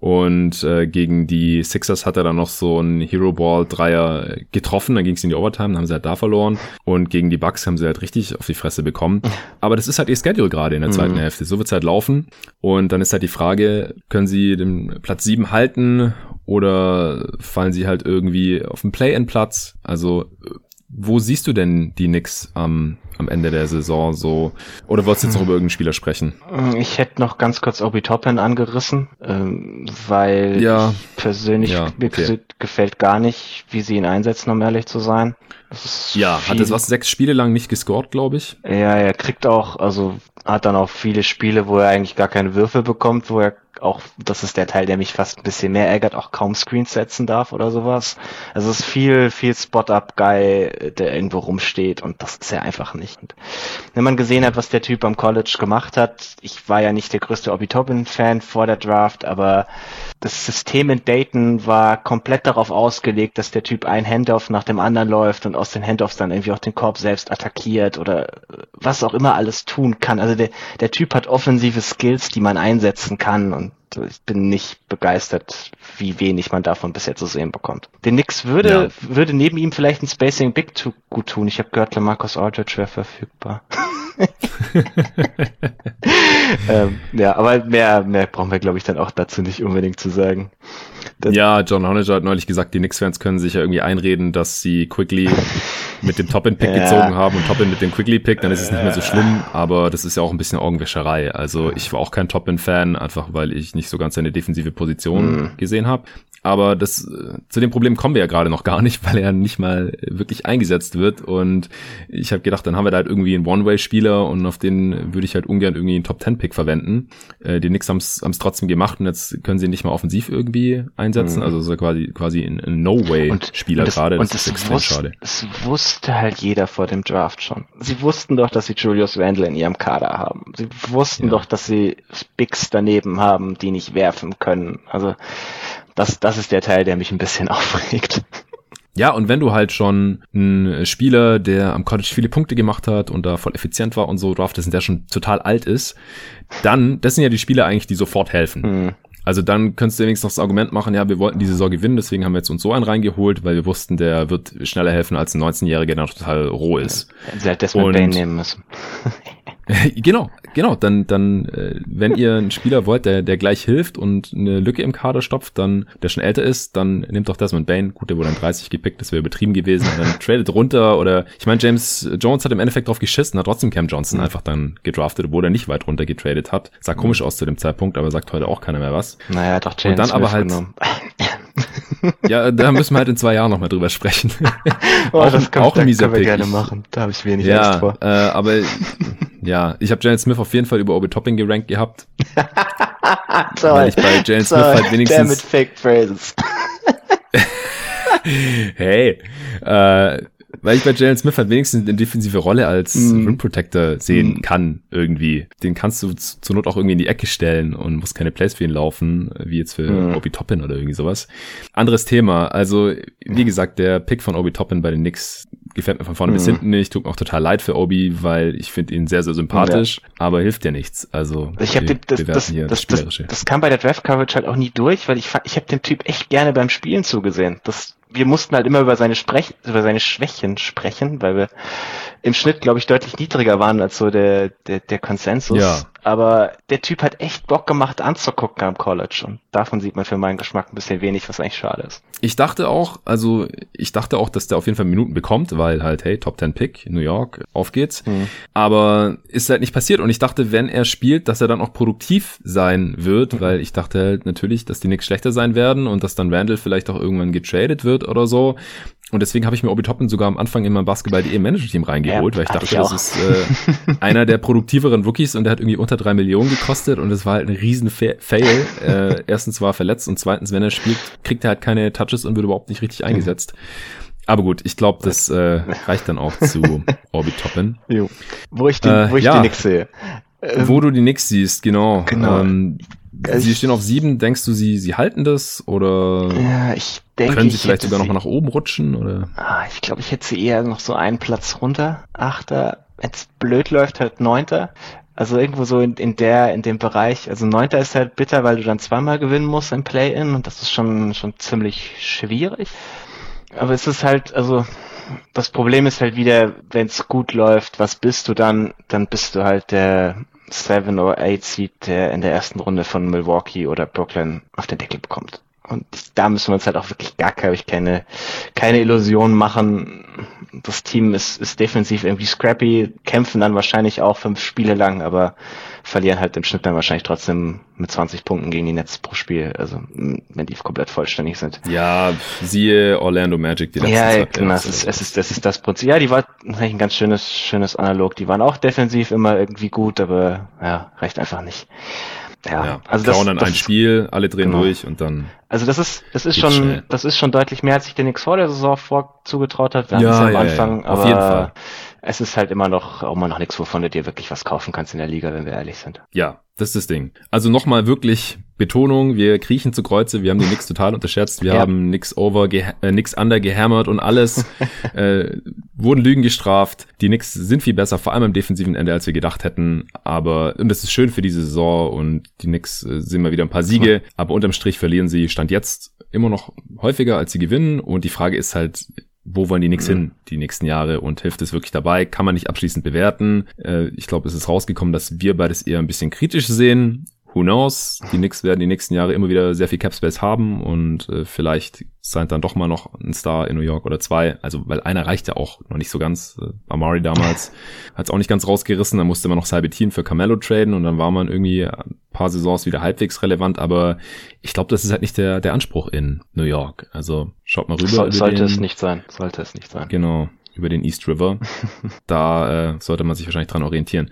A: Und äh, gegen die Sixers hat er dann noch so ein Hero Ball Dreier getroffen, dann ging es in die Overtime, dann haben sie halt da verloren und gegen die Bucks haben sie halt richtig auf die Fresse bekommen. Aber das ist halt ihr Schedule gerade in der zweiten mhm. Hälfte. So wird's halt laufen und dann ist halt die Frage, können sie den Platz sieben halten oder fallen sie halt irgendwie auf den Play-in-Platz? Also wo siehst du denn die Knicks am, am Ende der Saison so? Oder wolltest du jetzt noch über irgendeinen Spieler sprechen?
B: Ich hätte noch ganz kurz Obi Toppin angerissen, ähm, weil ja. persönlich ja, mir okay. gefällt gar nicht, wie sie ihn einsetzen, um ehrlich zu sein.
A: Ja, viel. hat es was sechs Spiele lang nicht gescored, glaube ich.
B: Ja, er kriegt auch, also hat dann auch viele Spiele, wo er eigentlich gar keine Würfel bekommt, wo er auch, das ist der Teil, der mich fast ein bisschen mehr ärgert, auch kaum Screens setzen darf oder sowas. Also es ist viel, viel Spot-Up-Guy, der irgendwo rumsteht und das ist er einfach nicht. Und wenn man gesehen hat, was der Typ am College gemacht hat, ich war ja nicht der größte Obi Toppin-Fan vor der Draft, aber das System in Dayton war komplett darauf ausgelegt, dass der Typ ein Handoff nach dem anderen läuft und aus den Handoffs dann irgendwie auch den Korb selbst attackiert oder was auch immer alles tun kann. Also der, der Typ hat offensive Skills, die man einsetzen kann und ich bin nicht begeistert, wie wenig man davon bisher zu sehen bekommt. Den Nix würde, ja. würde neben ihm vielleicht ein Spacing Big to gut tun. Ich habe gehört, Lamarcus Aldridge wäre verfügbar. [laughs] [laughs] ähm, ja, aber mehr, mehr brauchen wir, glaube ich, dann auch dazu nicht unbedingt zu sagen.
A: Das ja, John Honager hat neulich gesagt, die Knicks-Fans können sich ja irgendwie einreden, dass sie Quickly mit dem Top-End-Pick [laughs] ja. gezogen haben und Top-End mit dem Quickly-Pick, dann ist es nicht mehr so schlimm, aber das ist ja auch ein bisschen Augenwäscherei. Also ich war auch kein Top-End-Fan, einfach weil ich nicht so ganz seine defensive Position mhm. gesehen habe. Aber das, äh, zu dem Problem kommen wir ja gerade noch gar nicht, [laughs] weil er nicht mal wirklich eingesetzt wird. Und ich habe gedacht, dann haben wir da halt irgendwie einen One-Way-Spieler und auf den würde ich halt ungern irgendwie einen Top-10-Pick verwenden. Äh, die Knicks haben es trotzdem gemacht und jetzt können sie ihn nicht mal offensiv irgendwie einsetzen. Mhm. Also so quasi, quasi ein, ein No-Way-Spieler gerade.
B: Das, das ist extrem wusste, schade. Das wusste halt jeder vor dem Draft schon. Sie wussten doch, dass sie Julius Randle in ihrem Kader haben. Sie wussten ja. doch, dass sie Bigs daneben haben, die nicht werfen können. Also das, das ist der Teil, der mich ein bisschen [laughs] aufregt.
A: Ja, und wenn du halt schon einen Spieler, der am College viele Punkte gemacht hat und da voll effizient war und so draftest und der schon total alt ist, dann, das sind ja die Spieler eigentlich, die sofort helfen. Mhm. Also dann könntest du wenigstens noch das Argument machen, ja, wir wollten die Saison gewinnen, deswegen haben wir jetzt uns so einen reingeholt, weil wir wussten, der wird schneller helfen als ein 19-Jähriger, der noch total roh ist.
B: Sie halt Desmond Bane nehmen müssen. [laughs] [laughs]
A: genau, genau. Dann, dann, äh, wenn ihr einen Spieler wollt, der, der gleich hilft und eine Lücke im Kader stopft, dann, der schon älter ist, dann nehmt doch Desmond Bain. Gut, der wurde dann 30 gepickt, das wäre übertrieben gewesen. Und dann tradet runter oder, ich meine, James Jones hat im Endeffekt drauf geschissen, hat trotzdem Cam Johnson mhm. einfach dann gedraftet, obwohl er nicht weit runter getradet hat. Sah mhm. komisch aus zu dem Zeitpunkt, aber sagt heute auch keiner mehr was.
B: Naja, doch James
A: Und dann aber halt, [laughs] ja, da müssen wir halt in zwei Jahren nochmal drüber sprechen. [laughs]
B: oh, auch, das kann, auch ein mieser Pick. gerne machen. Da habe ich wenig
A: ja, Angst vor. Äh, aber ja, ich habe Jalen Smith auf jeden Fall über Obi Topping gerankt gehabt. [laughs]
B: Toll, weil ich bei Jalen Smith halt wenigstens. Damit Fake Phrases. [laughs]
A: hey, äh, weil ich bei Jalen Smith halt wenigstens eine defensive Rolle als mm. Rim Protector sehen mm. kann, irgendwie. Den kannst du zur Not auch irgendwie in die Ecke stellen und musst keine Plays für ihn laufen, wie jetzt für mm. Obi Toppin oder irgendwie sowas. Anderes Thema. Also, wie gesagt, der Pick von Obi Toppin bei den Knicks gefällt mir von vorne bis mhm. hinten nicht. Tut mir auch total leid für Obi, weil ich finde ihn sehr, sehr sympathisch, ja. aber hilft ja nichts. Also,
B: ich habe das, das, das, das, das kam bei der Draft Coverage halt auch nie durch, weil ich, ich habe dem Typ echt gerne beim Spielen zugesehen. Das wir mussten halt immer über seine Sprech über seine Schwächen sprechen, weil wir im Schnitt, glaube ich, deutlich niedriger waren als so der, der, der Konsensus. Ja. Aber der Typ hat echt Bock gemacht anzugucken am College und davon sieht man für meinen Geschmack ein bisschen wenig, was eigentlich schade ist.
A: Ich dachte auch, also ich dachte auch, dass der auf jeden Fall Minuten bekommt, weil halt, hey, Top 10 Pick, New York, auf geht's. Hm. Aber ist halt nicht passiert und ich dachte, wenn er spielt, dass er dann auch produktiv sein wird, mhm. weil ich dachte halt natürlich, dass die Knicks schlechter sein werden und dass dann Randall vielleicht auch irgendwann getradet wird oder so. Und deswegen habe ich mir Obi Toppin sogar am Anfang in mein Basketball.de Manager-Team reingeholt, ja, weil ich dachte, ich das ist äh, einer der produktiveren Rookies und der hat irgendwie unter drei Millionen gekostet und es war halt ein riesen Fail. Äh, erstens war er verletzt und zweitens, wenn er spielt, kriegt er halt keine Touches und wird überhaupt nicht richtig eingesetzt. Aber gut, ich glaube, das äh, reicht dann auch zu Obi Toppin.
B: Jo. Wo ich, die, äh, wo ich ja, die Knicks sehe.
A: Ähm, wo du die Knicks siehst, genau. genau. Ähm, Sie stehen auf sieben. Denkst du, sie, sie halten das oder
B: ja, ich denke,
A: können sie vielleicht sogar noch mal nach oben rutschen? Oder?
B: Ah, ich glaube, ich hätte sie eher noch so einen Platz runter. Achter, wenn es blöd läuft, halt neunter. Also irgendwo so in, in der, in dem Bereich. Also neunter ist halt bitter, weil du dann zweimal gewinnen musst im Play-In und das ist schon, schon ziemlich schwierig. Aber es ist halt, also das Problem ist halt wieder, wenn es gut läuft, was bist du dann? Dann bist du halt der Seven oder Eight Seed, der in der ersten Runde von Milwaukee oder Brooklyn auf den Deckel bekommt. Und da müssen wir uns halt auch wirklich gar keine, keine, keine Illusionen machen. Das Team ist, ist defensiv irgendwie scrappy, kämpfen dann wahrscheinlich auch fünf Spiele lang, aber verlieren halt im Schnitt dann wahrscheinlich trotzdem mit 20 Punkten gegen die Nets pro Spiel, also wenn die komplett vollständig sind.
A: Ja, siehe Orlando Magic
B: die letzten Ja, Zeit, genau, es ist, es ist, das ist das Prinzip. Ja, die war eigentlich ein ganz schönes, schönes Analog. Die waren auch defensiv immer irgendwie gut, aber ja, reicht einfach nicht.
A: Ja, ja also das, dann das ein Spiel, alle drehen genau. durch und dann.
B: Also das ist, das ist schon, schnell. das ist schon deutlich mehr, als ich den Nix vor der Saison vor zugetraut hat. Wir ja, ja am Anfang, ja, auf jeden Fall. Es ist halt immer noch, auch immer noch nichts, wovon du dir wirklich was kaufen kannst in der Liga, wenn wir ehrlich sind.
A: Ja, das ist das Ding. Also nochmal wirklich Betonung, wir kriechen zu Kreuze, wir haben die Nix total unterschätzt, wir ja. haben Nix over, äh, Nix under gehämmert und alles, [laughs] äh, wurden Lügen gestraft. Die Nix sind viel besser, vor allem im defensiven Ende, als wir gedacht hätten. Aber, und das ist schön für diese Saison und die Nix äh, sind mal wieder ein paar Siege, aber unterm Strich verlieren sie Stand jetzt immer noch häufiger, als sie gewinnen. Und die Frage ist halt, wo wollen die Knicks mhm. hin die nächsten Jahre und hilft es wirklich dabei? Kann man nicht abschließend bewerten. Äh, ich glaube, es ist rausgekommen, dass wir beides eher ein bisschen kritisch sehen who knows? Die Knicks werden die nächsten Jahre immer wieder sehr viel Capspace haben und äh, vielleicht sein dann doch mal noch ein Star in New York oder zwei. Also, weil einer reicht ja auch noch nicht so ganz. Äh, Amari damals [laughs] hat es auch nicht ganz rausgerissen. Da musste man noch Sabitin für Carmelo traden und dann war man irgendwie ein paar Saisons wieder halbwegs relevant. Aber ich glaube, das ist halt nicht der, der Anspruch in New York. Also, schaut mal rüber. So,
B: sollte den, es nicht sein. Sollte es nicht sein.
A: Genau. Über den East River. [laughs] da äh, sollte man sich wahrscheinlich dran orientieren.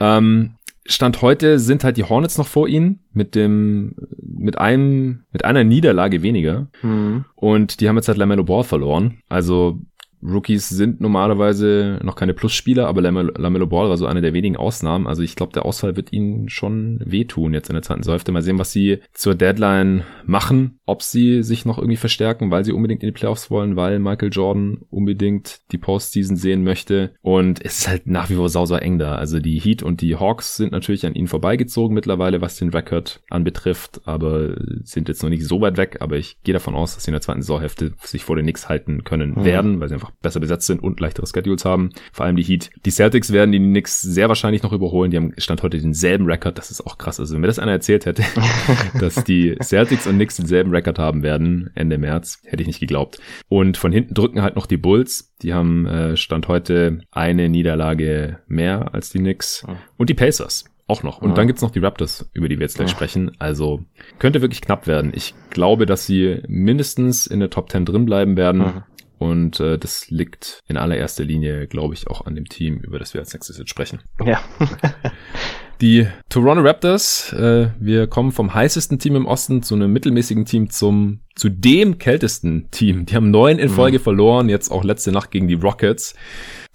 A: Ähm, Stand heute sind halt die Hornets noch vor ihnen mit dem mit einem mit einer Niederlage weniger mhm. und die haben jetzt halt Lamello Ball verloren. Also Rookies sind normalerweise noch keine Plusspieler, aber Lamello Ball war so eine der wenigen Ausnahmen. Also ich glaube, der Ausfall wird ihnen schon wehtun jetzt in der zweiten Säufte. Mal sehen, was sie zur Deadline machen, ob sie sich noch irgendwie verstärken, weil sie unbedingt in die Playoffs wollen, weil Michael Jordan unbedingt die Postseason sehen möchte. Und es ist halt nach wie vor sau, sau eng da. Also die Heat und die Hawks sind natürlich an ihnen vorbeigezogen mittlerweile, was den Rekord anbetrifft, aber sind jetzt noch nicht so weit weg. Aber ich gehe davon aus, dass sie in der zweiten Saisonhälfte sich vor den Knicks halten können mhm. werden, weil sie einfach besser besetzt sind und leichtere Schedules haben. Vor allem die Heat. Die Celtics werden die Knicks sehr wahrscheinlich noch überholen. Die haben Stand heute denselben Rekord. Das ist auch krass. Also wenn mir das einer erzählt hätte, [laughs] dass die Celtics und Knicks denselben Rekord haben werden Ende März, hätte ich nicht geglaubt. Und von hinten drücken halt noch die Bulls. Die haben äh, Stand heute eine Niederlage mehr als die Knicks. Und die Pacers auch noch. Und ja. dann gibt's noch die Raptors, über die wir jetzt gleich ja. sprechen. Also könnte wirklich knapp werden. Ich glaube, dass sie mindestens in der Top 10 drin bleiben werden. Ja. Und äh, das liegt in allererster Linie, glaube ich, auch an dem Team, über das wir als nächstes jetzt sprechen.
B: Ja. [laughs]
A: Die Toronto Raptors, äh, wir kommen vom heißesten Team im Osten zu einem mittelmäßigen Team zum zu dem kältesten Team. Die haben neun in Folge mhm. verloren, jetzt auch letzte Nacht gegen die Rockets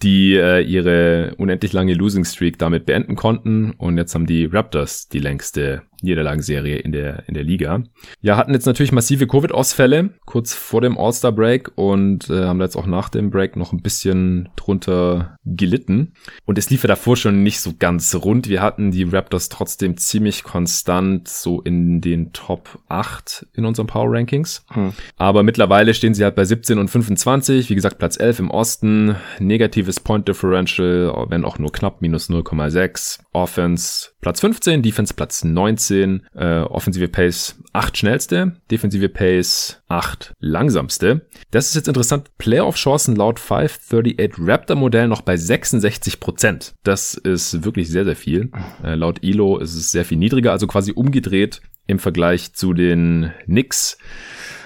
A: die äh, ihre unendlich lange Losing Streak damit beenden konnten. Und jetzt haben die Raptors die längste Niederlagenserie in der, in der Liga. Ja, hatten jetzt natürlich massive Covid-Ausfälle kurz vor dem All-Star-Break und äh, haben jetzt auch nach dem Break noch ein bisschen drunter gelitten. Und es lief ja davor schon nicht so ganz rund. Wir hatten die Raptors trotzdem ziemlich konstant so in den Top 8 in unserem Power Rankings. Hm. Aber mittlerweile stehen sie halt bei 17 und 25. Wie gesagt, Platz 11 im Osten. Negatives Point Differential, wenn auch nur knapp, minus 0,6. Offense Platz 15, Defense Platz 19, äh, offensive Pace 8 schnellste, defensive Pace 8 langsamste. Das ist jetzt interessant. Playoff-Chancen laut 538 Raptor-Modell noch bei 66%. Prozent. Das ist wirklich sehr, sehr viel. Äh, laut ELO ist es sehr viel niedriger, also quasi umgedreht im Vergleich zu den Knicks.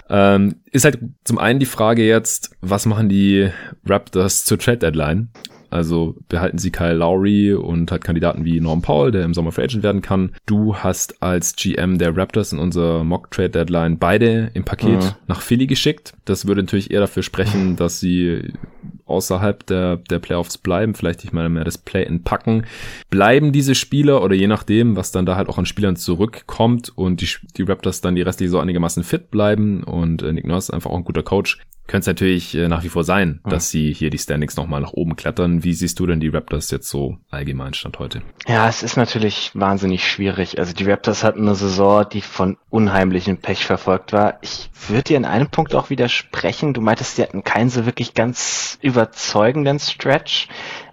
A: Ähm, ist halt zum einen die Frage jetzt, was machen die Raptors zur Trade Deadline? Also behalten sie Kyle Lowry und hat Kandidaten wie Norm Paul, der im Sommer Free Agent werden kann. Du hast als GM der Raptors in unserer Mock Trade Deadline beide im Paket mhm. nach Philly geschickt. Das würde natürlich eher dafür sprechen, dass sie außerhalb der, der Playoffs bleiben, vielleicht nicht mal mehr das Play-in packen. Bleiben diese Spieler oder je nachdem, was dann da halt auch an Spielern zurückkommt und die, die Raptors dann die restliche so einigermaßen fit bleiben und äh, Nick Nurse einfach auch ein guter Coach, könnte es natürlich äh, nach wie vor sein, dass sie hier die Standings nochmal nach oben klettern. Wie siehst du denn die Raptors jetzt so allgemein Stand heute?
B: Ja, es ist natürlich wahnsinnig schwierig. Also die Raptors hatten eine Saison, die von unheimlichem Pech verfolgt war. Ich würde dir in einem Punkt auch widersprechen. Du meintest, sie hatten keinen so wirklich ganz überzeugenden Stretch.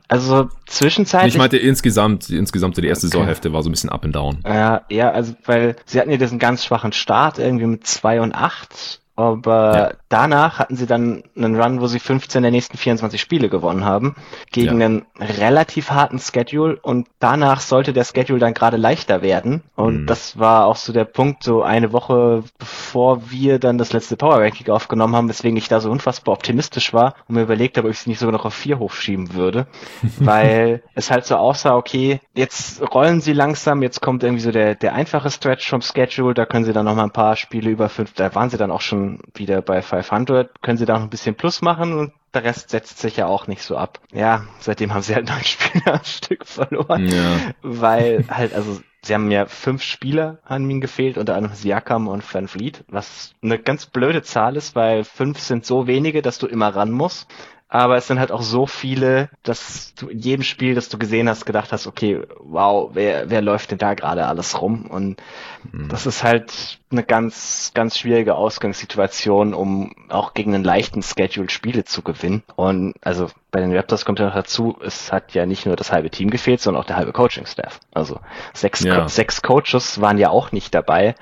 B: Also zwischenzeitlich.
A: Ich meinte insgesamt, insgesamt die erste okay. Saisonhälfte war so ein bisschen up and down.
B: Ja, ja, also weil sie hatten ja diesen ganz schwachen Start irgendwie mit zwei und acht aber ja. danach hatten sie dann einen Run, wo sie 15 der nächsten 24 Spiele gewonnen haben, gegen ja. einen relativ harten Schedule und danach sollte der Schedule dann gerade leichter werden. Und mhm. das war auch so der Punkt, so eine Woche bevor wir dann das letzte Power Ranking aufgenommen haben, weswegen ich da so unfassbar optimistisch war und mir überlegt habe, ob ich es nicht sogar noch auf vier hochschieben würde. [laughs] weil es halt so aussah, okay, jetzt rollen sie langsam, jetzt kommt irgendwie so der, der einfache Stretch vom Schedule, da können sie dann noch mal ein paar Spiele über fünf, da waren sie dann auch schon wieder bei 500, können sie da noch ein bisschen Plus machen und der Rest setzt sich ja auch nicht so ab. Ja, seitdem haben sie halt neun [laughs] Spieler ein Stück verloren, ja. weil halt, also sie haben ja fünf Spieler an ihnen gefehlt, unter anderem Siakam und Van Vliet, was eine ganz blöde Zahl ist, weil fünf sind so wenige, dass du immer ran musst aber es sind halt auch so viele, dass du in jedem Spiel, das du gesehen hast, gedacht hast, okay, wow, wer, wer läuft denn da gerade alles rum? Und mhm. das ist halt eine ganz, ganz schwierige Ausgangssituation, um auch gegen einen leichten Schedule Spiele zu gewinnen. Und also bei den Raptors kommt ja noch dazu, es hat ja nicht nur das halbe Team gefehlt, sondern auch der halbe Coaching-Staff. Also sechs, ja. Co sechs Coaches waren ja auch nicht dabei.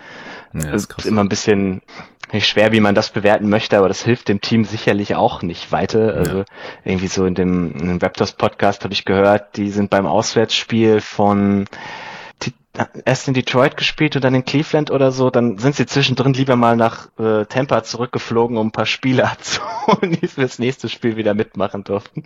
B: Ja, das ist immer ein bisschen schwer, wie man das bewerten möchte, aber das hilft dem Team sicherlich auch nicht weiter. Also ja. irgendwie so in dem, in dem Raptors Podcast habe ich gehört, die sind beim Auswärtsspiel von erst in Detroit gespielt und dann in Cleveland oder so, dann sind sie zwischendrin lieber mal nach äh, Tampa zurückgeflogen, um ein paar Spiele [laughs] abzuholen, die für das nächste Spiel wieder mitmachen durften.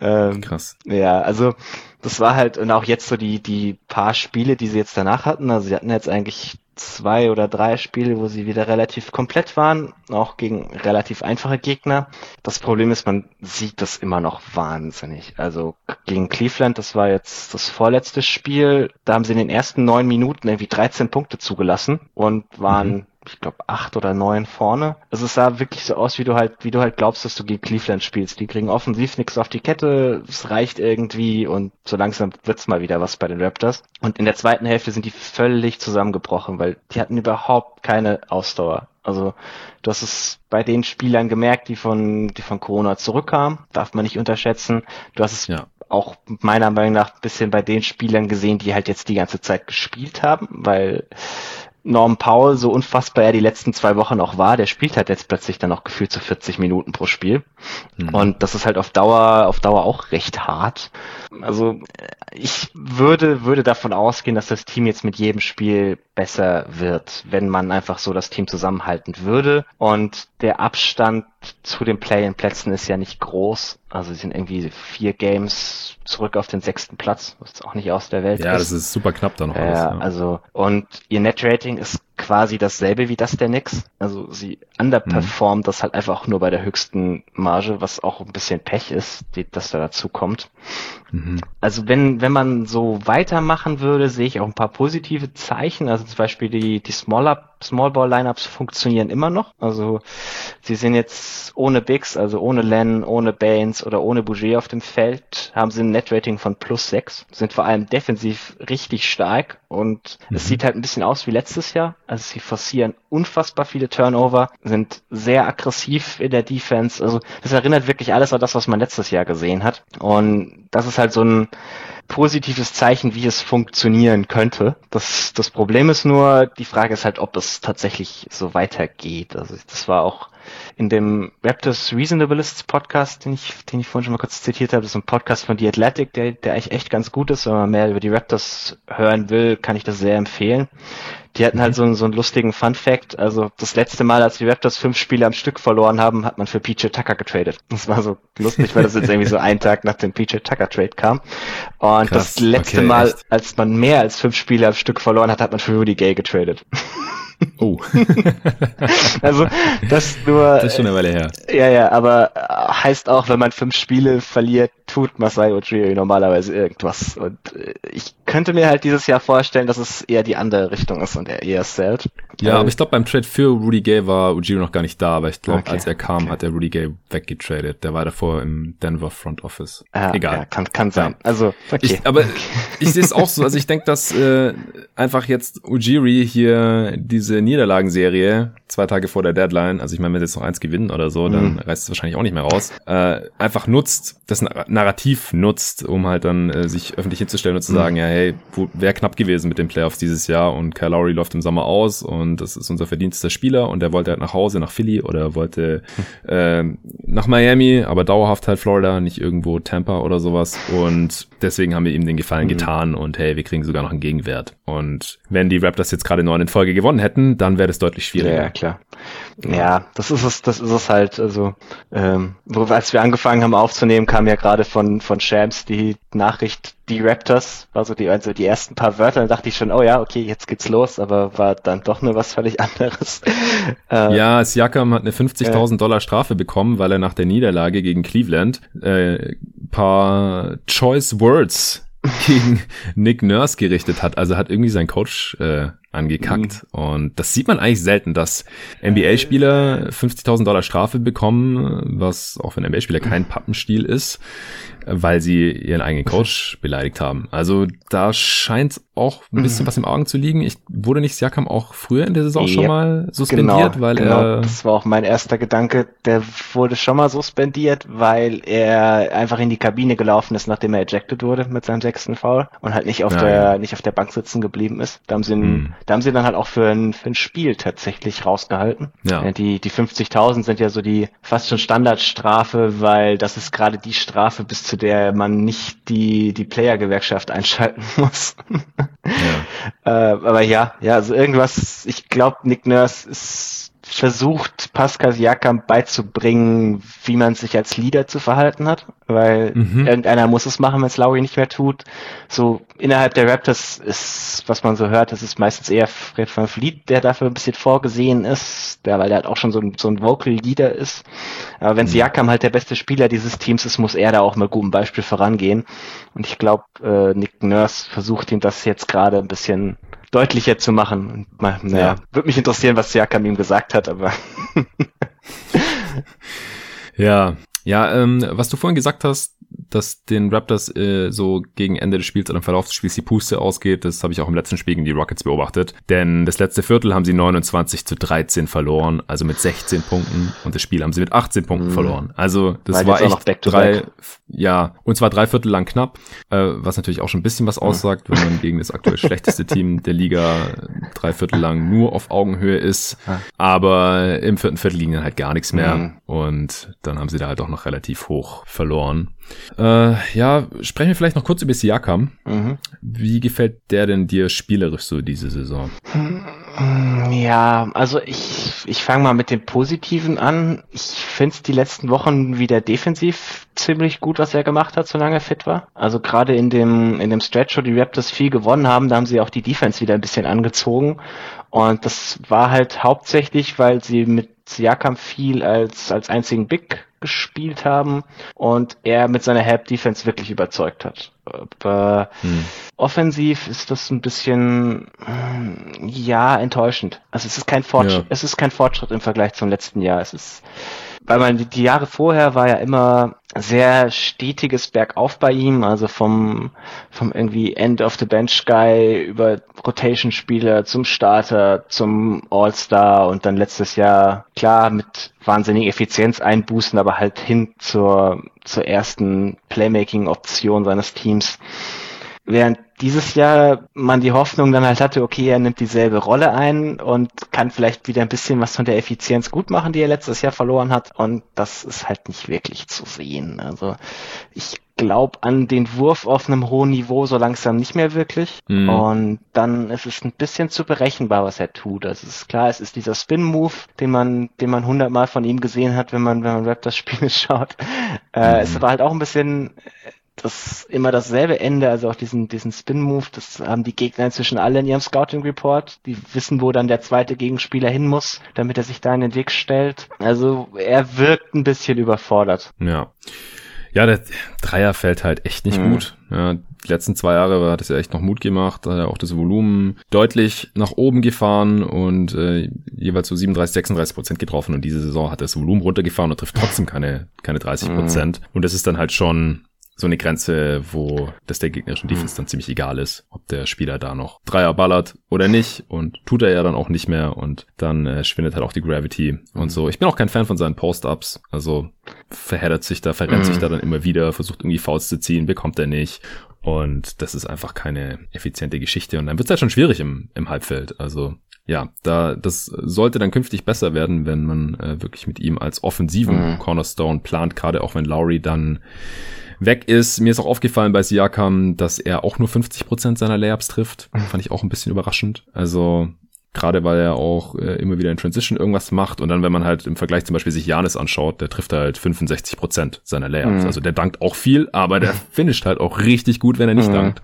B: Ähm, Krass. Ja, also das war halt, und auch jetzt so die, die paar Spiele, die sie jetzt danach hatten, also sie hatten jetzt eigentlich zwei oder drei Spiele, wo sie wieder relativ komplett waren, auch gegen relativ einfache Gegner. Das Problem ist, man sieht das immer noch wahnsinnig. Also gegen Cleveland, das war jetzt das vorletzte Spiel, da haben sie in den ersten neun Minuten irgendwie 13 Punkte zugelassen und waren mhm ich glaube, acht oder neun vorne. Also es sah wirklich so aus, wie du halt, wie du halt glaubst, dass du gegen Cleveland spielst. Die kriegen offensiv nichts auf die Kette, es reicht irgendwie und so langsam wird's mal wieder was bei den Raptors. Und in der zweiten Hälfte sind die völlig zusammengebrochen, weil die hatten überhaupt keine Ausdauer. Also du hast es bei den Spielern gemerkt, die von, die von Corona zurückkamen, darf man nicht unterschätzen. Du hast es ja. auch meiner Meinung nach ein bisschen bei den Spielern gesehen, die halt jetzt die ganze Zeit gespielt haben, weil Norm Powell, so unfassbar er die letzten zwei Wochen auch war, der spielt halt jetzt plötzlich dann auch gefühlt zu so 40 Minuten pro Spiel. Mhm. Und das ist halt auf Dauer, auf Dauer auch recht hart. Also ich würde, würde davon ausgehen, dass das Team jetzt mit jedem Spiel besser wird, wenn man einfach so das Team zusammenhalten würde. Und der Abstand zu den Play-in-Plätzen ist ja nicht groß. Also sie sind irgendwie vier Games zurück auf den sechsten Platz, was auch nicht aus der Welt
A: ja,
B: ist.
A: Ja, das ist super knapp da noch.
B: Ja, alles, ja. also und ihr Net-Rating ist quasi dasselbe wie das der Knicks. Also sie underperformt mhm. das halt einfach nur bei der höchsten Marge, was auch ein bisschen Pech ist, die, dass da dazu kommt. Mhm. Also wenn, wenn man so weitermachen würde, sehe ich auch ein paar positive Zeichen. Also zum Beispiel die, die Small, Small Ball Lineups funktionieren immer noch. Also sie sind jetzt ohne Bigs, also ohne Len, ohne Baines oder ohne Bouger auf dem Feld, haben sie ein Net-Rating von plus sechs, sind vor allem defensiv richtig stark und mhm. es sieht halt ein bisschen aus wie letztes Jahr. Also sie forcieren unfassbar viele Turnover, sind sehr aggressiv in der Defense. Also das erinnert wirklich alles an das, was man letztes Jahr gesehen hat. Und das ist halt so ein positives Zeichen, wie es funktionieren könnte. Das, das Problem ist nur, die Frage ist halt, ob es tatsächlich so weitergeht. Also das war auch in dem Raptors Reasonableists Podcast, den ich, den ich vorhin schon mal kurz zitiert habe, das ist ein Podcast von The Athletic, der, der eigentlich echt ganz gut ist. Wenn man mehr über die Raptors hören will, kann ich das sehr empfehlen. Die hatten halt mhm. so, einen, so einen lustigen Fun Fact. Also das letzte Mal, als die Raptors fünf Spiele am Stück verloren haben, hat man für PJ Tucker getradet. Das war so lustig, weil das jetzt irgendwie so [laughs] ein Tag nach dem PJ Tucker Trade kam. Und Krass, das letzte okay, Mal, echt? als man mehr als fünf Spiele am Stück verloren hat, hat man für Rudy Gay getradet. [laughs]
A: Oh. [laughs]
B: also, das nur.
A: Das ist schon eine Weile her.
B: Ja, ja, aber heißt auch, wenn man fünf Spiele verliert, tut Masai Ujiri normalerweise irgendwas. Und äh, ich könnte mir halt dieses Jahr vorstellen, dass es eher die andere Richtung ist und er eher zählt.
A: Ja, aber ich glaube, beim Trade für Rudy Gay war Ujiri noch gar nicht da, aber ich glaube, okay, als er kam, okay. hat er Rudy Gay weggetradet. Der war davor im Denver Front Office.
B: Ja, Egal. Ja, kann, kann sein. Also,
A: okay. [laughs] Ich, aber ich sehe es auch so. Also ich denke, dass äh, einfach jetzt Ujiri hier diese Niederlagenserie zwei Tage vor der Deadline, also ich meine, wenn sie jetzt noch eins gewinnen oder so, dann mhm. reißt es wahrscheinlich auch nicht mehr raus, äh, einfach nutzt, das Narrativ nutzt, um halt dann äh, sich öffentlich hinzustellen und zu mhm. sagen, ja, hey, wäre knapp gewesen mit den Playoffs dieses Jahr und Kyle Lowry läuft im Sommer aus und das ist unser verdienster Spieler und der wollte halt nach Hause, nach Philly oder wollte äh, nach Miami, aber dauerhaft halt Florida, nicht irgendwo Tampa oder sowas und deswegen haben wir ihm den Gefallen mhm. getan und hey, wir kriegen sogar noch einen Gegenwert und wenn die Raptors jetzt gerade neun in Folge gewonnen hätten, dann wäre das deutlich schwieriger.
B: Ja, klar. Ja, das ist es, das ist es halt. Also, ähm, wo, als wir angefangen haben aufzunehmen, kam ja gerade von von Shams die Nachricht, die Raptors, also die also die ersten paar Wörter, dann dachte ich schon, oh ja, okay, jetzt geht's los, aber war dann doch nur was völlig anderes. [laughs]
A: Äh, ja, Siakam hat eine 50.000 äh, Dollar Strafe bekommen, weil er nach der Niederlage gegen Cleveland äh, paar Choice Words [laughs] gegen Nick Nurse gerichtet hat. Also hat irgendwie sein Coach äh, angekackt. Mhm. Und das sieht man eigentlich selten, dass NBA-Spieler 50.000 Dollar Strafe bekommen, was auch für einen NBA-Spieler kein Pappenstiel ist, weil sie ihren eigenen Coach beleidigt haben. Also da scheint auch ein bisschen mhm. was im Augen zu liegen. Ich wurde nicht Siakam auch früher in der Saison yep. schon mal suspendiert, genau, weil genau. er.
B: Das war auch mein erster Gedanke. Der wurde schon mal suspendiert, weil er einfach in die Kabine gelaufen ist, nachdem er ejected wurde mit seinem sechsten Foul und halt nicht auf ja, der, nicht auf der Bank sitzen geblieben ist. Da haben sie ihn, mhm. da haben sie dann halt auch für ein, für ein Spiel tatsächlich rausgehalten. Ja. Die, die 50.000 sind ja so die fast schon Standardstrafe, weil das ist gerade die Strafe, bis zu der man nicht die, die Player-Gewerkschaft [laughs] einschalten muss. Ja. äh, aber ja, ja, also irgendwas, ich glaube, Nick Nurse ist versucht, Pascal Siakam beizubringen, wie man sich als Leader zu verhalten hat, weil mhm. irgendeiner muss es machen, wenn es Lowry nicht mehr tut. So innerhalb der Raptors ist, was man so hört, das ist meistens eher Fred van Vliet, der dafür ein bisschen vorgesehen ist, der, weil der halt auch schon so ein, so ein Vocal Leader ist. Aber wenn mhm. Siakam halt der beste Spieler dieses Teams ist, muss er da auch mit gutem Beispiel vorangehen. Und ich glaube, äh, Nick Nurse versucht ihm das jetzt gerade ein bisschen deutlicher zu machen. Mal, naja, ja. würde mich interessieren, was Siakam ihm gesagt hat, aber. [laughs]
A: ja, ja, ähm, was du vorhin gesagt hast, dass den Raptors äh, so gegen Ende des Spiels oder im Verlauf des Spiels die Puste ausgeht. Das habe ich auch im letzten Spiel gegen die Rockets beobachtet. Denn das letzte Viertel haben sie 29 zu 13 verloren, also mit 16 Punkten. Und das Spiel haben sie mit 18 Punkten mhm. verloren. Also das Weil war echt back drei, back. ja, und zwar drei Viertel lang knapp, äh, was natürlich auch schon ein bisschen was aussagt, wenn man gegen das aktuell schlechteste Team der Liga drei Viertel lang nur auf Augenhöhe ist. Aber im vierten Viertel liegen dann halt gar nichts mehr. Mhm. Und dann haben sie da halt auch noch relativ hoch verloren. Äh, ja, sprechen wir vielleicht noch kurz über Siakam. Mhm. Wie gefällt der denn dir spielerisch so diese Saison?
B: Ja, also ich, ich fange mal mit dem Positiven an. Ich finde es die letzten Wochen wieder defensiv ziemlich gut, was er gemacht hat, solange er fit war. Also gerade in dem, in dem Stretch, wo die Raptors viel gewonnen haben, da haben sie auch die Defense wieder ein bisschen angezogen. Und das war halt hauptsächlich, weil sie mit Siakam viel als, als einzigen Big gespielt haben und er mit seiner Help Defense wirklich überzeugt hat. Aber hm. offensiv ist das ein bisschen ja enttäuschend. Also es ist kein Fortschritt, ja. es ist kein Fortschritt im Vergleich zum letzten Jahr. Es ist weil man die Jahre vorher war ja immer sehr stetiges Bergauf bei ihm, also vom, vom irgendwie End of the Bench Guy über Rotation Spieler zum Starter, zum All-Star und dann letztes Jahr, klar, mit wahnsinnigen Effizienz einbußen, aber halt hin zur, zur ersten Playmaking Option seines Teams. Während dieses Jahr man die Hoffnung dann halt hatte, okay, er nimmt dieselbe Rolle ein und kann vielleicht wieder ein bisschen was von der Effizienz gut machen, die er letztes Jahr verloren hat. Und das ist halt nicht wirklich zu sehen. Also ich glaube an den Wurf auf einem hohen Niveau so langsam nicht mehr wirklich. Mhm. Und dann ist es ein bisschen zu berechenbar, was er tut. Also es ist klar, es ist dieser Spin-Move, den man, den man hundertmal von ihm gesehen hat, wenn man, wenn man Raptors Spiele [laughs] schaut. Äh, mhm. Es war halt auch ein bisschen das immer dasselbe Ende, also auch diesen, diesen Spin-Move, das haben die Gegner inzwischen alle in ihrem Scouting-Report. Die wissen, wo dann der zweite Gegenspieler hin muss, damit er sich da in den Weg stellt. Also er wirkt ein bisschen überfordert.
A: Ja. Ja, der Dreier fällt halt echt nicht mhm. gut. Ja, die letzten zwei Jahre hat es ja echt noch Mut gemacht, hat er auch das Volumen deutlich nach oben gefahren und äh, jeweils so 37, 36 Prozent getroffen und diese Saison hat er das Volumen runtergefahren und trifft trotzdem keine, keine 30 Prozent. Mhm. Und das ist dann halt schon so eine Grenze, wo das der gegnerischen mhm. Defense dann ziemlich egal ist, ob der Spieler da noch Dreier ballert oder nicht und tut er ja dann auch nicht mehr und dann äh, schwindet halt auch die Gravity mhm. und so. Ich bin auch kein Fan von seinen Post-Ups, also verheddert sich da, verrennt mhm. sich da dann immer wieder, versucht irgendwie Fouls zu ziehen, bekommt er nicht und das ist einfach keine effiziente Geschichte und dann wird es halt schon schwierig im, im Halbfeld, also ja, da das sollte dann künftig besser werden, wenn man äh, wirklich mit ihm als offensiven mhm. Cornerstone plant, gerade auch wenn Lowry dann weg ist. Mir ist auch aufgefallen bei Siakam, dass er auch nur 50 Prozent seiner Layups trifft. Fand ich auch ein bisschen überraschend. Also gerade weil er auch äh, immer wieder in Transition irgendwas macht und dann, wenn man halt im Vergleich zum Beispiel sich Janis anschaut, der trifft halt 65 Prozent seiner Layups. Mhm. Also der dankt auch viel, aber der [laughs] finisht halt auch richtig gut, wenn er nicht mhm. dankt.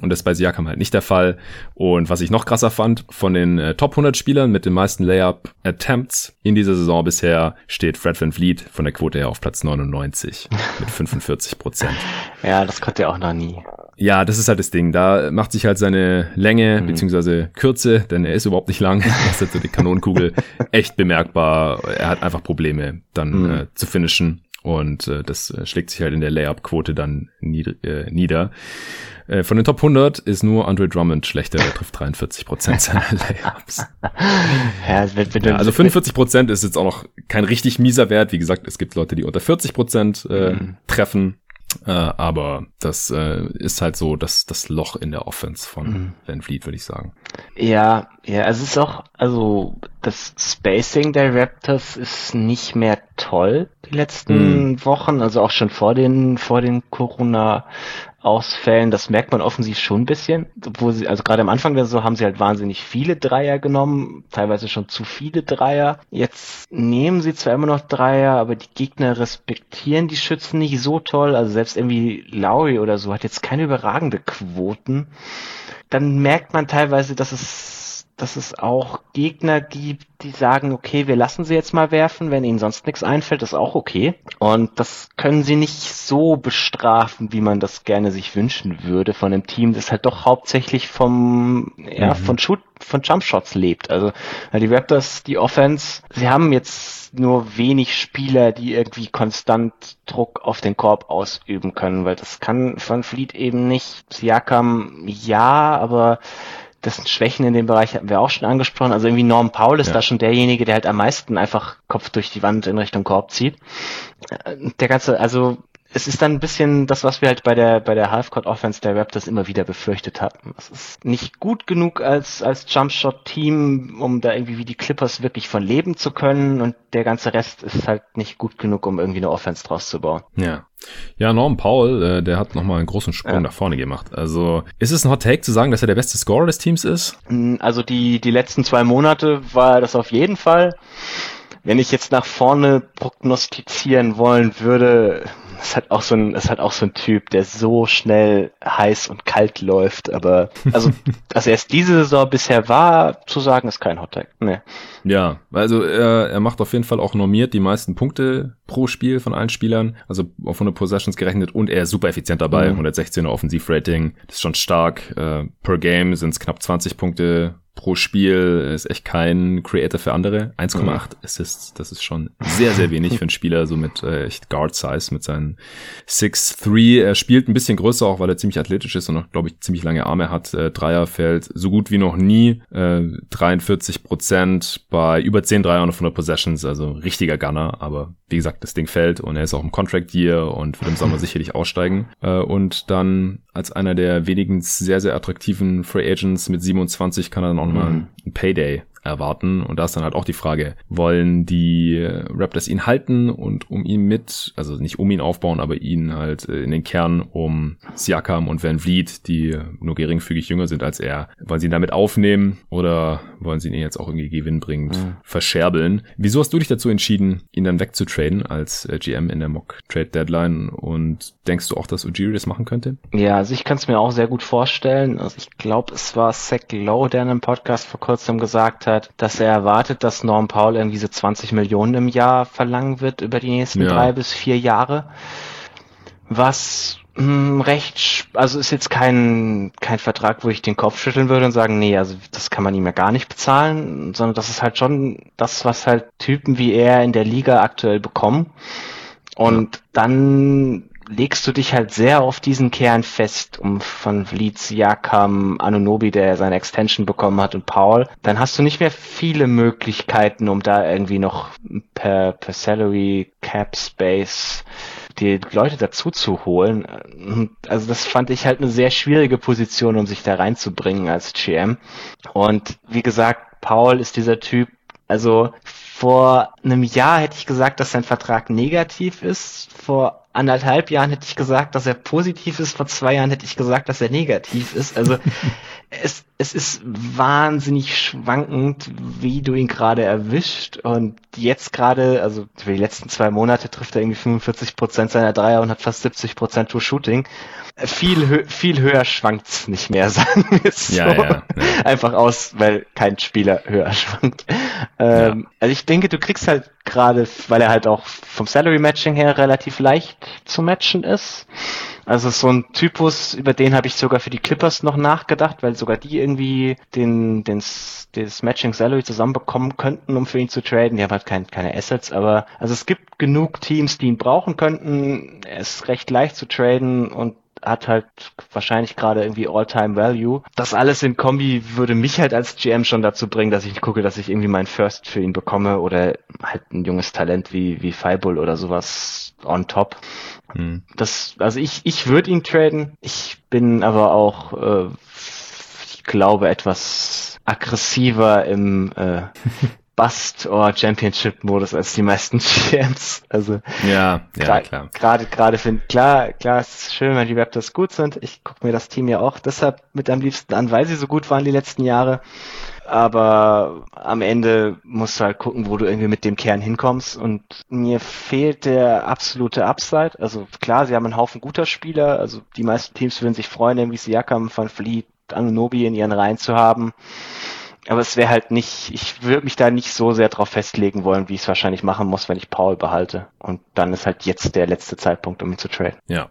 A: Und das ist bei Siakam halt nicht der Fall. Und was ich noch krasser fand, von den äh, Top 100 Spielern mit den meisten Layup Attempts in dieser Saison bisher steht Fred Van Vliet von der Quote her auf Platz 99 [laughs] mit 45 Prozent.
B: Ja, das konnte er auch noch nie.
A: Ja, das ist halt das Ding. Da macht sich halt seine Länge mhm. beziehungsweise Kürze, denn er ist überhaupt nicht lang, das [laughs] ist halt so die Kanonenkugel, echt bemerkbar. Er hat einfach Probleme dann mhm. äh, zu finishen und äh, das äh, schlägt sich halt in der Layup-Quote dann nied äh, nieder. Äh, von den Top 100 ist nur Andre Drummond schlechter, der trifft 43 Prozent seiner [laughs] Layups. ja, wenn, wenn ja, also 45 Prozent ist jetzt auch noch kein richtig mieser Wert. Wie gesagt, es gibt Leute, die unter 40 Prozent äh, mhm. treffen. Äh, aber das äh, ist halt so das, das Loch in der Offense von mhm. Van Fleet, würde ich sagen.
B: Ja, Ja, also es ist auch, also das Spacing der Raptors ist nicht mehr toll die letzten mm. Wochen, also auch schon vor den vor den Corona Ausfällen. Das merkt man offensiv schon ein bisschen, wo sie also gerade am Anfang der Saison haben sie halt wahnsinnig viele Dreier genommen, teilweise schon zu viele Dreier. Jetzt nehmen sie zwar immer noch Dreier, aber die Gegner respektieren die Schützen nicht so toll. Also selbst irgendwie Lowry oder so hat jetzt keine überragende Quoten. Dann merkt man teilweise, dass es dass es auch Gegner gibt, die sagen, okay, wir lassen sie jetzt mal werfen, wenn ihnen sonst nichts einfällt, ist auch okay. Und das können sie nicht so bestrafen, wie man das gerne sich wünschen würde von einem Team, das halt doch hauptsächlich vom, ja, mhm. von Shoot, von Jumpshots lebt. Also die Raptors, die Offense, sie haben jetzt nur wenig Spieler, die irgendwie konstant Druck auf den Korb ausüben können, weil das kann von Fleet eben nicht. Siakam ja, aber dessen Schwächen in dem Bereich hatten wir auch schon angesprochen. Also irgendwie Norm Paul ist ja. da schon derjenige, der halt am meisten einfach Kopf durch die Wand in Richtung Korb zieht. Äh, der ganze, also es ist dann ein bisschen das, was wir halt bei der, bei der Halfcourt Offense der Raptors immer wieder befürchtet hatten. Es ist nicht gut genug als, als Jumpshot Team, um da irgendwie wie die Clippers wirklich von leben zu können und der ganze Rest ist halt nicht gut genug, um irgendwie eine Offense draus zu bauen.
A: Ja. Ja, Norm Powell, äh, der hat nochmal einen großen Sprung ja. nach vorne gemacht. Also, ist es ein Hot Take zu sagen, dass er der beste Scorer des Teams ist?
B: Mm, also, die, die letzten zwei Monate war das auf jeden Fall. Wenn ich jetzt nach vorne prognostizieren wollen würde, ist halt auch so ein, ist halt auch so ein Typ, der so schnell heiß und kalt läuft, aber also, [laughs] dass er es diese Saison bisher war, zu sagen, ist kein Hottag. Nee.
A: Ja, also er, er macht auf jeden Fall auch normiert die meisten Punkte pro Spiel von allen Spielern, also auf 100 Possessions gerechnet und er ist super effizient dabei, mhm. 116er Offensivrating, das ist schon stark, äh, per Game sind es knapp 20 Punkte pro Spiel ist echt kein Creator für andere. 1,8 mhm. Assists, das ist schon sehr, sehr wenig für einen Spieler, so mit äh, echt Guard-Size, mit seinen 6'3. Er spielt ein bisschen größer, auch weil er ziemlich athletisch ist und noch, glaube ich, ziemlich lange Arme hat. Äh, Dreier fällt so gut wie noch nie. Äh, 43 Prozent bei über 10 Dreiern auf 100 Possessions, also richtiger Gunner, aber wie gesagt, das Ding fällt und er ist auch im Contract Year und wird im Sommer [laughs] sicherlich aussteigen. Äh, und dann als einer der wenigen sehr, sehr attraktiven Free Agents mit 27 kann er dann auch mhm. ein Payday erwarten. Und da ist dann halt auch die Frage, wollen die Raptors ihn halten und um ihn mit, also nicht um ihn aufbauen, aber ihn halt äh, in den Kern um Siakam und Van Vliet, die nur geringfügig jünger sind als er, wollen sie ihn damit aufnehmen oder wollen sie ihn jetzt auch irgendwie gewinnbringend mhm. verscherbeln? Wieso hast du dich dazu entschieden, ihn dann wegzutraden als äh, GM in der Mock Trade Deadline und denkst du auch, dass Ujiri das machen könnte?
B: Ja, also ich kann es mir auch sehr gut vorstellen. Also ich glaube, es war Zach Lowe, der in einem Podcast vor kurzem gesagt hat, dass er erwartet, dass Norm Paul irgendwie so 20 Millionen im Jahr verlangen wird über die nächsten ja. drei bis vier Jahre. Was mh, hm, recht, also ist jetzt kein, kein Vertrag, wo ich den Kopf schütteln würde und sagen, nee, also das kann man ihm ja gar nicht bezahlen, sondern das ist halt schon das, was halt Typen wie er in der Liga aktuell bekommen. Und ja. dann legst du dich halt sehr auf diesen Kern fest, um von Vliet, Siakam, Anunobi, der seine Extension bekommen hat und Paul, dann hast du nicht mehr viele Möglichkeiten, um da irgendwie noch per, per Salary, Cap Space die Leute dazu zu holen. Also das fand ich halt eine sehr schwierige Position, um sich da reinzubringen als GM. Und wie gesagt, Paul ist dieser Typ, also vor einem Jahr hätte ich gesagt, dass sein Vertrag negativ ist. Vor anderthalb Jahren hätte ich gesagt, dass er positiv ist. Vor zwei Jahren hätte ich gesagt, dass er negativ ist. Also [laughs] es, es ist wahnsinnig schwankend, wie du ihn gerade erwischt. Und jetzt gerade, also für die letzten zwei Monate trifft er irgendwie 45 Prozent seiner Dreier und hat fast 70 Prozent True Shooting. Viel, viel höher schwankt's nicht mehr, [laughs] sagen wir es so. Ja, ja, ja. Einfach aus, weil kein Spieler höher schwankt. Ähm, ja. Also ich denke, du kriegst halt gerade, weil er halt auch vom Salary Matching her relativ leicht zu matchen ist. Also so ein Typus, über den habe ich sogar für die Clippers noch nachgedacht, weil sogar die irgendwie den, den das Matching Salary zusammenbekommen könnten, um für ihn zu traden. Die haben halt kein, keine Assets, aber also es gibt genug Teams, die ihn brauchen könnten. Er ist recht leicht zu traden und hat halt wahrscheinlich gerade irgendwie All-Time-Value. Das alles in Kombi würde mich halt als GM schon dazu bringen, dass ich gucke, dass ich irgendwie mein First für ihn bekomme oder halt ein junges Talent wie, wie Firebull oder sowas on top. Mhm. Das, also ich, ich würde ihn traden. Ich bin aber auch, äh, ich glaube, etwas aggressiver im äh, [laughs] Bust or Championship Modus als die meisten [laughs] Champs. Also
A: ja, ja klar.
B: Gerade gerade finde klar, klar es ist schön, wenn die Raptors gut sind. Ich gucke mir das Team ja auch deshalb mit am liebsten an, weil sie so gut waren die letzten Jahre. Aber am Ende musst du halt gucken, wo du irgendwie mit dem Kern hinkommst. Und mir fehlt der absolute Upside. Also klar, sie haben einen Haufen guter Spieler. Also die meisten Teams würden sich freuen, irgendwie Siakam, Van Fleet, Anunobi in ihren Reihen zu haben. Aber es wäre halt nicht, ich würde mich da nicht so sehr drauf festlegen wollen, wie ich es wahrscheinlich machen muss, wenn ich Paul behalte. Und dann ist halt jetzt der letzte Zeitpunkt, um ihn zu traden.
A: Ja.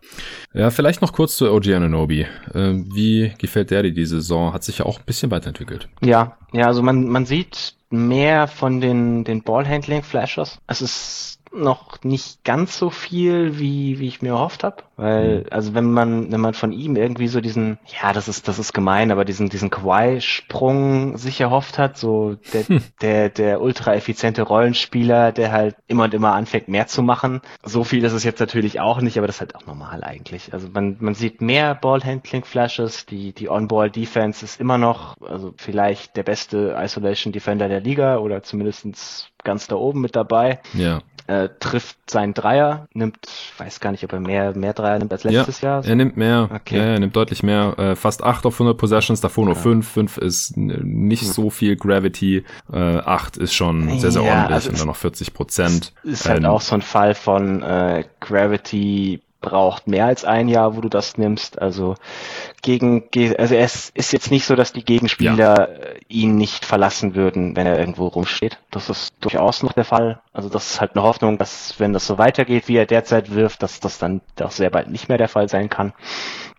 A: Ja, vielleicht noch kurz zu OG Ananobi. Äh, wie gefällt der dir die Saison? Hat sich ja auch ein bisschen weiterentwickelt.
B: Ja, ja, also man, man sieht mehr von den, den Ballhandling-Flashes. Es ist noch nicht ganz so viel, wie, wie ich mir erhofft habe. Weil, mhm. also wenn man, wenn man von ihm irgendwie so diesen, ja, das ist, das ist gemein, aber diesen, diesen Kawhi-Sprung sich erhofft hat, so der, hm. der, der ultra effiziente Rollenspieler, der halt immer und immer anfängt, mehr zu machen. So viel ist es jetzt natürlich auch nicht, aber das ist halt auch normal eigentlich. Also man, man sieht mehr Ballhandling-Flashes, die, die On-Ball-Defense ist immer noch, also vielleicht der beste Isolation-Defender der Liga oder zumindestens ganz da oben mit dabei.
A: Ja
B: äh, trifft seinen Dreier, nimmt, weiß gar nicht, ob er mehr, mehr Dreier nimmt als letztes
A: ja,
B: Jahr.
A: So. Er nimmt mehr, okay. ja, er nimmt deutlich mehr, äh, fast 8 auf 100 Possessions, davor nur 5, 5 ist nicht hm. so viel Gravity, äh, 8 ist schon sehr, sehr ja, ordentlich also und dann noch 40 Prozent.
B: Ist halt ähm, auch so ein Fall von äh, Gravity braucht mehr als ein Jahr, wo du das nimmst. Also gegen, also es ist jetzt nicht so, dass die Gegenspieler ja. Äh, ihn nicht verlassen würden, wenn er irgendwo rumsteht. Das ist durchaus noch der Fall. Also das ist halt eine Hoffnung, dass wenn das so weitergeht, wie er derzeit wirft, dass das dann auch sehr bald nicht mehr der Fall sein kann.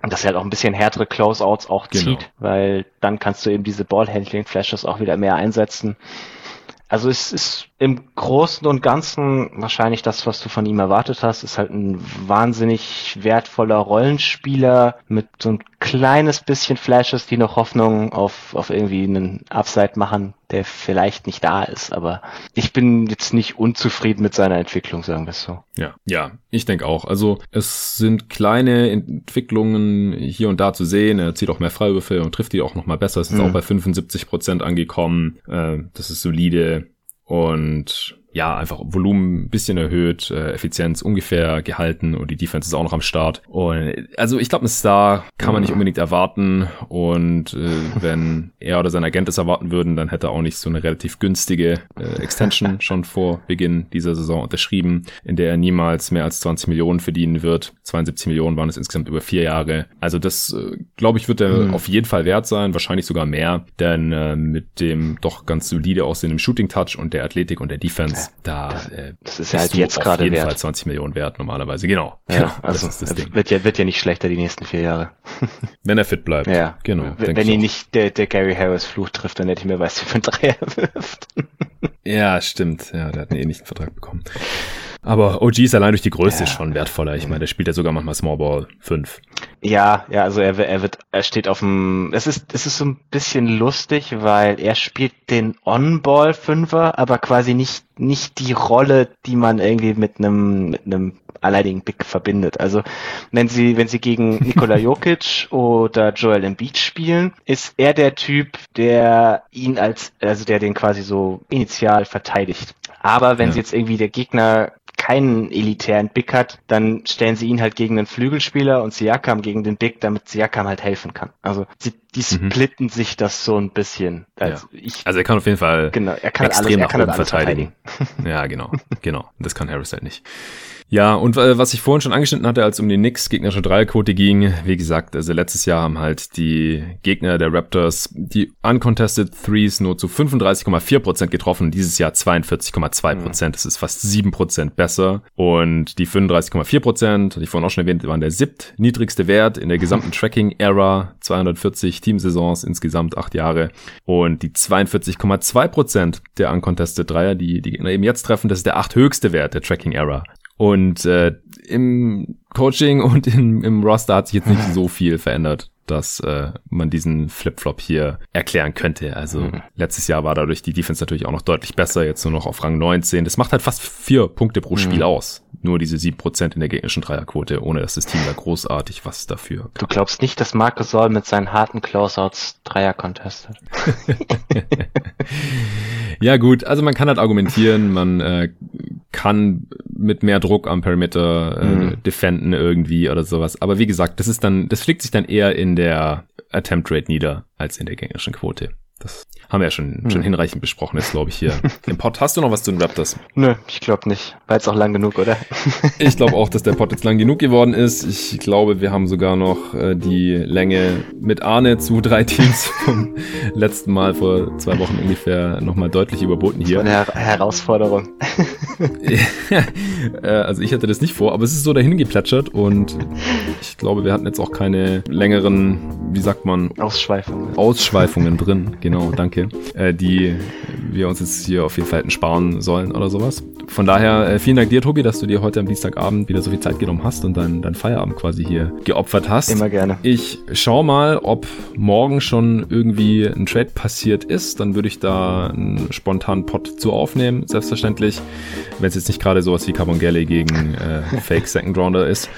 B: Und dass er halt auch ein bisschen härtere Closeouts auch genau. zieht, weil dann kannst du eben diese Ballhandling-Flashes auch wieder mehr einsetzen. Also es ist im Großen und Ganzen wahrscheinlich das, was du von ihm erwartet hast, ist halt ein wahnsinnig wertvoller Rollenspieler mit so ein kleines bisschen Flashes, die noch Hoffnung auf, auf irgendwie einen Upside machen, der vielleicht nicht da ist. Aber ich bin jetzt nicht unzufrieden mit seiner Entwicklung, sagen wir es so.
A: Ja, ja, ich denke auch. Also es sind kleine Entwicklungen hier und da zu sehen. Er zieht auch mehr Freiwürfe und trifft die auch nochmal besser. Es ist mhm. auch bei 75 Prozent angekommen. Äh, das ist solide. Und ja, einfach Volumen ein bisschen erhöht, äh, Effizienz ungefähr gehalten und die Defense ist auch noch am Start. Und also ich glaube, ein Star kann man nicht unbedingt erwarten. Und äh, wenn er oder sein Agent es erwarten würden, dann hätte er auch nicht so eine relativ günstige äh, Extension [laughs] schon vor Beginn dieser Saison unterschrieben, in der er niemals mehr als 20 Millionen verdienen wird. 72 Millionen waren es insgesamt über vier Jahre. Also das, äh, glaube ich, wird er mhm. auf jeden Fall wert sein, wahrscheinlich sogar mehr, denn äh, mit dem doch ganz solide aussehenden Shooting Touch und der Athletik und der Defense da
B: äh, das ist ja halt jetzt gerade
A: jeden wert. Fall 20 Millionen wert normalerweise. Genau.
B: Ja, genau also wird ja wird ja nicht schlechter die nächsten vier Jahre. [laughs]
A: Wenn er fit bleibt.
B: Ja, genau. Wenn, wenn ihn nicht der, der Gary Harris Fluch trifft, dann hätte ich mir weiß, wie ein Dreier [laughs] wirft.
A: ja, stimmt. Ja, der hat einen ähnlichen Vertrag bekommen. Aber OG ist allein durch die Größe ja. schon wertvoller. Ich meine, der spielt ja sogar manchmal Small Ball 5.
B: Ja, ja, also er, er wird, er steht auf dem, es ist, es ist so ein bisschen lustig, weil er spielt den On-Ball Fünfer, aber quasi nicht, nicht die Rolle, die man irgendwie mit einem, mit einem alleinigen Big verbindet. Also, wenn sie, wenn sie gegen [laughs] Nikola Jokic oder Joel Embiid spielen, ist er der Typ, der ihn als, also der den quasi so initial verteidigt. Aber wenn ja. sie jetzt irgendwie der Gegner keinen elitären Big hat, dann stellen sie ihn halt gegen den Flügelspieler und Siakam gegen den Big, damit Siakam halt helfen kann. Also sie, die mhm. splitten mhm. sich das so ein bisschen.
A: Also, ja. ich, also er kann auf jeden Fall
B: genau, er kann extrem alles, er kann alles
A: verteidigen. verteidigen. ja, genau, genau. Das kann Harris halt nicht. Ja, und äh, was ich vorhin schon angeschnitten hatte, als um die Knicks gegnerische Dreierquote ging, wie gesagt, also letztes Jahr haben halt die Gegner der Raptors die uncontested Threes nur zu 35,4% getroffen, dieses Jahr 42,2%. Mhm. Das ist fast 7% besser. Und die 35,4%, hatte ich vorhin auch schon erwähnt, waren der siebt niedrigste Wert in der gesamten Tracking-Era, 240 Teamsaisons, insgesamt acht Jahre. Und die 42,2% der uncontested Dreier, die die Gegner eben jetzt treffen, das ist der acht höchste Wert der Tracking-Era. Und äh, im Coaching [laughs] und in, im Roster hat sich jetzt nicht so viel verändert dass äh, man diesen Flip-Flop hier erklären könnte. Also mhm. letztes Jahr war dadurch die Defense natürlich auch noch deutlich besser, jetzt nur noch auf Rang 19. Das macht halt fast vier Punkte pro Spiel mhm. aus. Nur diese sieben Prozent in der gegnerischen Dreierquote, ohne dass das Team da großartig was dafür
B: kann. Du glaubst nicht, dass Marcus Soll mit seinen harten Closeouts Dreier contestet? [laughs]
A: ja gut, also man kann halt argumentieren, man äh, kann mit mehr Druck am Perimeter äh, mhm. defenden irgendwie oder sowas. Aber wie gesagt, das ist dann, das fliegt sich dann eher in der Attempt Rate nieder als in der gängerischen Quote. Das haben wir ja schon, hm. schon hinreichend besprochen, jetzt glaube ich hier im Pod. Hast du noch was zu den Raptors? [laughs]
B: Nö, ich glaube nicht. War jetzt auch lang genug, oder? [laughs]
A: ich glaube auch, dass der Pod jetzt lang genug geworden ist. Ich glaube, wir haben sogar noch äh, die Länge mit Arne zu drei Teams vom [laughs] letzten Mal vor zwei Wochen ungefähr nochmal deutlich überboten hier.
B: Das war eine Her Herausforderung.
A: Äh, also ich hatte das nicht vor, aber es ist so dahin geplätschert und ich glaube, wir hatten jetzt auch keine längeren, wie sagt man?
B: Ausschweifungen.
A: Ausschweifungen drin, genau, danke. Äh, die wir uns jetzt hier auf jeden Fall hätten sparen sollen oder sowas. Von daher äh, vielen Dank dir, Tobi, dass du dir heute am Dienstagabend wieder so viel Zeit genommen hast und deinen dein Feierabend quasi hier geopfert hast.
B: Immer gerne.
A: Ich schau mal, ob morgen schon irgendwie ein Trade passiert ist. Dann würde ich da einen spontanen Pot zu aufnehmen, selbstverständlich. Wenn es jetzt nicht gerade sowas wie Carbon gegen äh, Fake Second Rounder ist.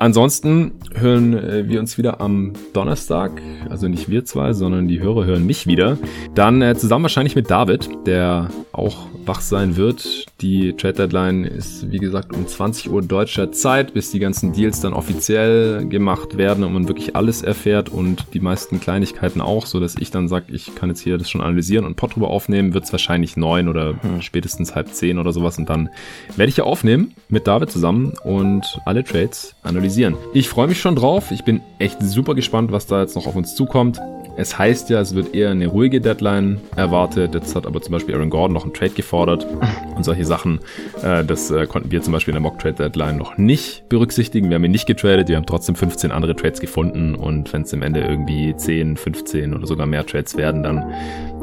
A: Ansonsten hören äh, wir uns wieder am Donnerstag, also nicht wir zwei, sondern die Hörer hören mich wieder. Dann äh, zusammen wahrscheinlich mit David, der auch wach sein wird. Die Trade Deadline ist, wie gesagt, um 20 Uhr deutscher Zeit, bis die ganzen Deals dann offiziell gemacht werden und man wirklich alles erfährt und die meisten Kleinigkeiten auch, so dass ich dann sage, ich kann jetzt hier das schon analysieren und Pod drüber aufnehmen, wird es wahrscheinlich neun oder hm. spätestens halb zehn oder sowas und dann werde ich hier aufnehmen mit David zusammen und alle Trades analysieren. Ich freue mich schon drauf. Ich bin echt super gespannt, was da jetzt noch auf uns zukommt. Es heißt ja, es wird eher eine ruhige Deadline erwartet. Jetzt hat aber zum Beispiel Aaron Gordon noch einen Trade gefordert [laughs] und solche Sachen. Äh, das äh, konnten wir zum Beispiel in der Mock Trade Deadline noch nicht berücksichtigen. Wir haben ihn nicht getradet. Wir haben trotzdem 15 andere Trades gefunden. Und wenn es im Ende irgendwie 10, 15 oder sogar mehr Trades werden, dann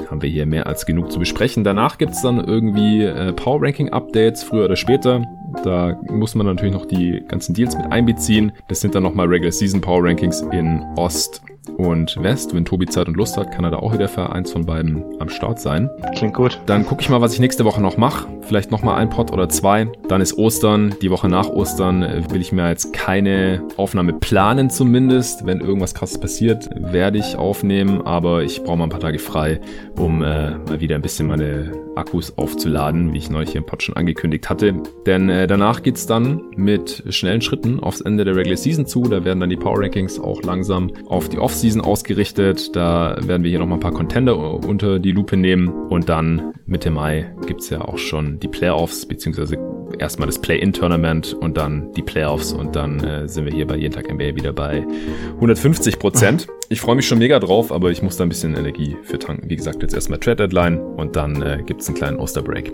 A: haben wir hier mehr als genug zu besprechen. Danach gibt es dann irgendwie äh, Power Ranking Updates, früher oder später. Da muss man natürlich noch die ganzen Deals mit einbeziehen. Das sind dann nochmal Regular Season Power Rankings in Ost, und West. Wenn Tobi Zeit und Lust hat, kann er da auch wieder für eins von beiden am Start sein.
B: Klingt gut.
A: Dann gucke ich mal, was ich nächste Woche noch mache. Vielleicht nochmal ein Pot oder zwei. Dann ist Ostern. Die Woche nach Ostern äh, will ich mir jetzt keine Aufnahme planen zumindest. Wenn irgendwas krasses passiert, werde ich aufnehmen. Aber ich brauche mal ein paar Tage frei, um äh, mal wieder ein bisschen meine Akkus aufzuladen, wie ich neulich hier im Pod schon angekündigt hatte. Denn äh, danach geht's dann mit schnellen Schritten aufs Ende der Regular Season zu. Da werden dann die Power Rankings auch langsam auf die Offseason ausgerichtet. Da werden wir hier nochmal ein paar Contender unter die Lupe nehmen. Und dann Mitte Mai gibt's ja auch schon die Playoffs, beziehungsweise erstmal das Play-In-Tournament und dann die Playoffs und dann äh, sind wir hier bei jeden Tag NBA wieder bei 150 Prozent. Ich freue mich schon mega drauf, aber ich muss da ein bisschen Energie für tanken. Wie gesagt, jetzt erstmal Trade Deadline und dann äh, gibt einen kleinen Osterbreak.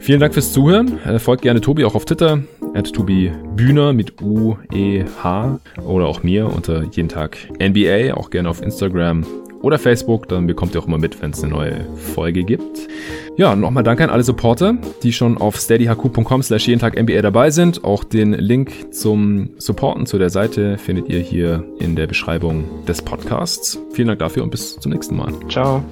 A: Vielen Dank fürs Zuhören. Äh, folgt gerne Tobi auch auf Twitter, at Tobi Bühner mit U-E-H oder auch mir unter jeden Tag NBA, auch gerne auf Instagram oder Facebook, dann bekommt ihr auch immer mit, wenn es eine neue Folge gibt. Ja, nochmal danke an alle Supporter, die schon auf steadyhq.com slash jeden Tag NBA dabei sind. Auch den Link zum Supporten zu der Seite findet ihr hier in der Beschreibung des Podcasts. Vielen Dank dafür und bis zum nächsten Mal.
B: Ciao.